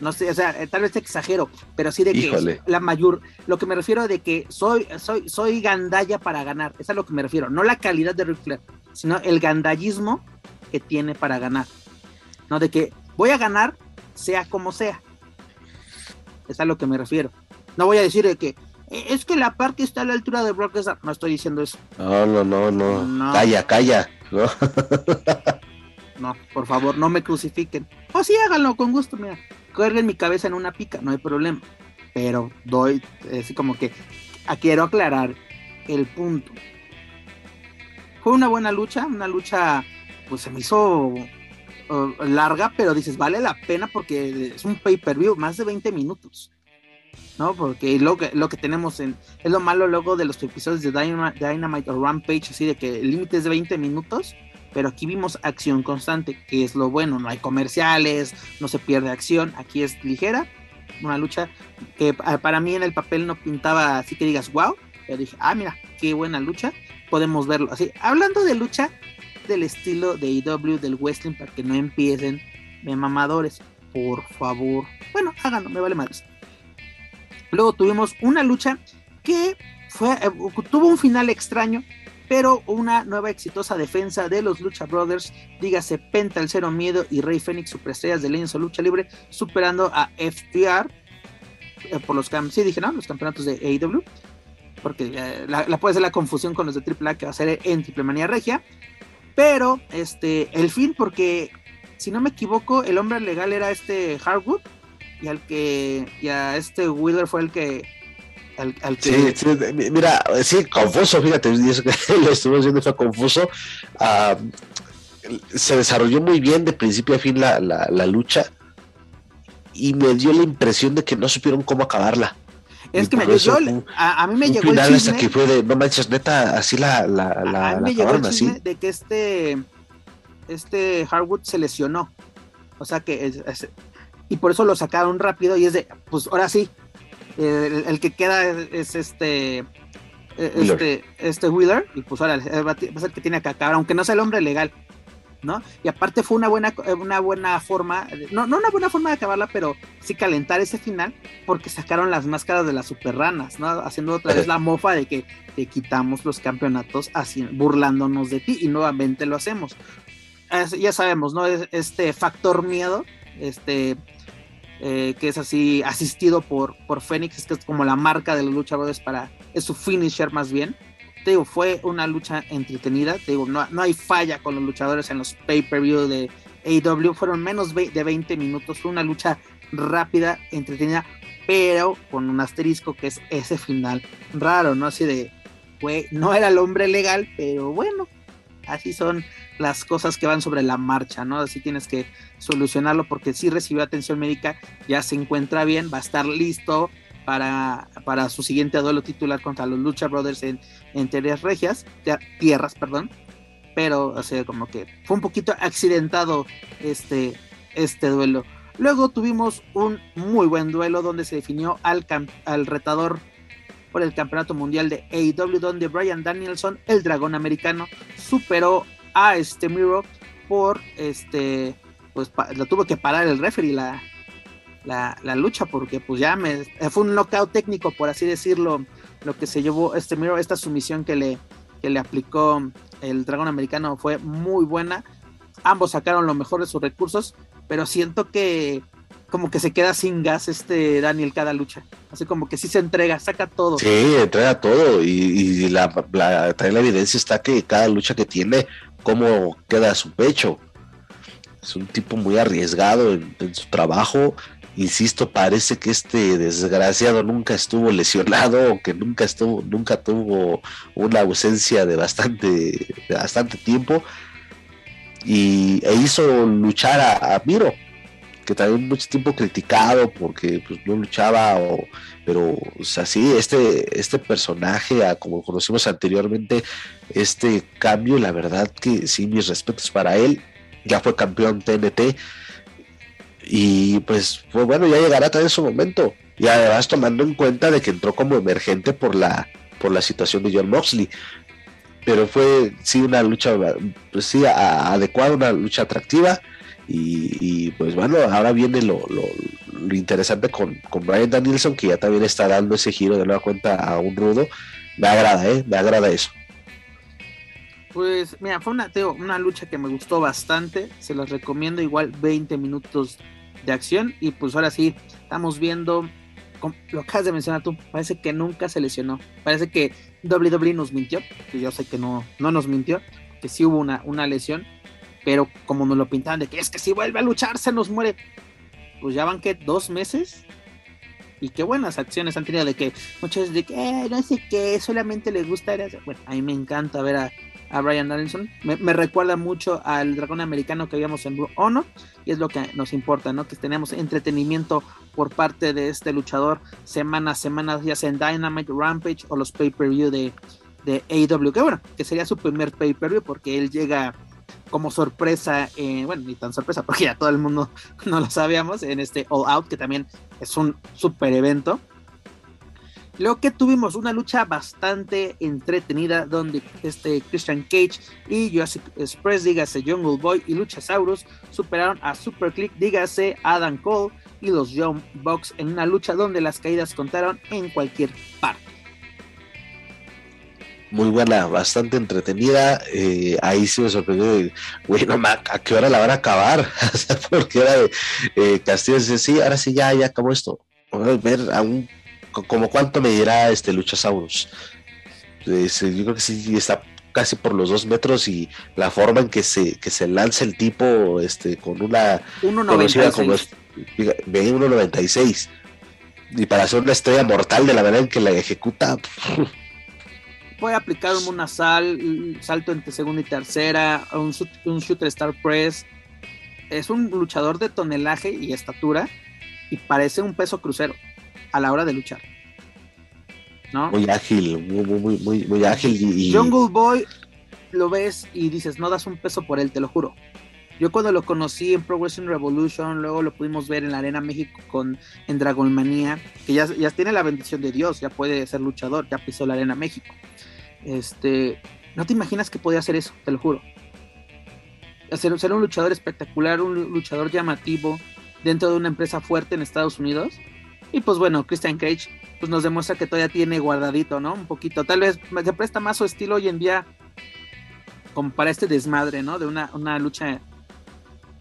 No sé, o sea, eh, tal vez exagero, pero sí de que la mayor, lo que me refiero de que soy, soy, soy gandalla para ganar, es a lo que me refiero, no la calidad de Ric Flair, sino el gandallismo que tiene para ganar. No de que Voy a ganar sea como sea. Es a lo que me refiero. No voy a decir que eh, es que la parte está a la altura de Brock Lesnar. No estoy diciendo eso. No, no, no, no. Calla, calla. No. por favor, no me crucifiquen. O oh, sí, háganlo con gusto, mira. Cuelguen mi cabeza en una pica, no hay problema. Pero doy, así como que quiero aclarar el punto. Fue una buena lucha, una lucha, pues se me hizo larga, pero dices, vale la pena porque es un pay-per-view, más de 20 minutos. ¿No? Porque lo que, lo que tenemos en, es lo malo luego de los episodios de Dynamite, o Rampage, así de que el límite es de 20 minutos, pero aquí vimos acción constante, que es lo bueno, no hay comerciales, no se pierde acción, aquí es ligera, una lucha que para mí en el papel no pintaba así que digas, wow, pero dije, ah, mira, qué buena lucha, podemos verlo así. Hablando de lucha, del estilo de IW del wrestling para que no empiecen de mamadores, por favor. Bueno, háganlo, me vale más. Luego tuvimos una lucha que fue, eh, tuvo un final extraño, pero una nueva exitosa defensa de los Lucha Brothers, dígase Penta el Cero Miedo y Rey Fénix, superestrellas de Lucha Libre, superando a FTR eh, por los sí dije, ¿no? los campeonatos de AEW, porque eh, la, puede ser la confusión con los de AAA que va a ser en Triple Manía Regia. Pero, este, el fin, porque si no me equivoco, el hombre legal era este Harwood y al que, y a este Wheeler fue el que al, que... Sí, mira, sí, confuso, fíjate, lo estuve viendo, fue confuso. Ah, se desarrolló muy bien de principio a fin la, la, lucha y me dio la impresión de que no supieron cómo acabarla. Es que me, yo, a, mí me llegó el chisme. Hasta que fue de, no manches, neta, así la, la, la, a mí me llegó el chisme de que este, este Harwood se lesionó. O sea que, es, y por eso lo sacaron rápido y es de, pues ahora sí, el, que queda es, este, e, este, este Wheeler, y pues ahora va a ser que tiene que acabar, aunque no sea el hombre legal. ¿no? Y aparte fue una buena, una buena forma, no, no una buena forma de acabarla, pero sí calentar ese final, porque sacaron las máscaras de las super ranas, ¿no? Haciendo otra vez la mofa de que te quitamos los campeonatos así, burlándonos de ti, y nuevamente lo hacemos. ya sabemos, ¿no? Este factor miedo, este, eh, que es así asistido por, por Fénix, que es como la marca de los luchadores para, es su finisher más bien te digo, fue una lucha entretenida, te digo, no, no hay falla con los luchadores en los pay-per-view de AEW, fueron menos de 20 minutos, fue una lucha rápida, entretenida, pero con un asterisco que es ese final raro, ¿no? Así de, güey, no era el hombre legal, pero bueno, así son las cosas que van sobre la marcha, ¿no? Así tienes que solucionarlo porque si recibió atención médica, ya se encuentra bien, va a estar listo para, para su siguiente duelo titular contra los Lucha Brothers en, en tierras regias, tierras, perdón, pero o sea, como que fue un poquito accidentado este, este duelo. Luego tuvimos un muy buen duelo donde se definió al, al retador por el campeonato mundial de AEW, donde Brian Danielson, el dragón americano, superó a este Miro por este, pues lo tuvo que parar el referee la, la, lucha porque pues ya me fue un knockout técnico por así decirlo lo que se llevó este Miro. Esta sumisión que le que le aplicó el dragón americano fue muy buena. Ambos sacaron lo mejor de sus recursos pero siento que como que se queda sin gas este Daniel cada lucha. Así como que sí se entrega saca todo. Sí entrega todo y, la, la, la evidencia está que cada lucha que tiene cómo queda su pecho. Es un tipo muy arriesgado en su trabajo. Insisto, parece que este desgraciado nunca estuvo lesionado que nunca estuvo, nunca tuvo una ausencia de bastante, bastante tiempo. Y e hizo luchar a, Miro, que también mucho tiempo criticado porque pues, no luchaba, o, pero o sea, este, este personaje, como conocimos anteriormente, este cambio, la verdad que sí, mis respetos para él, ya fue campeón TNT y pues, pues bueno, ya llegará también su momento. Y además tomando en cuenta de que entró como emergente por la, por la situación de John Moxley. Pero fue sí una lucha, pues sí, adecuada, una lucha atractiva. Y, pues bueno, ahora viene lo, lo, interesante con, con, Brian Danielson, que ya también está dando ese giro de nueva cuenta a un rudo. Me agrada, ¿eh? Me agrada eso. Pues mira, fue una, una lucha que me gustó bastante. Se las recomiendo igual 20 minutos de acción. Y pues ahora sí, estamos viendo, lo acabas de mencionar tú, parece que nunca se lesionó. Parece que WWE nos mintió, que yo sé que no, no nos mintió, que sí hubo una, una lesión. Pero como nos lo pintaban de que es que si vuelve a luchar se nos muere. Pues ya van que dos meses y qué buenas acciones han tenido de que muchos de que eh, no sé qué, solamente les gusta. Bueno, a mí me encanta ver a, a Brian Danielson. Me, recuerda mucho al dragón americano que habíamos en Blue Ono y es lo que nos importa, ¿no? Que tenemos entretenimiento por parte de este luchador semana a semana, ya sea en Dynamite, Rampage o los pay-per-view de, de AEW, que bueno, que sería su primer pay-per-view porque él llega como sorpresa, bueno, ni tan sorpresa porque ya todo el mundo no lo sabíamos, en este All Out, que también es un super evento. Luego que tuvimos una lucha bastante entretenida donde este Christian Cage y Jurassic Express, dígase Jungle Boy y Luchasaurus, superaron a Super Click, dígase Adam Cole y los Young Bucks en una lucha donde las caídas contaron en cualquier parte. Muy buena, bastante entretenida. Eh, ahí sí me sorprendió. Bueno, ¿a qué hora la van a acabar? Porque era de eh, Castillo dice, sí, ahora sí ya, ya acabó esto. Vamos a ver a un como cuánto me dirá este Luchasaurus. yo creo que sí está casi por los dos metros y la forma en que se, que se lanza el tipo este, con una 1.96 y para hacer una estrella mortal de la manera en que la ejecuta puede aplicar un sal, salto entre segunda y tercera un, un shooter star press es un luchador de tonelaje y estatura y parece un peso crucero a la hora de luchar. ¿no? Muy ágil, muy, muy, muy, muy ágil. Y, Jungle Boy lo ves y dices, no das un peso por él, te lo juro. Yo cuando lo conocí en Progression Revolution, luego lo pudimos ver en la Arena México con en Dragon Manía, que ya, ya tiene la bendición de Dios, ya puede ser luchador, ya pisó la Arena México. Este, no te imaginas que podía hacer eso, te lo juro. ser, ser un luchador espectacular, un luchador llamativo dentro de una empresa fuerte en Estados Unidos. Y pues bueno, Christian Cage pues nos demuestra que todavía tiene guardadito, ¿no? Un poquito. Tal vez se presta más su estilo hoy en día como para este desmadre, ¿no? De una, una lucha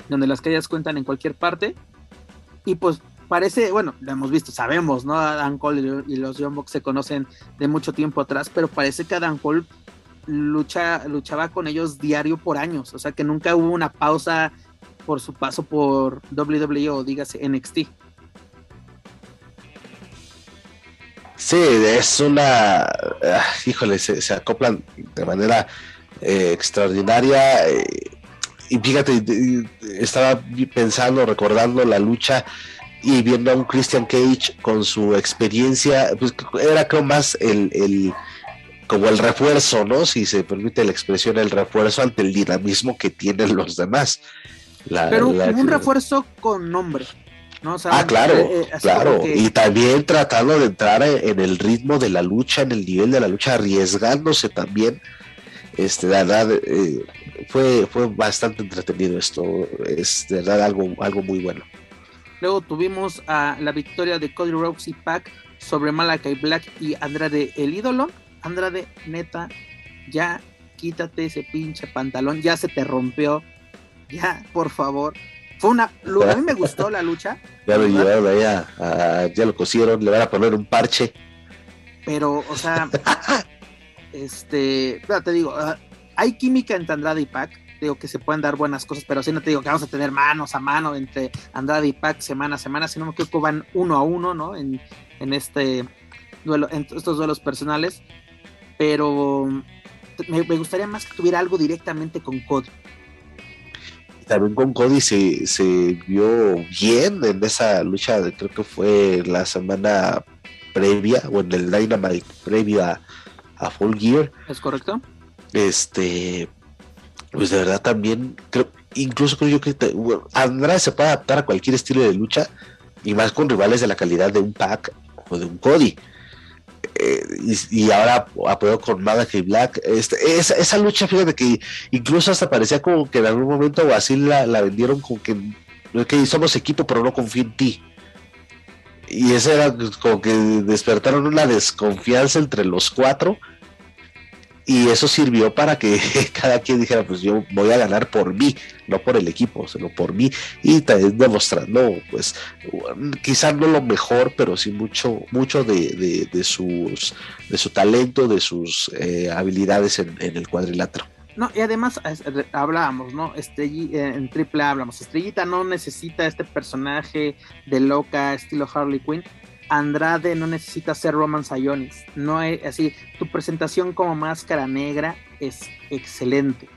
donde las calles cuentan en cualquier parte. Y pues parece, bueno, lo hemos visto, sabemos, ¿no? Adam Cole y los Young Bucks se conocen de mucho tiempo atrás, pero parece que Adam Cole lucha, luchaba con ellos diario por años, o sea que nunca hubo una pausa por su paso por WWE o dígase NXT. Sí, es una, ah, híjole, se, acoplan de manera eh, extraordinaria. Eh, y fíjate, estaba pensando, recordando la lucha y viendo a un Christian Cage con su experiencia, pues era creo más el, el como el refuerzo, ¿no? Si se permite la expresión, el refuerzo ante el dinamismo que tienen los demás. Pero un refuerzo con nombre. ¿no? ah, claro, eh, eh, claro. Y también tratando de entrar en el ritmo de la lucha, en el nivel de la lucha, arriesgándose también. Este, de verdad, eh, fue, fue bastante entretenido esto. Es de verdad algo, algo muy bueno. Luego tuvimos a la victoria de Cody Rhodes y Pac sobre Malakai Black y Andrade el ídolo. Andrade, neta, ya quítate ese pinche pantalón, ya se te rompió. Ya, por favor. Fue una. A mí me gustó la lucha. Ya lo llevaron allá, ya lo cosieron, le van a poner un parche. Pero, o sea, este, te digo, ah, hay química entre Andrade y Pac digo que se pueden dar buenas cosas, pero sí no te digo que vamos a tener manos a mano entre Andrade y Pac semana a semana, sino que van uno a uno, ¿no? En, en este duelo, en estos duelos personales. Pero me, gustaría más que tuviera algo directamente con Cody. También con Cody se, se vio bien en esa lucha, creo que fue la semana previa, o en el Dynamite previo a, a Full Gear. ¿Es correcto? Este, pues de verdad también, creo, incluso creo yo que Andrade se puede adaptar a cualquier estilo de lucha y más con rivales de la calidad de un Pac o de un Cody. Eh, y, ahora apoyó con Malachi Black. Este, esa, lucha, fíjate que incluso hasta parecía como que en algún momento o así la, vendieron como que, que somos equipo, pero no confío en ti. Y esa era como que despertaron una desconfianza entre los cuatro y eso sirvió para que cada quien dijera, pues yo voy a ganar por mí, no por el equipo, sino por mí, y también demostrando, pues, quizás no lo mejor, pero sí mucho, mucho de, de, sus, de su talento, de sus eh, habilidades en, el cuadrilátero. No, y además hablábamos, ¿no? Este, en triple hablamos, Estrellita no necesita este personaje de loca, estilo Harley Quinn, Andrade no necesita ser Roman Sayonis. No es así. Tu presentación como máscara negra es excelente.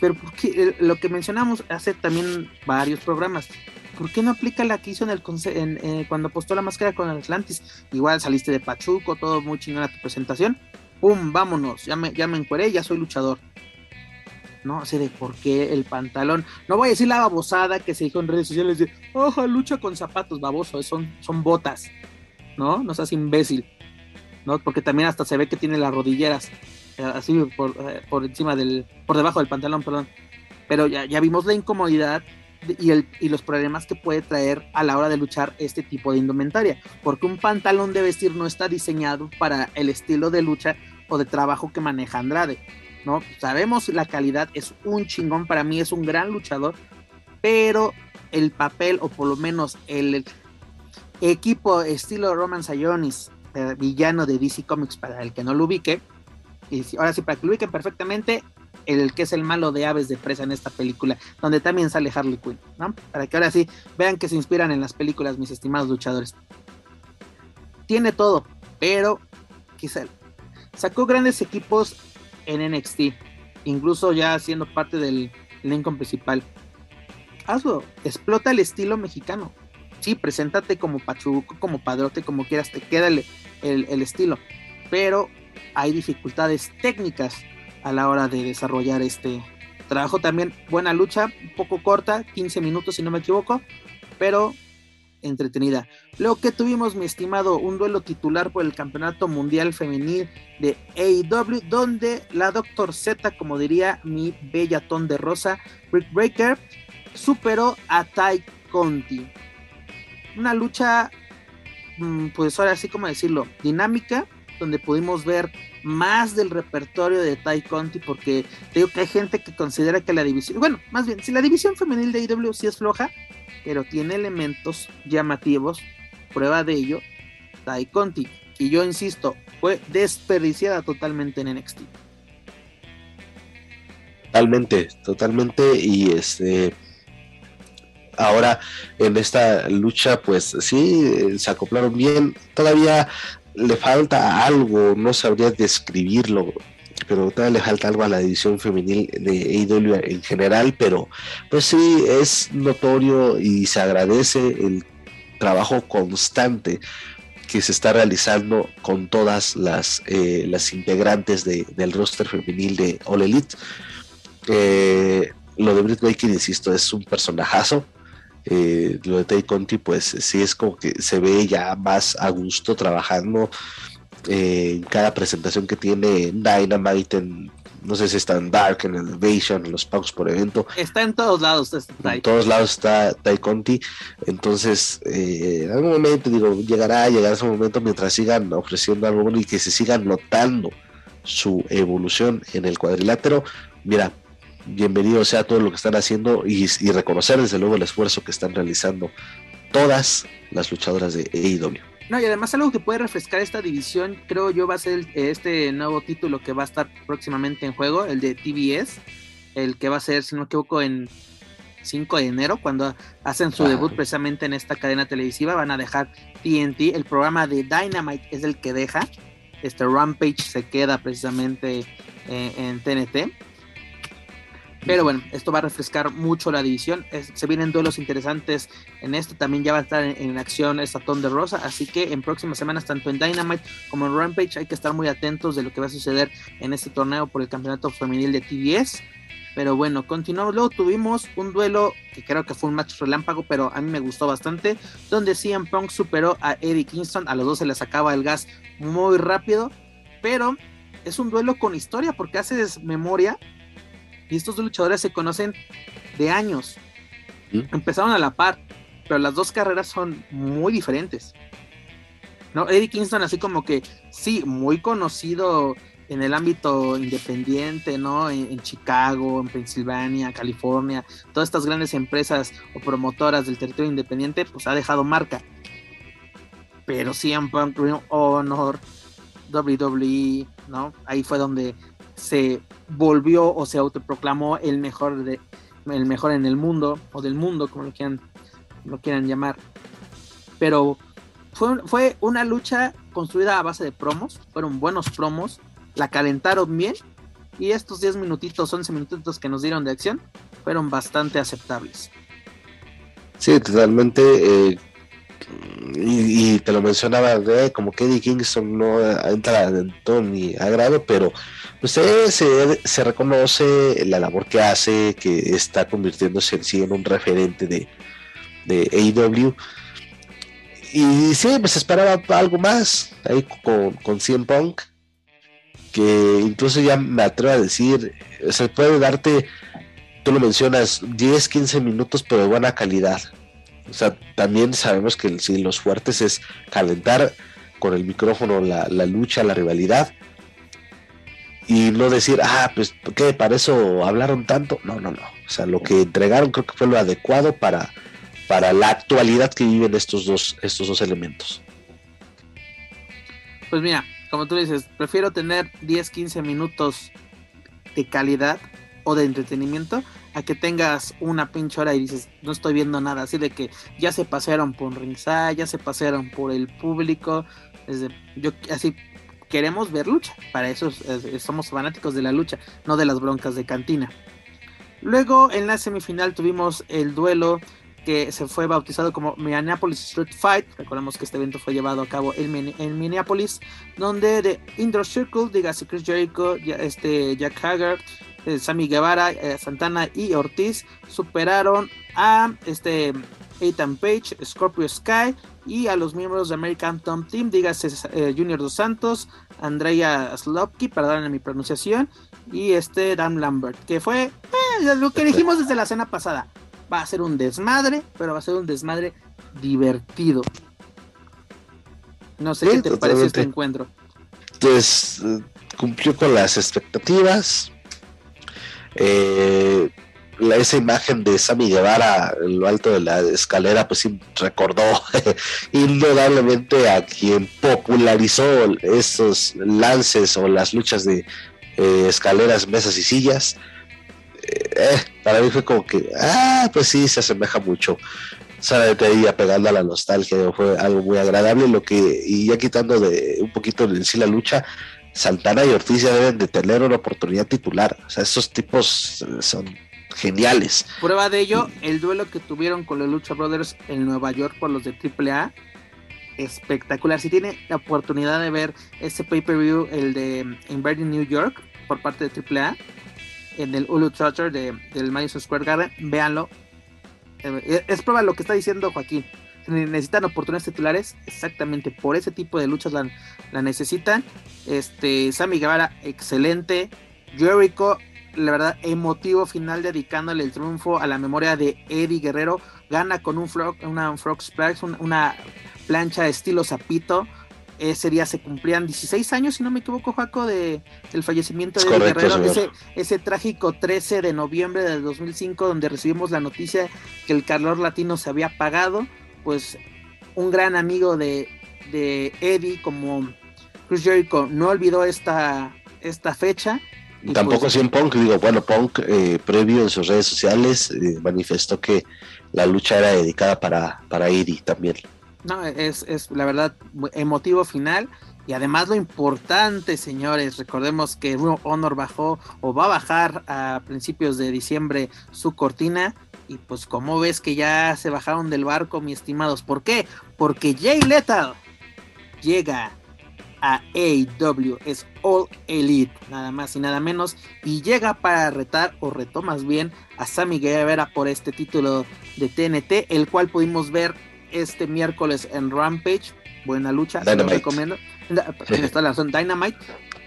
Pero porque lo que mencionamos hace también varios programas. ¿Por qué no aplica la que hizo en el eh, cuando apostó la máscara con el Atlantis? Igual saliste de Pachuco, todo muy chingón tu presentación. ¡Pum! Vámonos. Ya me, ya me encueré, ya soy luchador. ¿No? sé de por qué el pantalón. No voy a decir la babosada que se dijo en redes sociales de, ojo, lucha con zapatos, baboso, son, son botas, ¿no? No seas imbécil, ¿no? Porque también hasta se ve que tiene las rodilleras, eh, así por, eh, por encima del, por debajo del pantalón, perdón. Pero ya, ya vimos la incomodidad y, el, y los problemas que puede traer a la hora de luchar este tipo de indumentaria, porque un pantalón de vestir no está diseñado para el estilo de lucha o de trabajo que maneja Andrade ¿no? Sabemos la calidad, es un chingón, para mí es un gran luchador, pero el papel, o por lo menos el equipo estilo Roman Sayonis, eh, villano de DC Comics, para el que no lo ubique, y ahora sí, para que lo ubiquen perfectamente, el que es el malo de aves de presa en esta película, donde también sale Harley Quinn, ¿no? Para que ahora sí vean que se inspiran en las películas, mis estimados luchadores. Tiene todo, pero quizá sacó grandes equipos en NXT, incluso ya siendo parte del Lincoln principal. Hazlo, explota el estilo mexicano. Sí, preséntate como Pachuco, como Padrote, como quieras, te queda el, el estilo. Pero hay dificultades técnicas a la hora de desarrollar este trabajo. También buena lucha, un poco corta, 15 minutos si no me equivoco, pero entretenida. Luego que tuvimos, mi estimado, un duelo titular por el Campeonato Mundial Femenil de AEW, donde la Doctor Z, como diría mi bella ton de rosa, Rick Breaker, superó a Tai Conti. Una lucha, mm, pues ahora sí como decirlo, dinámica, donde pudimos ver más del repertorio de Tai Conti, porque digo que hay gente que considera que la división, bueno, más bien, si la división femenil de IW sí es floja, pero tiene elementos llamativos, prueba de ello, Tai Conti, y yo insisto, fue desperdiciada totalmente en NXT. Totalmente, totalmente, y este ahora en esta lucha pues sí se acoplaron bien. Todavía le falta algo, no sabría describirlo, pero todavía le falta algo a la división femenil de AEW en general, pero pues sí, es notorio y se agradece el trabajo constante que se está realizando con todas las, eh, las integrantes del roster femenil de All Elite. Eh, lo de Britt Baker, insisto, es un personajazo. Eh, lo de Tay Conti, pues sí es como que se ve ya más a gusto trabajando eh, en cada presentación que tiene en Dynamite, en, no sé si está en Dark, en Elevation, en los pagos por evento. Está en todos lados. en todos lados está Tai Conti. Entonces, eh, en algún momento, digo, llegará, llegará ese momento mientras sigan ofreciendo algo bueno y que se sigan notando su evolución en el cuadrilátero. Mira, bienvenido sea todo lo que están haciendo y, reconocer desde luego el esfuerzo que están realizando todas las luchadoras de AEW. No, y además algo que puede refrescar esta división, creo yo, va a ser este nuevo título que va a estar próximamente en juego, el de TBS, el que va a ser, si no me equivoco, en 5 de enero, cuando hacen su debut precisamente en esta cadena televisiva, van a dejar TNT, el programa de Dynamite es el que deja, este Rampage se queda precisamente eh, en TNT pero bueno, esto va a refrescar mucho la división. se vienen duelos interesantes en esto. También ya va a estar en, acción esta de Rosa. Así que en próximas semanas, tanto en Dynamite como en Rampage, hay que estar muy atentos de lo que va a suceder en este torneo por el campeonato femenil de TBS. Pero bueno, continuamos. Luego tuvimos un duelo que creo que fue un match relámpago, pero a mí me gustó bastante. Donde CM Punk superó a Eddie Kingston. A los dos se les acaba el gas muy rápido. Pero es un duelo con historia porque hace memoria y estos dos luchadores se conocen de años. ¿Mm? Empezaron a la par, pero las dos carreras son muy diferentes. ¿No? Eddie Kingston, así como que, sí, muy conocido en el ámbito independiente, ¿no? En, Chicago, en Pensilvania, California, todas estas grandes empresas o promotoras del territorio independiente, pues ha dejado marca. Pero CM Punk, Honor, WWE, ¿no? Ahí fue donde se volvió o se autoproclamó el mejor de el mejor en el mundo o del mundo como lo quieran lo quieran llamar. Pero fue, fue una lucha construida a base de promos fueron buenos promos la calentaron bien y estos 10 minutitos 11 minutitos que nos dieron de acción fueron bastante aceptables. Sí totalmente eh, y, te lo mencionaba, como que Eddie Kingston no entra en todo mi agrado, pero usted se, se, reconoce la labor que hace, que está convirtiéndose en sí en un referente de, de AEW. Y sí, pues esperaba algo más ahí con, con CM Punk, que incluso ya me atrevo a decir, se puede darte, tú lo mencionas, 10, 15 minutos, pero de buena calidad o sea, también sabemos que si los fuertes es calentar con el micrófono la, lucha, la rivalidad. Y no decir, ah, pues, ¿qué? ¿Para eso hablaron tanto? No, no, no. O sea, lo que entregaron creo que fue lo adecuado para, para la actualidad que viven estos dos, estos dos elementos. Pues mira, como tú dices, prefiero tener 10, 15 minutos de calidad o de entretenimiento a que tengas una pinche hora y dices, no estoy viendo nada, así de que ya se pasearon por ringside, ya se pasearon por el público, desde, yo así queremos ver lucha, para eso somos fanáticos de la lucha, no de las broncas de cantina. Luego en la semifinal tuvimos el duelo que se fue bautizado como Minneapolis Street Fight. Recordemos que este evento fue llevado a cabo en, Minneapolis, donde de Indoor Circle, dígase Chris Jericho, este, Jack Hager, eh, Sammy Guevara, eh, Santana y Ortiz superaron a este Ethan Page, Scorpio Sky y a los miembros de American Tom Team, dígase eh, Junior Dos Santos, Andrea Slopki, perdón mi pronunciación, y este Dan Lambert, que fue lo que dijimos desde la cena pasada. Va a ser un desmadre, pero va a ser un desmadre divertido. No sé qué te parece este encuentro. Pues cumplió con las expectativas. Eh, esa imagen de Sammy Guevara en lo alto de la escalera, pues recordó indudablemente a quien popularizó esos lances o las luchas de eh, escaleras, mesas y sillas. Eh, para mí fue como que, ah, pues sí, se asemeja mucho. Solamente ahí apegando a la nostalgia, fue algo muy agradable. Lo que, y ya quitando de un poquito de sí la lucha, Santana y Ortiz ya deben de tener una oportunidad titular. O sea, esos tipos son geniales. Prueba de ello, el duelo que tuvieron con los Lucha Brothers en Nueva York por los de AAA. Espectacular. Si tiene la oportunidad de ver ese pay-per-view, el de Inverting New York, por parte de AAA, en el Hulu Trotter de, del Madison Square Garden, véanlo. Eh, es prueba lo que está diciendo Joaquín. Necesitan oportunidades titulares, exactamente por ese tipo de luchas la, la necesitan. Este, Sammy Guevara, excelente. Jericho, la verdad, emotivo final dedicándole el triunfo a la memoria de Eddie Guerrero. Gana con un frog, una frog splash, una, plancha estilo zapito. Ese día se cumplían 16 años, si no me equivoco, Jaco, de, del fallecimiento de Eddie Guerrero. Ese, ese, trágico 13 de noviembre del 2005, donde recibimos la noticia que el calor latino se había apagado. Pues un gran amigo de, de Eddie, como Chris Jericho, no olvidó esta, esta fecha. Tampoco pues, en Punk, digo, bueno, Punk eh, previo en sus redes sociales eh, manifestó que la lucha era dedicada para, para Iri también. No, es, es la verdad emotivo final. Y además lo importante, señores, recordemos que Honor bajó o va a bajar a principios de diciembre su cortina y pues como ves que ya se bajaron del barco, mis estimados, ¿por qué? Porque Jay Lethal llega a AEW, es All Elite, nada más y nada menos, y llega para retar, o retó más bien, a Sammy Guevara por este título de TNT, el cual pudimos ver este miércoles en Rampage, buena lucha, se lo recomiendo. Tienes toda la razón, Dynamite,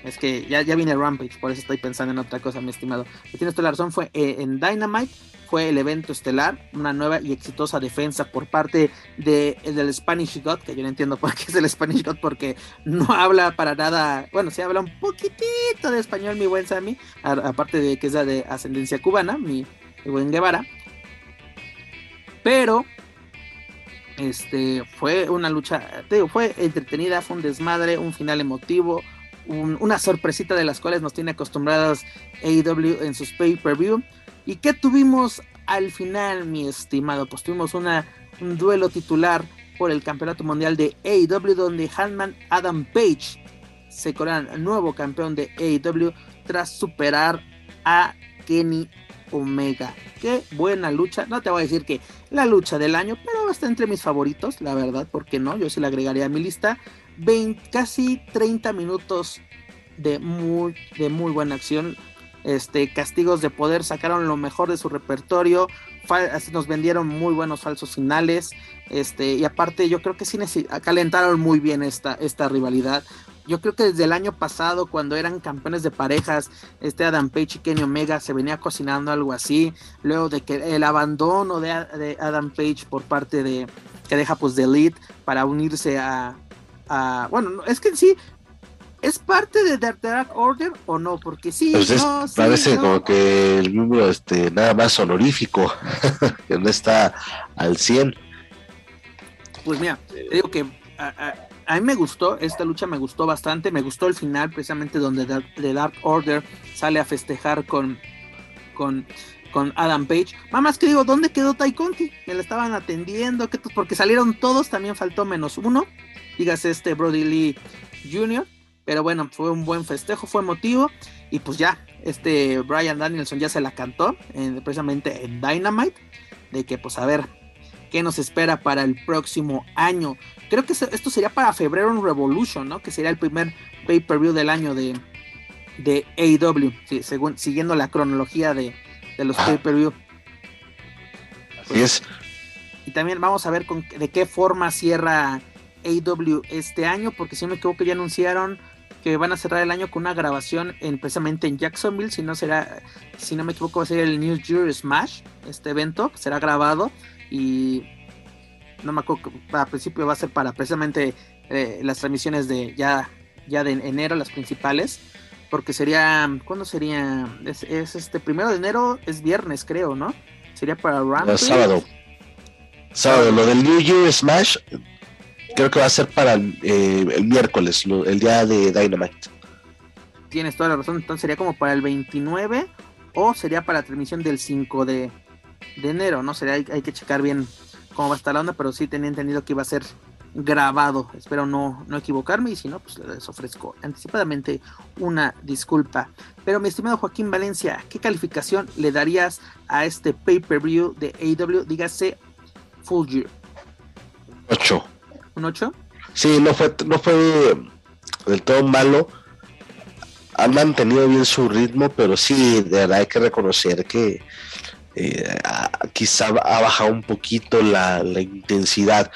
es que ya, ya viene Rampage, por eso estoy pensando en otra cosa, mi estimado. Tienes toda la razón, fue eh, en Dynamite, fue el evento estelar, una nueva y exitosa defensa por parte de, del Spanish God, que yo no entiendo por qué es el Spanish God, porque no habla para nada, bueno, sí habla un poquitito de español mi buen Sammy, aparte de que es de ascendencia cubana, mi, buen Guevara, pero este fue una lucha, te digo, fue entretenida, fue un desmadre, un final emotivo, una sorpresita de las cuales nos tiene acostumbradas AEW en sus pay-per-view. ¿Y qué tuvimos al final, mi estimado? Pues tuvimos un duelo titular por el Campeonato Mundial de AEW, donde Hanman Adam Page se corona nuevo campeón de AEW tras superar a Kenny Omega. Qué buena lucha. No te voy a decir que la lucha del año, pero está entre mis favoritos, la verdad, porque no? Yo sí la agregaría a mi lista. 20, casi 30 minutos de muy, de muy buena acción este, castigos de poder, sacaron lo mejor de su repertorio, nos vendieron muy buenos falsos finales, este, y aparte yo creo que sí calentaron muy bien esta, esta rivalidad. Yo creo que desde el año pasado, cuando eran campeones de parejas, este Adam Page y Kenny Omega se venía cocinando algo así. Luego de que el abandono de, de Adam Page por parte de que deja pues de Elite para unirse a, a bueno, es que sí, ¿Es parte de The Dark Order o no? Porque sí, pues parece como que el número este, nada más honorífico, que no está al 100. Pues mira, te digo que a, mí me gustó, esta lucha me gustó bastante, me gustó el final precisamente donde The, Dark Order sale a festejar con, con, con Adam Page. Mamás que digo, ¿dónde quedó Tai Conti? Me la estaban atendiendo, porque salieron todos, también faltó menos uno. Dígase este Brody Lee Jr. Pero bueno, fue un buen festejo, fue emotivo. Y pues ya, este Brian Danielson ya se la cantó, precisamente en Dynamite. De que pues a ver, ¿qué nos espera para el próximo año? Creo que esto sería para febrero en Revolution, ¿no? Que sería el primer pay-per-view del año de, de AEW. según, siguiendo la cronología de, los pay-per-view. Así es. Y también vamos a ver con, de qué forma cierra AW este año, porque si no me equivoco ya anunciaron que van a cerrar el año con una grabación en, precisamente en Jacksonville, si no será, si no me equivoco va a ser el New Year Smash, este evento, será grabado y no me acuerdo, a principio va a ser para precisamente eh, las transmisiones de ya, ya de enero, las principales, porque sería, ¿cuándo sería? Es, este primero de enero, es viernes creo, ¿no? Sería para Rampage. sábado. Sábado, lo del New Year Smash creo que va a ser para eh, el miércoles, el día de Dynamite. Tienes toda la razón, entonces sería como para el 29 o sería para la transmisión del 5 de, enero, ¿no? Sería, hay, hay, que checar bien cómo va a estar la onda, pero sí tenía entendido que iba a ser grabado. Espero no, no equivocarme y si no, pues les ofrezco anticipadamente una disculpa. Pero mi estimado Joaquín Valencia, ¿qué calificación le darías a este pay-per-view de AW? Dígase Full Year. 8. ¿Un 8? Sí, no fue, no fue del todo malo. Han mantenido bien su ritmo, pero sí, de verdad hay que reconocer que eh, quizá ha bajado un poquito la, intensidad.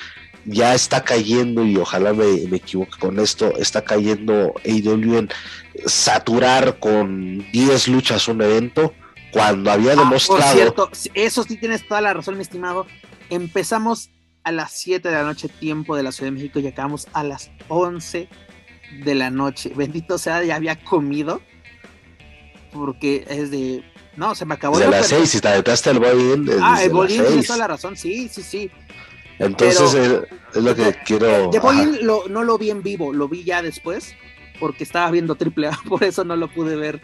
Ya está cayendo, y ojalá me, equivoque con esto, está cayendo AEW en saturar con 10 luchas un evento cuando había ah, demostrado. Por cierto, eso sí tienes toda la razón, mi estimado. Empezamos a las 7 de la noche, tiempo de la Ciudad de México, y acabamos a las 11 de la noche. Bendito sea, ya había comido. Porque es de. No, se me acabó. De las 6, si te aventaste el boy Ah, el boy tienes toda la razón, sí, sí, sí. Entonces es, lo que quiero. De boy no lo vi en vivo, lo vi ya después, porque estaba viendo triple A, por eso no lo pude ver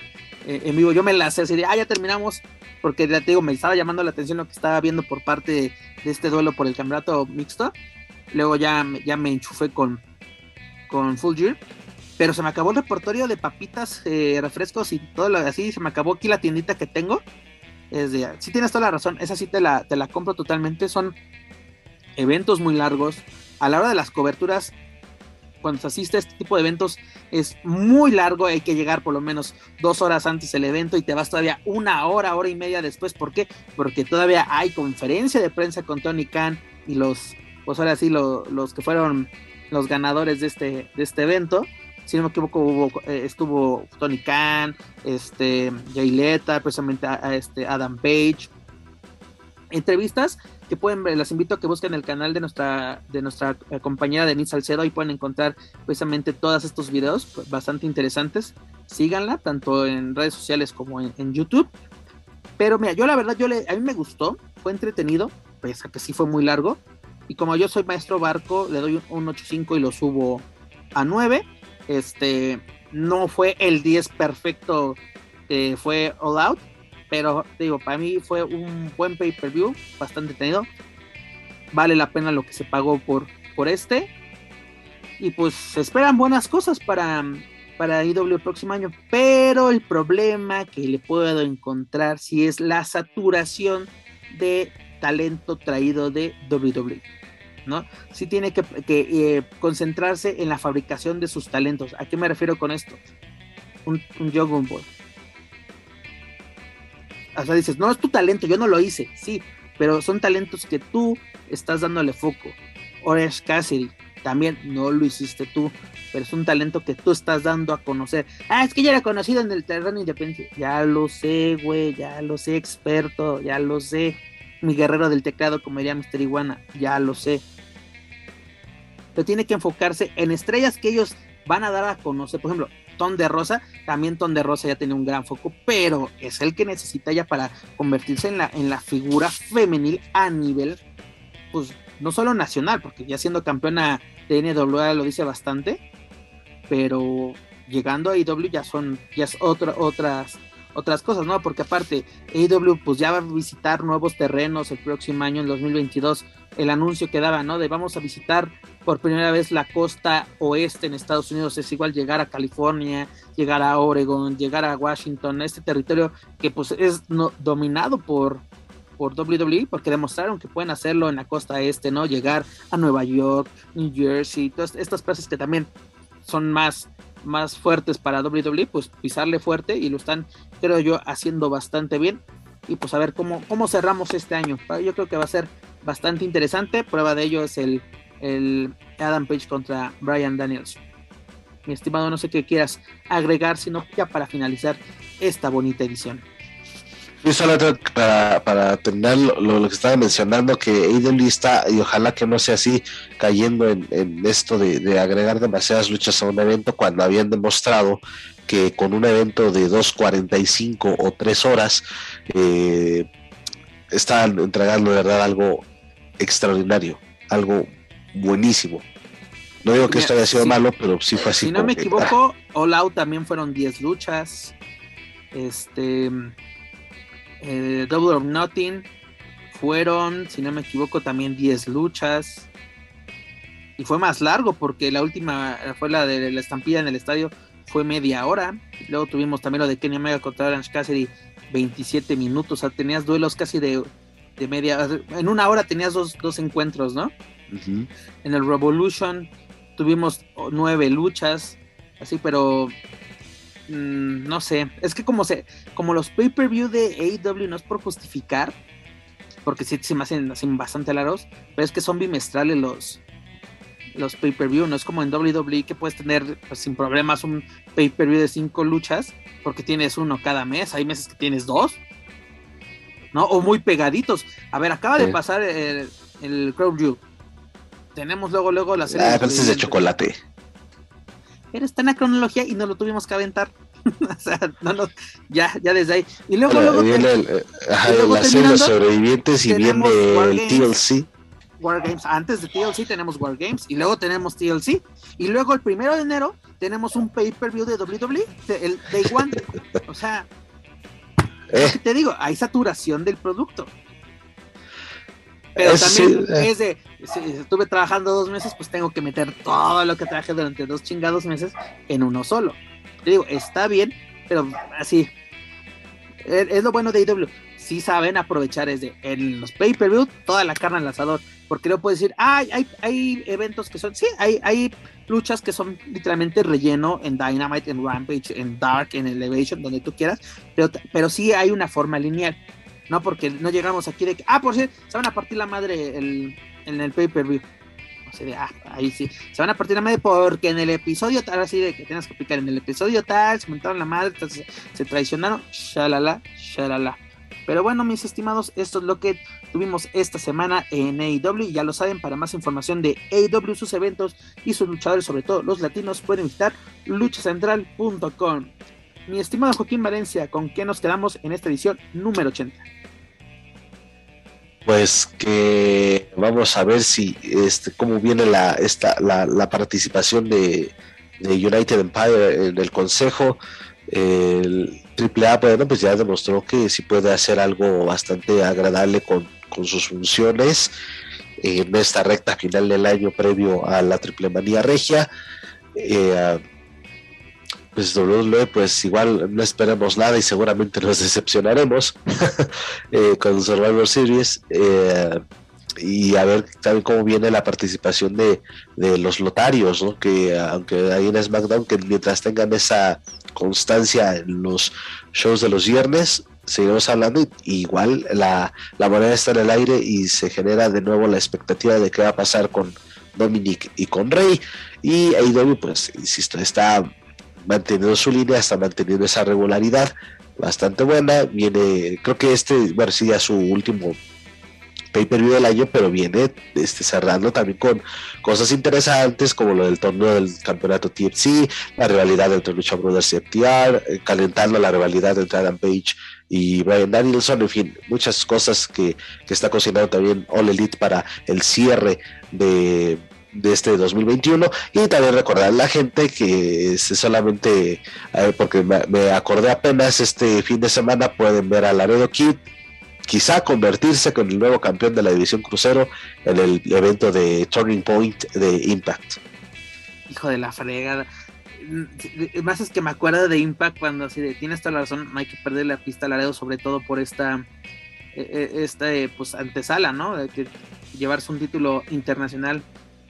en vivo. Yo me la así de, ah, ya terminamos, porque ya te digo, me estaba llamando la atención lo que estaba viendo por parte de, este duelo por el campeonato mixto. Luego ya, ya me enchufé con, con Full Gear. Pero se me acabó el repertorio de papitas, eh, refrescos y todo lo así. Se me acabó aquí la tiendita que tengo. Es de, sí tienes toda la razón, esa sí te la, te la compro totalmente. Son eventos muy largos. A la hora de las coberturas, cuando se asiste a este tipo de eventos es muy largo, hay que llegar por lo menos dos horas antes del evento y te vas todavía una hora, hora y media después. ¿Por qué? Porque todavía hay conferencia de prensa con Tony Khan y los, pues ahora sí, los que fueron los ganadores de este, de este evento. Si no me equivoco, hubo, eh, estuvo Tony Khan, este, Jay Leta, precisamente a este Adam Page. Entrevistas que pueden ver, las invito a que busquen el canal de nuestra, de nuestra eh, compañera Denise Salcedo, y pueden encontrar precisamente todos estos videos pues, bastante interesantes. Síganla, tanto en redes sociales como en, YouTube. Pero mira, yo la verdad, yo le, a mí me gustó, fue entretenido, pese a que sí fue muy largo. Y como yo soy maestro barco, le doy un, 8.5 y lo subo a 9. Este, no fue el 10 perfecto, fue All Out, pero digo, para mí fue un buen pay-per-view, bastante tenido. Vale la pena lo que se pagó por, por este. Y pues se esperan buenas cosas para, para IW el próximo año. Pero el problema que le puedo encontrar si es la saturación de talento traído de WWE. ¿no? Sí tiene que, eh, concentrarse en la fabricación de sus talentos. ¿A qué me refiero con esto? Un, un Boy o sea, dices, no es tu talento, yo no lo hice, sí, pero son talentos que tú estás dándole foco. Orange Cassidy, también no lo hiciste tú, pero es un talento que tú estás dando a conocer. Ah, es que ya era conocido en el terreno independiente. Ya lo sé, güey, ya lo sé, experto, ya lo sé. Mi guerrero del teclado, como diría Mr. Iguana, ya lo sé. Pero tiene que enfocarse en estrellas que ellos van a dar a conocer. Por ejemplo, Ton de Rosa, también Ton de Rosa ya tiene un gran foco, pero es el que necesita ya para convertirse en la, en la figura femenil a nivel, pues no solo nacional, porque ya siendo campeona de NWA lo dice bastante, pero llegando a IW ya son, ya es otra, otras, otras cosas, ¿no? Porque aparte, AEW pues ya va a visitar nuevos terrenos el próximo año, en 2022, el anuncio que daba, ¿no? De vamos a visitar por primera vez la costa oeste en Estados Unidos, es igual llegar a California, llegar a Oregon, llegar a Washington, este territorio que pues es no, dominado por, por WWE, porque demostraron que pueden hacerlo en la costa este, ¿no? Llegar a Nueva York, New Jersey, todas estas plazas que también son más, más fuertes para WWE, pues pisarle fuerte y lo están, creo yo, haciendo bastante bien. Y pues a ver cómo, cómo cerramos este año. Yo creo que va a ser bastante interesante. Prueba de ello es el, el Adam Page contra Brian Daniels. Mi estimado, no sé qué quieras agregar, sino ya para finalizar esta bonita edición. Para, para terminar lo, que estaba mencionando, que AEW está, y ojalá que no sea así, cayendo en, esto de, agregar demasiadas luchas a un evento cuando habían demostrado que con un evento de 2.45 o 3 horas eh, estaban entregando de verdad algo extraordinario, algo buenísimo. No digo que esto haya sido malo, pero sí fue así. Si no me equivoco, ah. All Out también fueron 10 luchas. Este. Eh, Double or Nothing fueron, si no me equivoco, también 10 luchas. Y fue más largo porque la última fue la de la estampilla en el estadio, fue media hora. Luego tuvimos también lo de Kenny Omega contra Orange Cassidy, 27 minutos. O sea, tenías duelos casi de, media. En una hora tenías dos, dos encuentros, ¿no? En el Revolution tuvimos nueve luchas, así, pero Mm, no sé, es que como se, como los pay-per-view de AEW no es por justificar, porque sí se me hacen, bastante largos, pero es que son bimestrales los, los pay-per-view, no es como en WWE que puedes tener pues, sin problemas un pay-per-view de cinco luchas, porque tienes uno cada mes, hay meses que tienes dos, ¿no? O muy pegaditos. A ver, acaba de pasar el, el Crowd Tenemos luego, luego la serie. Ah, de chocolate pero está en la cronología y no lo tuvimos que aventar. o sea, no, no, ya, ya desde ahí. Y luego, luego, viene el, eh, la serie de sobrevivientes y viene el TLC. Wargames, antes de TLC tenemos Wargames y luego tenemos TLC y luego el primero de enero tenemos un pay-per-view de WWE, el Day One. o sea, eh. te digo, hay saturación del producto. Pero también eh. es de, si estuve trabajando dos meses, pues tengo que meter todo lo que trabajé durante dos chingados meses en uno solo. Te digo, está bien, pero así. Es, lo bueno de IW. Si saben aprovechar es de en los pay-per-view toda la carne al asador. Porque no puedes decir, ah, hay, hay eventos que son, sí, hay, hay luchas que son literalmente relleno en Dynamite, en Rampage, en Dark, en Elevation, donde tú quieras, pero, pero sí hay una forma lineal. No porque no llegamos aquí de que, ah, por cierto, se van a partir la madre el, en el pay-per-view. O de, ah, ahí sí. Se van a partir la madre porque en el episodio tal, así de que tienes que picar en el episodio tal, se montaron la madre, se traicionaron, shalala, shalala. Pero bueno, mis estimados, esto es lo que tuvimos esta semana en AEW. Ya lo saben, para más información de AEW, sus eventos y sus luchadores, sobre todo los latinos, pueden visitar luchacentral.com. Mi estimado Joaquín Valencia, ¿con qué nos quedamos en esta edición número 80? Pues que vamos a ver si este cómo viene la esta la, participación de, United Empire en el consejo. El AAA bueno, pues ya demostró que sí puede hacer algo bastante agradable con, sus funciones en esta recta final del año previo a la Triple Manía Regia. Eh, pues WWE, pues igual no esperamos nada y seguramente nos decepcionaremos eh, con Survivor Series. Eh, y a ver también cómo viene la participación de, los lotarios, ¿no? que aunque ahí en SmackDown, que mientras tengan esa constancia en los shows de los viernes, seguimos hablando y, igual la, la moneda está en el aire y se genera de nuevo la expectativa de qué va a pasar con Dominic y con Rey. Y AEW, pues, insisto, está manteniendo su línea, está manteniendo esa regularidad bastante buena. Viene, creo que este, bueno, sí, ya su último pay-per-view del año, pero viene este, cerrando también con cosas interesantes como lo del torneo del campeonato TFC, la rivalidad entre Lucha Brothers y FTR, eh, calentando la rivalidad entre Adam Page y Brian Danielson, en fin, muchas cosas que, que está cocinando también All Elite para el cierre de de este 2021 y también recordar a la gente que es solamente porque me, acordé apenas este fin de semana pueden ver a Laredo Kid quizá convertirse con el nuevo campeón de la división crucero en el evento de Turning Point de Impact. Hijo de la fregada. Más es que me acuerdo de Impact cuando así de tienes toda la razón no hay que perder la pista a Laredo sobre todo por esta e, e, esta pues antesala no de que llevarse un título internacional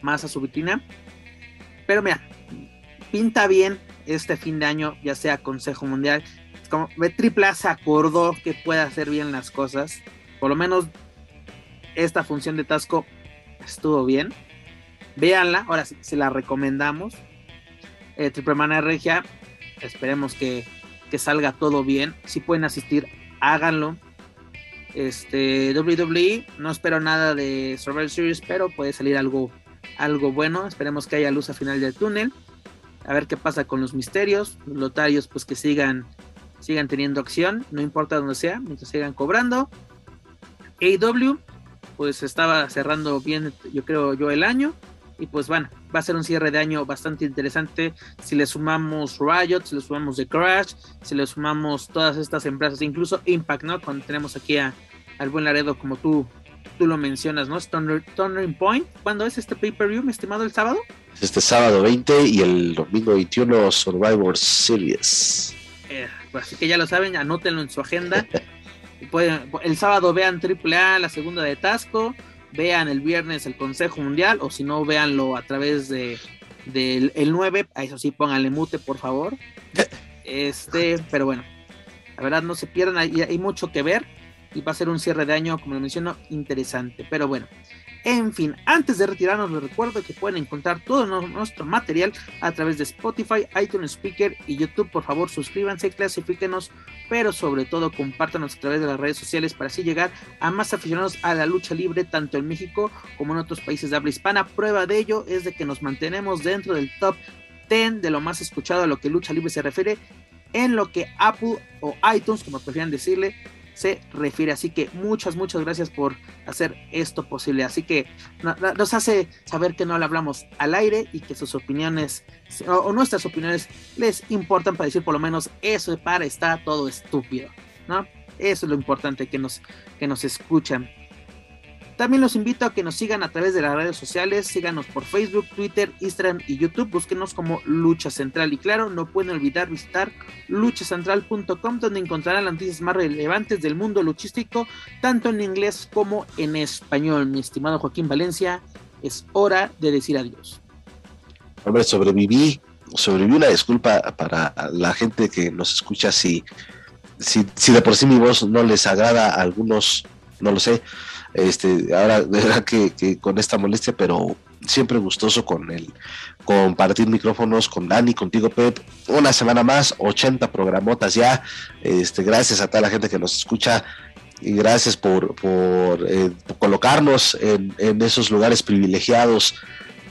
más a su vitrina. Pero mira, pinta bien este fin de año, ya sea Consejo Mundial. Como AAA se acordó que puede hacer bien las cosas. Por lo menos esta función de Tasco estuvo bien. Véanla, ahora sí, se la recomendamos. Eh, Triple Manía Regia, esperemos que, que, salga todo bien. Si pueden asistir, háganlo. Este WWE, no espero nada de Survivor Series, pero puede salir algo, algo bueno. Esperemos que haya luz al final del túnel. A ver qué pasa con los misterios. Los lotarios, pues que sigan, sigan teniendo acción, no importa donde sea, mientras sigan cobrando. AW, pues estaba cerrando bien, yo creo yo, el año. Y pues bueno, va a ser un cierre de año bastante interesante. Si le sumamos Riot, si le sumamos The Crash, si le sumamos todas estas empresas, incluso Impact, ¿no? Cuando tenemos aquí a, al buen Laredo, como tú, tú lo mencionas, ¿no? Turning Point. ¿Cuándo es este pay-per-view, mi estimado, el sábado? Este sábado 20 y el domingo 21 Survivor Series. Eh, pues así que ya lo saben, anótenlo en su agenda. el sábado vean AAA, la segunda de Tasco vean el viernes el Consejo Mundial o si no, véanlo a través de del el 9, a eso sí, pónganle mute, por favor. Este, pero bueno, la verdad no se pierdan, hay, hay mucho que ver y va a ser un cierre de año, como lo menciono, interesante. Pero bueno, en fin, antes de retirarnos les recuerdo que pueden encontrar todo nuestro material a través de Spotify, iTunes Speaker y YouTube. Por favor, suscríbanse, clasifíquenos, pero sobre todo compártanos a través de las redes sociales para así llegar a más aficionados a la lucha libre, tanto en México como en otros países de habla hispana. Prueba de ello es de que nos mantenemos dentro del top 10 de lo más escuchado a lo que lucha libre se refiere en lo que Apple o iTunes, como prefieran decirle, se refiere. Así que muchas, muchas gracias por hacer esto posible. Así que nos hace saber que no le hablamos al aire y que sus opiniones o, nuestras opiniones les importan para decir por lo menos eso para está todo estúpido, ¿no? Eso es lo importante que nos, que nos escuchan. También los invito a que nos sigan a través de las redes sociales, síganos por Facebook, Twitter, Instagram y YouTube, búsquenos como Lucha Central y claro, no pueden olvidar visitar luchacentral.com donde encontrarán las noticias más relevantes del mundo luchístico, tanto en inglés como en español. Mi estimado Joaquín Valencia, es hora de decir adiós. Hombre, sobreviví, sobreviví una disculpa para la gente que nos escucha si, si, si de por sí mi voz no les agrada a algunos, no lo sé este, ahora, de verdad que, con esta molestia, pero siempre gustoso con el compartir micrófonos con Dani, contigo Pep, una semana más, 80 programotas ya, este, gracias a toda la gente que nos escucha y gracias por, por, eh, colocarnos en, esos lugares privilegiados.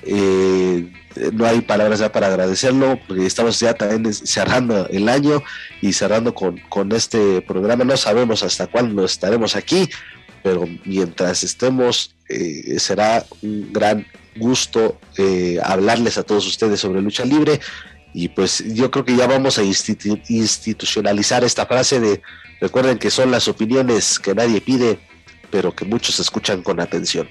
Eh, no hay palabras ya para agradecerlo, estamos ya también cerrando el año y cerrando con, con este programa. No sabemos hasta cuándo estaremos aquí, pero mientras estemos, eh, será un gran gusto eh, hablarles a todos ustedes sobre lucha libre. Y pues yo creo que ya vamos a institucionalizar esta frase de recuerden que son las opiniones que nadie pide, pero que muchos escuchan con atención.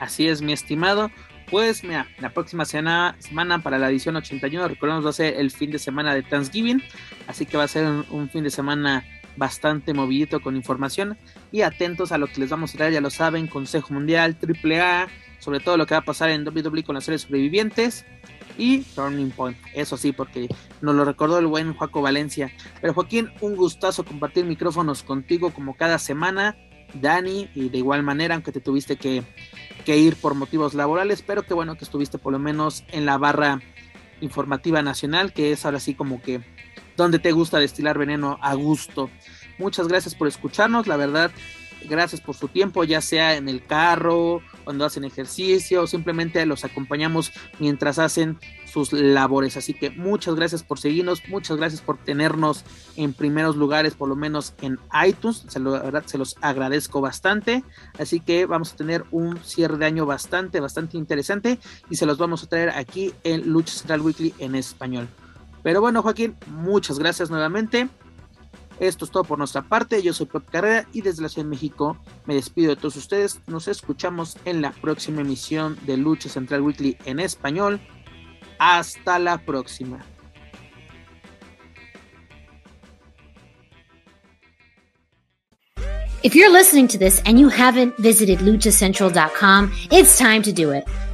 Así es, mi estimado. Pues mira, la próxima semana, semana para la edición 81, recordemos va a ser el fin de semana de Thanksgiving, así que va a ser un fin de semana bastante movidito con información y atentos a lo que les vamos a traer, ya lo saben, Consejo Mundial, AAA, sobre todo lo que va a pasar en WWE con las series sobrevivientes y Turning Point, eso sí, porque nos lo recordó el buen Joaco Valencia. Pero Joaquín, un gustazo compartir micrófonos contigo como cada semana, Dani, y de igual manera, aunque te tuviste que, que ir por motivos laborales, pero qué bueno que estuviste por lo menos en la barra informativa nacional, que es ahora sí como que donde te gusta destilar veneno a gusto. Muchas gracias por escucharnos, la verdad, gracias por su tiempo, ya sea en el carro, cuando hacen ejercicio, o simplemente los acompañamos mientras hacen sus labores. Así que muchas gracias por seguirnos, muchas gracias por tenernos en primeros lugares, por lo menos en iTunes. Se lo, verdad, se los agradezco bastante. Así que vamos a tener un cierre de año bastante, bastante interesante y se los vamos a traer aquí en Lucha Central Weekly en español. Pero bueno, Joaquín, muchas gracias nuevamente. Esto es todo por nuestra parte. Yo soy Pep Carrera y desde la Ciudad de México me despido de todos ustedes. Nos escuchamos en la próxima emisión de Lucha Central Weekly en español. Hasta la próxima. If you're listening to this and you haven't visited luchacentral.com, it's time to do it.